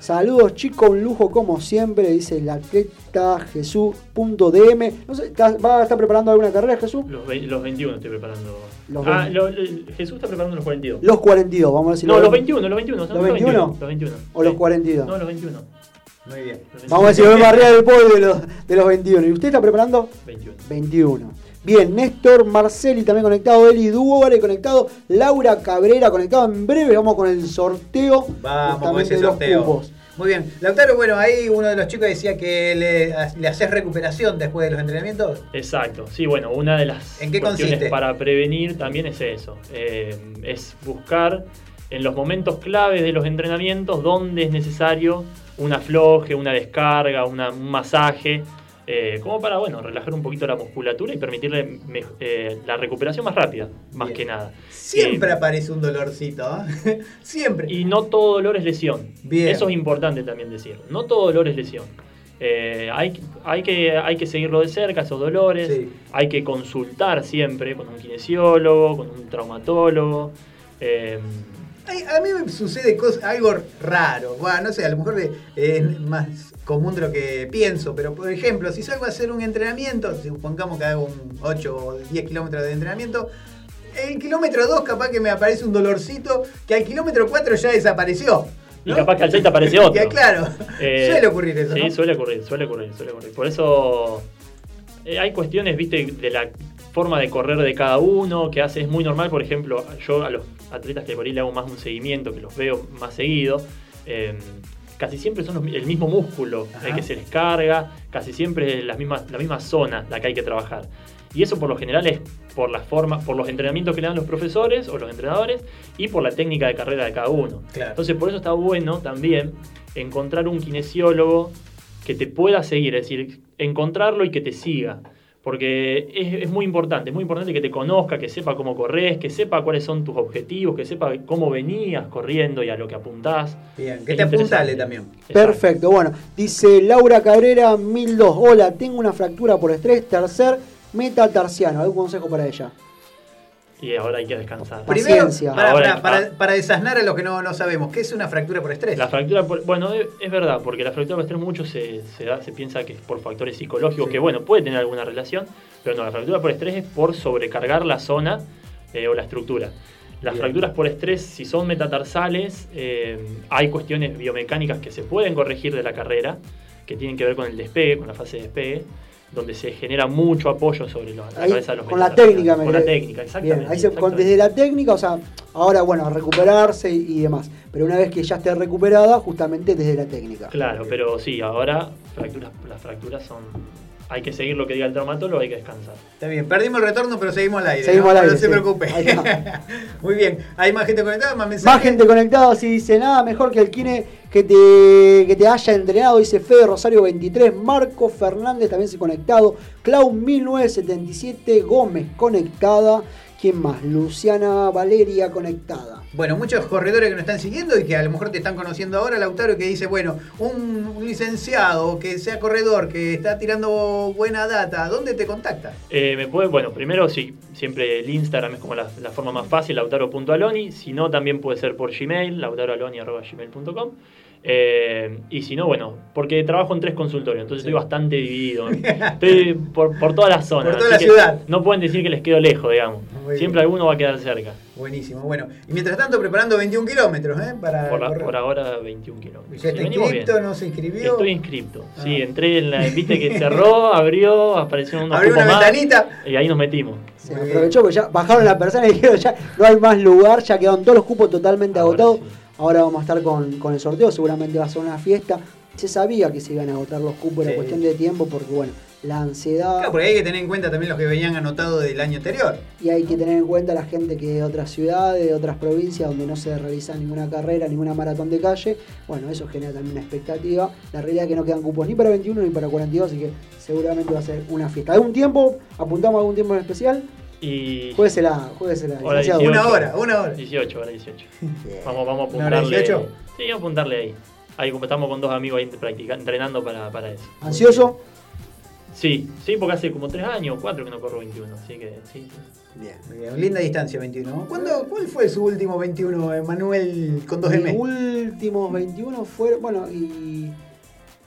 Saludos chicos, un lujo como siempre, dice el atleta Jesús.dm. No sé, ¿está- ¿va a estar preparando alguna carrera Jesús? Los, ve- los 21 estoy preparando. Los ah, 20. lo- lo- Jesús está preparando los 42. Los 42, vamos a decir. no, los 21, los 21. ¿Los 21? Los 21. ¿O los 42? No, los 21. Muy bien. Vamos a decir, vamos arriba del podio de los, de los 21. ¿Y usted está preparando? 21. 21. Bien, Néstor Marceli también conectado, Eli Duore conectado, Laura Cabrera conectado. En breve vamos con el sorteo Vamos con ese de los sorteo. cupos. Muy bien. Lautaro, bueno, ahí uno de los chicos decía que le, le haces recuperación después de los entrenamientos. Exacto, sí, bueno, una de las ¿En qué cuestiones consiste? para prevenir también es eso, eh, es buscar en los momentos claves de los entrenamientos donde es necesario un afloje, una descarga, una- un masaje, eh, como para, bueno, relajar un poquito la musculatura y permitirle me- eh, la recuperación más rápida, más Bien. que nada. Siempre Eh, aparece un dolorcito. Siempre. y no todo dolor es lesión. Bien. Eso es importante también decir. No todo dolor es lesión. Hay, hay, que, hay que seguirlo de cerca, esos dolores. Sí. Hay que consultar siempre con un kinesiólogo, con un traumatólogo. A mí me sucede cos- algo raro. Bueno, no sé, a lo mejor eh, es más común de lo que pienso, pero por ejemplo, si salgo a hacer un entrenamiento, supongamos que hago un 8 o 10 kilómetros de entrenamiento, el kilómetro 2 capaz que me aparece un dolorcito que al kilómetro 4 ya desapareció. y capaz que al 6 te aparece otro. Claro, Eh, suele ocurrir eso. Sí, ¿no? suele ocurrir, suele ocurrir, suele ocurrir. Por eso eh, hay cuestiones, viste, de la forma de correr de cada uno, que hace, es muy normal, por ejemplo, yo a los atletas que por ahí le hago más un seguimiento, que los veo más seguido, eh, casi siempre son los el mismo músculo el que se les carga, casi siempre es la misma, la misma zona la que hay que trabajar. Y eso por lo general es por la forma, por los entrenamientos que le dan los profesores o los entrenadores y por la técnica de carrera de cada uno. Claro. Entonces por eso está bueno también encontrar un kinesiólogo que te pueda seguir, es decir, encontrarlo y que te siga. Porque es, es muy importante, es muy importante que te conozca, que sepa cómo corres, que sepa cuáles son tus objetivos, que sepa cómo venías corriendo y a lo que apuntás. Bien, que Es te apuntale también. Perfecto, bueno, dice Laura Cabrera 1002. Hola, tengo una fractura por estrés, tercer metatarsiano. ¿Algún consejo para ella? Y ahora hay que descansar. Primero, Paciencia. para, Ahora- para, para, para desasnar a los que no, no sabemos, ¿qué es una fractura por estrés? La fractura, por- bueno, es, es verdad, porque la fractura por estrés mucho se, se, da- se piensa que es por factores psicológicos, Sí. que bueno, puede tener alguna relación, pero no, la fractura por estrés es por sobrecargar la zona eh, o la estructura. Las Bien. fracturas por estrés, si son metatarsales, eh, hay cuestiones biomecánicas que se pueden corregir de la carrera, que tienen que ver con el despegue, con la fase de despegue, donde se genera mucho apoyo sobre los- la cabeza de los con la técnica, Con la técnica, exactamente. Bien, ahí se- con- exactamente. desde la técnica, o sea, ahora bueno, recuperarse y, y demás. Pero una vez que ya esté recuperada, justamente desde la técnica. Claro, pero sí, ahora fracturas, las fracturas son. Hay que seguir lo que diga el traumatólogo, hay que descansar. Está bien, perdimos el retorno, pero seguimos al aire. Seguimos ¿no? al aire, No se sí. preocupe. Muy bien. ¿Hay más gente conectada? ¿Más mensajes? Más gente conectada, si dice nada mejor que el Kine que te, que te haya entrenado, dice Fede Rosario 23, Marco Fernández también se conectado, Clau 1977, Gómez conectada, ¿quién más? Luciana Valeria conectada. Bueno, muchos corredores que nos están siguiendo y que a lo mejor te están conociendo ahora, Lautaro, que dice, bueno, un, licenciado que sea corredor, que está tirando buena data, ¿dónde te contacta? Eh, me puede, bueno, primero sí, siempre el Instagram es como la, la forma más fácil, lautaro.aloni. Si no, también puede ser por Gmail, lautaroaloni.gmail.com. Eh, y si no, bueno, porque trabajo en tres consultorios, entonces estoy bastante dividido. Estoy por, por toda la zona. Por toda la ciudad. No pueden decir que les quedo lejos, digamos. Muy Siempre alguno va a quedar cerca. Buenísimo, bueno. Y mientras tanto, preparando 21 kilómetros, ¿eh? Para Por, la- correr. por ahora 21 kilómetros. ¿Ya está inscripto? ¿No se inscribió? Estoy inscripto. Ah. Sí, entré en la. Viste que cerró, abrió, apareció unos Abrió cupos una más, ventanita. Y ahí nos metimos. Se aprovechó porque ya bajaron la persona y dijeron ya no hay más lugar, ya quedaron todos los cupos totalmente agotados. Ahora vamos a estar con, con el sorteo, seguramente va a ser una fiesta. Se sabía que se iban a agotar los cupos, era Sí. cuestión de tiempo porque bueno, la ansiedad Claro, porque hay que tener en cuenta también los que venían anotados del año anterior. y hay que tener en cuenta la gente que de otras ciudades, de otras provincias donde no se realiza ninguna carrera, ninguna maratón de calle. Bueno, eso genera también una expectativa. La realidad es que no quedan cupos ni para 21 ni para 42, así que seguramente va a ser una fiesta. ¿Algún tiempo? ¿Apuntamos a algún tiempo en especial? Y. Jueguesela, jueguesela. Hora licenciado. 18. Una hora, una hora. 18, hora 18. Vamos, vamos a ¿Una hora apuntarle. 18? Sí, vamos a apuntarle ahí. Ahí estamos con dos amigos ahí practica- entrenando para, para eso. ¿Ansioso? Sí, sí, porque hace como 3 años, 4 que no corro 21, así que sí. Bien, bien. Linda distancia 21. ¿Cuándo, ¿Cuál fue su último 21, Emanuel, con 2M? Mis últimos 21 fueron. Bueno, y.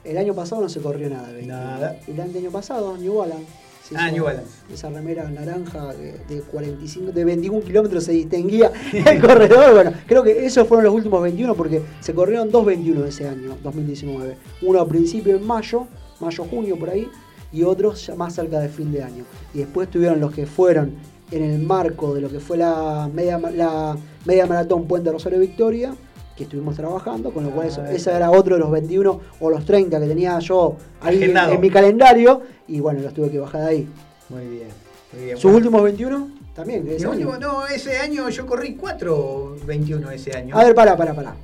El año pasado no se corrió nada. de 21. Nada. Y el año pasado, New Balance. Se Ah, hizo. Esa remera naranja de, de 45, de 21 kilómetros se distinguía el corredor. Bueno, creo que esos fueron los últimos 21 porque se corrieron dos 21 ese año, 2019. Uno a principio en mayo, mayo-junio por ahí, y otros ya más cerca de fin de año. Y después tuvieron los que fueron en el marco de lo que fue la media, la media maratón Puente Rosario Victoria, que estuvimos trabajando, con lo cual eso, ese era otro de los 21 o los 30 que tenía yo ahí en, mi calendario, y bueno, los tuve que bajar de ahí. Muy bien. Muy bien. ¿Sus Bueno. últimos 21? También, de ese Mi año. último- no, ese año yo corrí 4 21 ese año. A ver, para, para, para.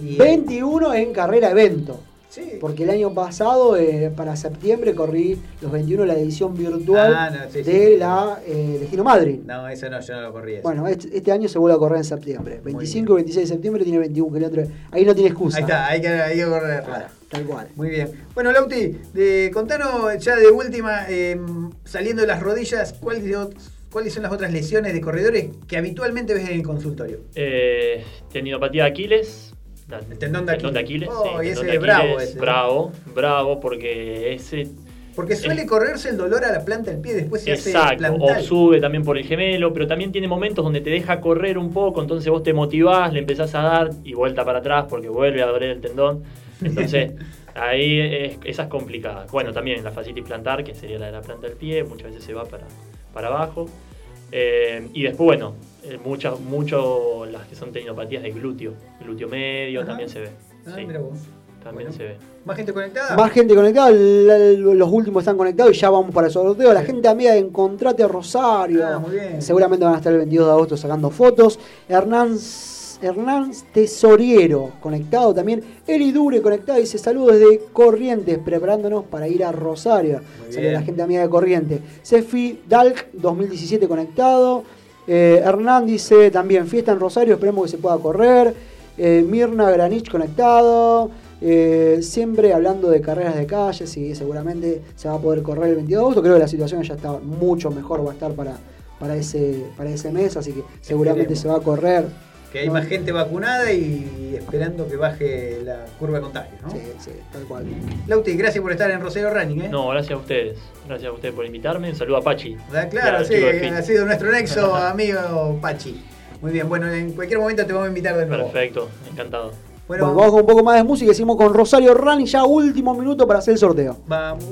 Y- 21 en carrera evento. Sí. Porque el año pasado, eh, para septiembre, corrí los 21 la edición virtual Ah, no, sí, sí. de la eh, Destino Madrid. No, ese no, yo no lo corrí. ese. Bueno, este, este año se vuelve a correr en septiembre. 25 y 26 de septiembre tiene 21 kilómetros. Ahí no tiene excusa. Ahí está, hay que, hay que correr. Tal cual. Muy bien. Bueno, Lauti, de, contanos ya de última, eh, saliendo de las rodillas, ¿cuáles, de ot- ¿cuáles son las otras lesiones de corredores que habitualmente ves en el consultorio? Eh, tendinopatía de Aquiles. La- El tendón de Aquiles. Oh, sí, y ese de bravo Aquiles, ese. Bravo, bravo, porque ese. Porque suele correrse el dolor a la planta del pie, después se Exacto, o sube también por el gemelo, pero también tiene momentos donde te deja correr un poco, entonces vos te motivás, le empezás a dar y vuelta para atrás porque vuelve a doler el tendón. Entonces, ahí es, esa es complicada. Bueno, también la fascitis plantar, que sería la de la planta del pie, muchas veces se va para, para abajo. Eh, y después, bueno, eh, muchas, mucho las que son tendinopatías de glúteo, glúteo medio Ajá. también se ve. Ah, sí, mira vos. también Bueno. se ve. ¿Más gente conectada? Más gente conectada, los últimos están conectados y ya vamos para el sorteo. La gente amiga de Encontrate Rosario. Ah, muy bien. Seguramente van a estar el 22 de agosto sacando fotos. Hernán, Hernán Tesoriero conectado también. Eli Dure conectado dice saludos desde Corrientes, preparándonos para ir a Rosario. Saludos a la gente amiga de Corrientes. Sefi Dalk 2017 conectado. Eh, Hernán dice también fiesta en Rosario, esperemos que se pueda correr. Eh, Mirna Granich conectado. Eh, siempre hablando de carreras de calle, sí, seguramente se va a poder correr el 22 de agosto. Creo que la situación ya está mucho mejor, va a estar para, para, ese, para ese mes, así que seguramente Esperemos. se va a correr. Que hay más gente vacunada y esperando que baje la curva de contagio, ¿no? Sí, sí, tal cual. Lauti, gracias por estar en Rosario Running. ¿eh? No, gracias a ustedes. Gracias a ustedes por invitarme. Un saludo a Pachi. Claro, sí, ha sido nuestro nexo, amigo Pachi. Muy bien, bueno, en cualquier momento te vamos a invitar de nuevo. Perfecto, encantado. Bueno, bueno vamos con un poco más de música y seguimos con Rosario Running, ya último minuto para hacer el sorteo. Vamos.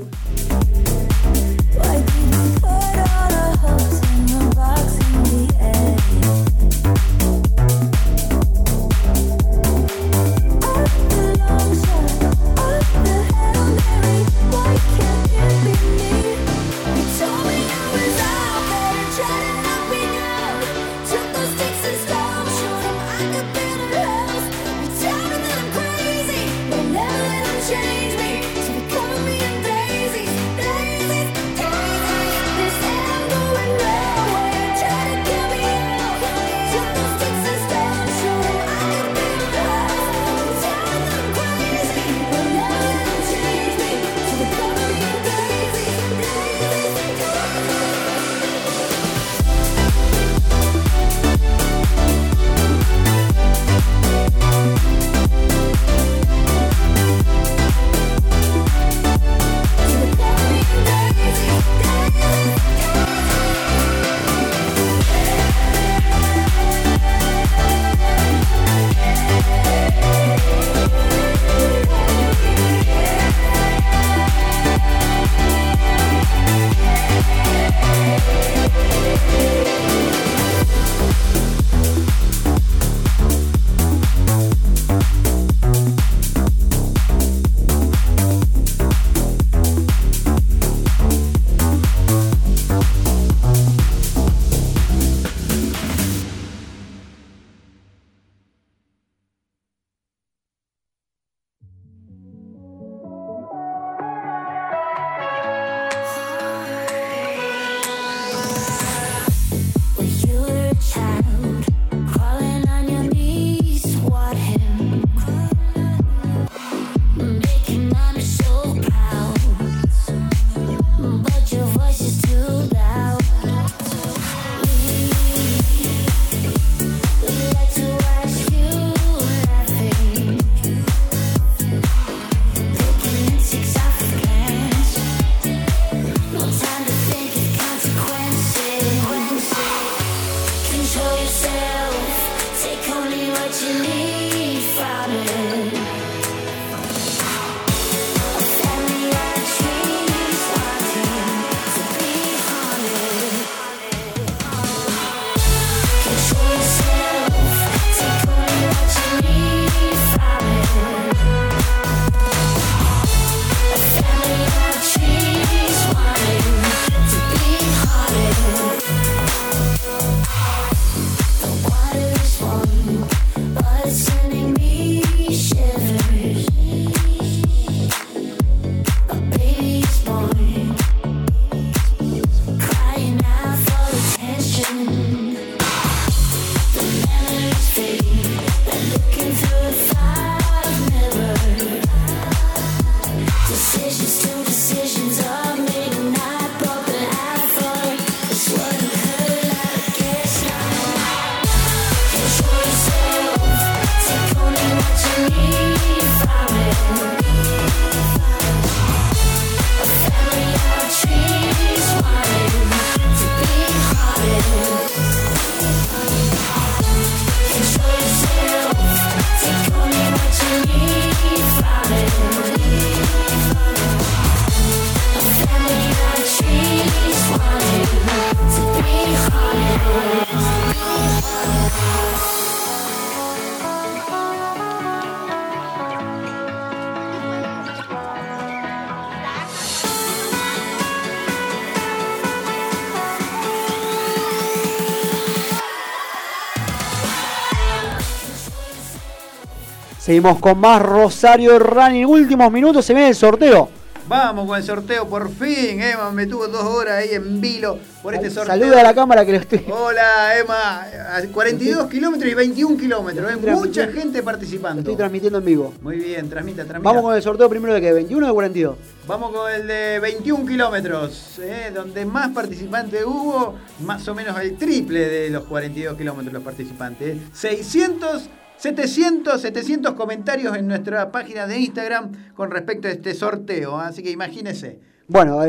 Seguimos con más Rosario Running. Últimos minutos, se viene el sorteo. Vamos con el sorteo, por fin, Emma. Me tuvo dos horas ahí en vilo por este sorteo. Saluda a la cámara que lo estoy. Hola, Emma. 42 kilómetros y 21 kilómetros. ¿eh? Mucha gente participando. Estoy transmitiendo en vivo. Muy bien, transmita, transmita. Vamos con el sorteo primero de qué, 21 o de 42. Vamos con el de 21 kilómetros, ¿eh? donde más participantes hubo, más o menos el triple de los 42 kilómetros los participantes. ¿eh? 600 700, 700 comentarios en nuestra página de Instagram con respecto a este sorteo, ¿eh? así que imagínense. Bueno,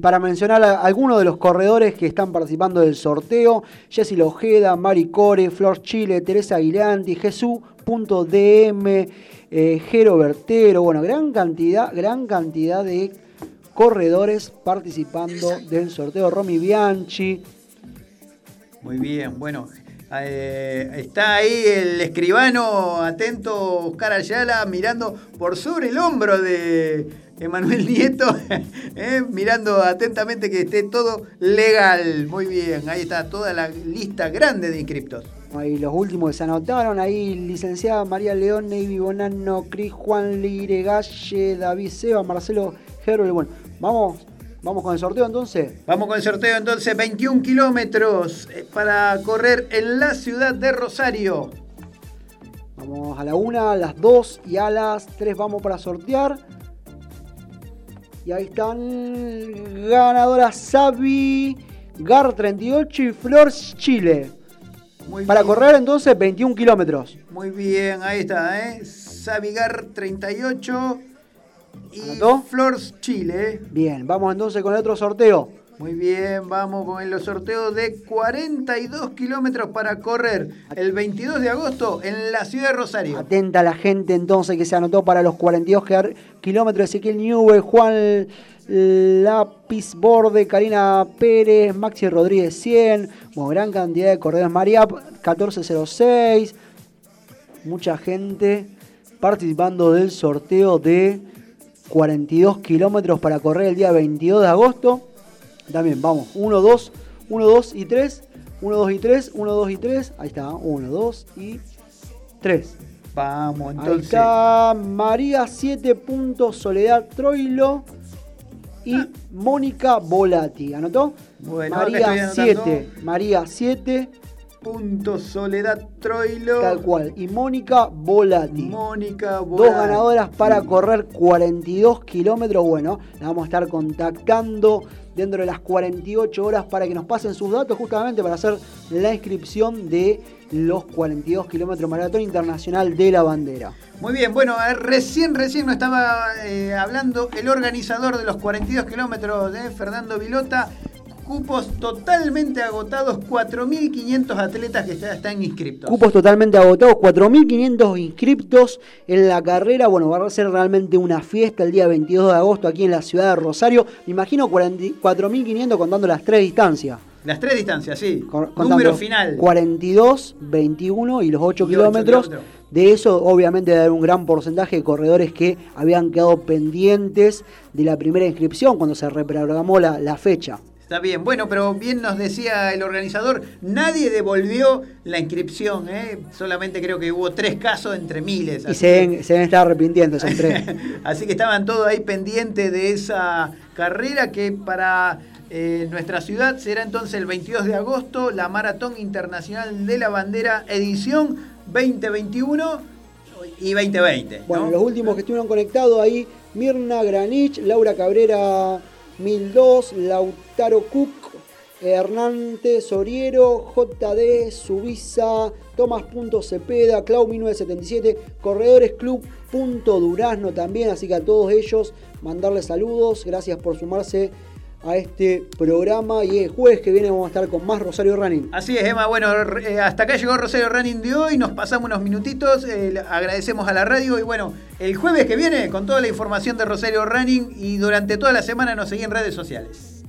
para mencionar a algunos de los corredores que están participando del sorteo, Jessy Lojeda, Mari Core, Flor Chile, Teresa Aguilanti, Jesús.dm, eh, Jero Bertero, bueno, gran cantidad, gran cantidad de corredores participando del sorteo, Romy Bianchi. Muy bien, bueno, eh, está ahí el escribano atento, Oscar Ayala, mirando por sobre el hombro de Emanuel Nieto, eh, mirando atentamente que esté todo legal. Muy bien, ahí está toda la lista grande de inscriptos. Ahí los últimos que se anotaron, ahí licenciada María León, Navy Bonano, Cris Juan Lire, Galle, David Seba, Marcelo Herbel. Bueno, vamos, vamos con el sorteo entonces. Vamos con el sorteo entonces, 21 kilómetros eh, para correr en la ciudad de Rosario. Vamos a la una, a las dos y a las tres vamos para sortear. Y ahí están ganadoras Sabi, Gar 38 y Flor Chile. Muy Para bien. correr entonces 21 kilómetros. Muy bien, ahí está, ¿eh? Sabigar 38 y. Flors Chile. Bien, vamos entonces con el otro sorteo. Muy bien, vamos con el sorteo de 42 kilómetros para correr el 22 de agosto en la ciudad de Rosario. Atenta la gente entonces que se anotó para los 42 que- kilómetros. Ezequiel Newell, Juan Lápiz Borde, Karina Pérez, Maxi Rodríguez 100. Bueno, gran cantidad de corredores. María 1406. Mucha gente participando del sorteo de 42 kilómetros para correr el día 22 de agosto. También vamos, 1, 2, 1, 2 y 3. 1, 2 y 3, 1, 2 y 3. Ahí está, 1, 2 y 3. Vamos, Ahí entonces. está María 7. puntos, Soledad Troilo y Mónica Volati. ¿Anotó? Bueno, María anotando. 7. María 7. Punto Soledad Troilo. Tal cual. Y Mónica Volati. Mónica Dos Volati. ganadoras para correr 42 kilómetros. Bueno, la vamos a estar contactando dentro de las 48 horas para que nos pasen sus datos justamente para hacer la inscripción de los 42 kilómetros Maratón Internacional de la Bandera. Muy bien, bueno, eh, recién, recién nos estaba eh, hablando el organizador de los 42 kilómetros de Fernando Vilota. Cupos totalmente agotados, 4.500 atletas que ya están inscriptos. Cupos totalmente agotados, 4.500 inscriptos en la carrera. Bueno, va a ser realmente una fiesta el día 22 de agosto aquí en la ciudad de Rosario. Me imagino 40 4.500 contando las tres distancias. Las tres distancias, sí. Contando Número final. 42, 21 y los 8 Y ocho kilómetros. De eso, obviamente, debe haber un gran porcentaje de corredores que habían quedado pendientes de la primera inscripción cuando se reprogramó la, la fecha. Está bien, bueno, pero bien nos decía el organizador, nadie devolvió la inscripción, ¿eh? solamente creo que hubo tres casos entre miles. Y se deben, se estar arrepintiendo esos tres. Así que estaban todos ahí pendientes de esa carrera que para eh, nuestra ciudad será entonces el 22 de agosto, la Maratón Internacional de la Bandera edición 2021 y 2020. ¿no? Bueno, los últimos que estuvieron conectados ahí, Mirna Granich, Laura Cabrera 1002, Lautaro Cook, Hernante Soriero, JD Subisa, Tomás Punto Cepeda, Clau 1977, Corredores Club Punto también, así que a todos ellos mandarles saludos, gracias por sumarse a este programa y el jueves que viene vamos a estar con más Rosario Running. Así es, Emma. Bueno, eh, hasta acá llegó Rosario Running de hoy. Nos pasamos unos minutitos. eh, agradecemos a la radio. Y bueno, el jueves que viene, con toda la información de Rosario Running. Y durante toda la semana nos seguí en redes sociales.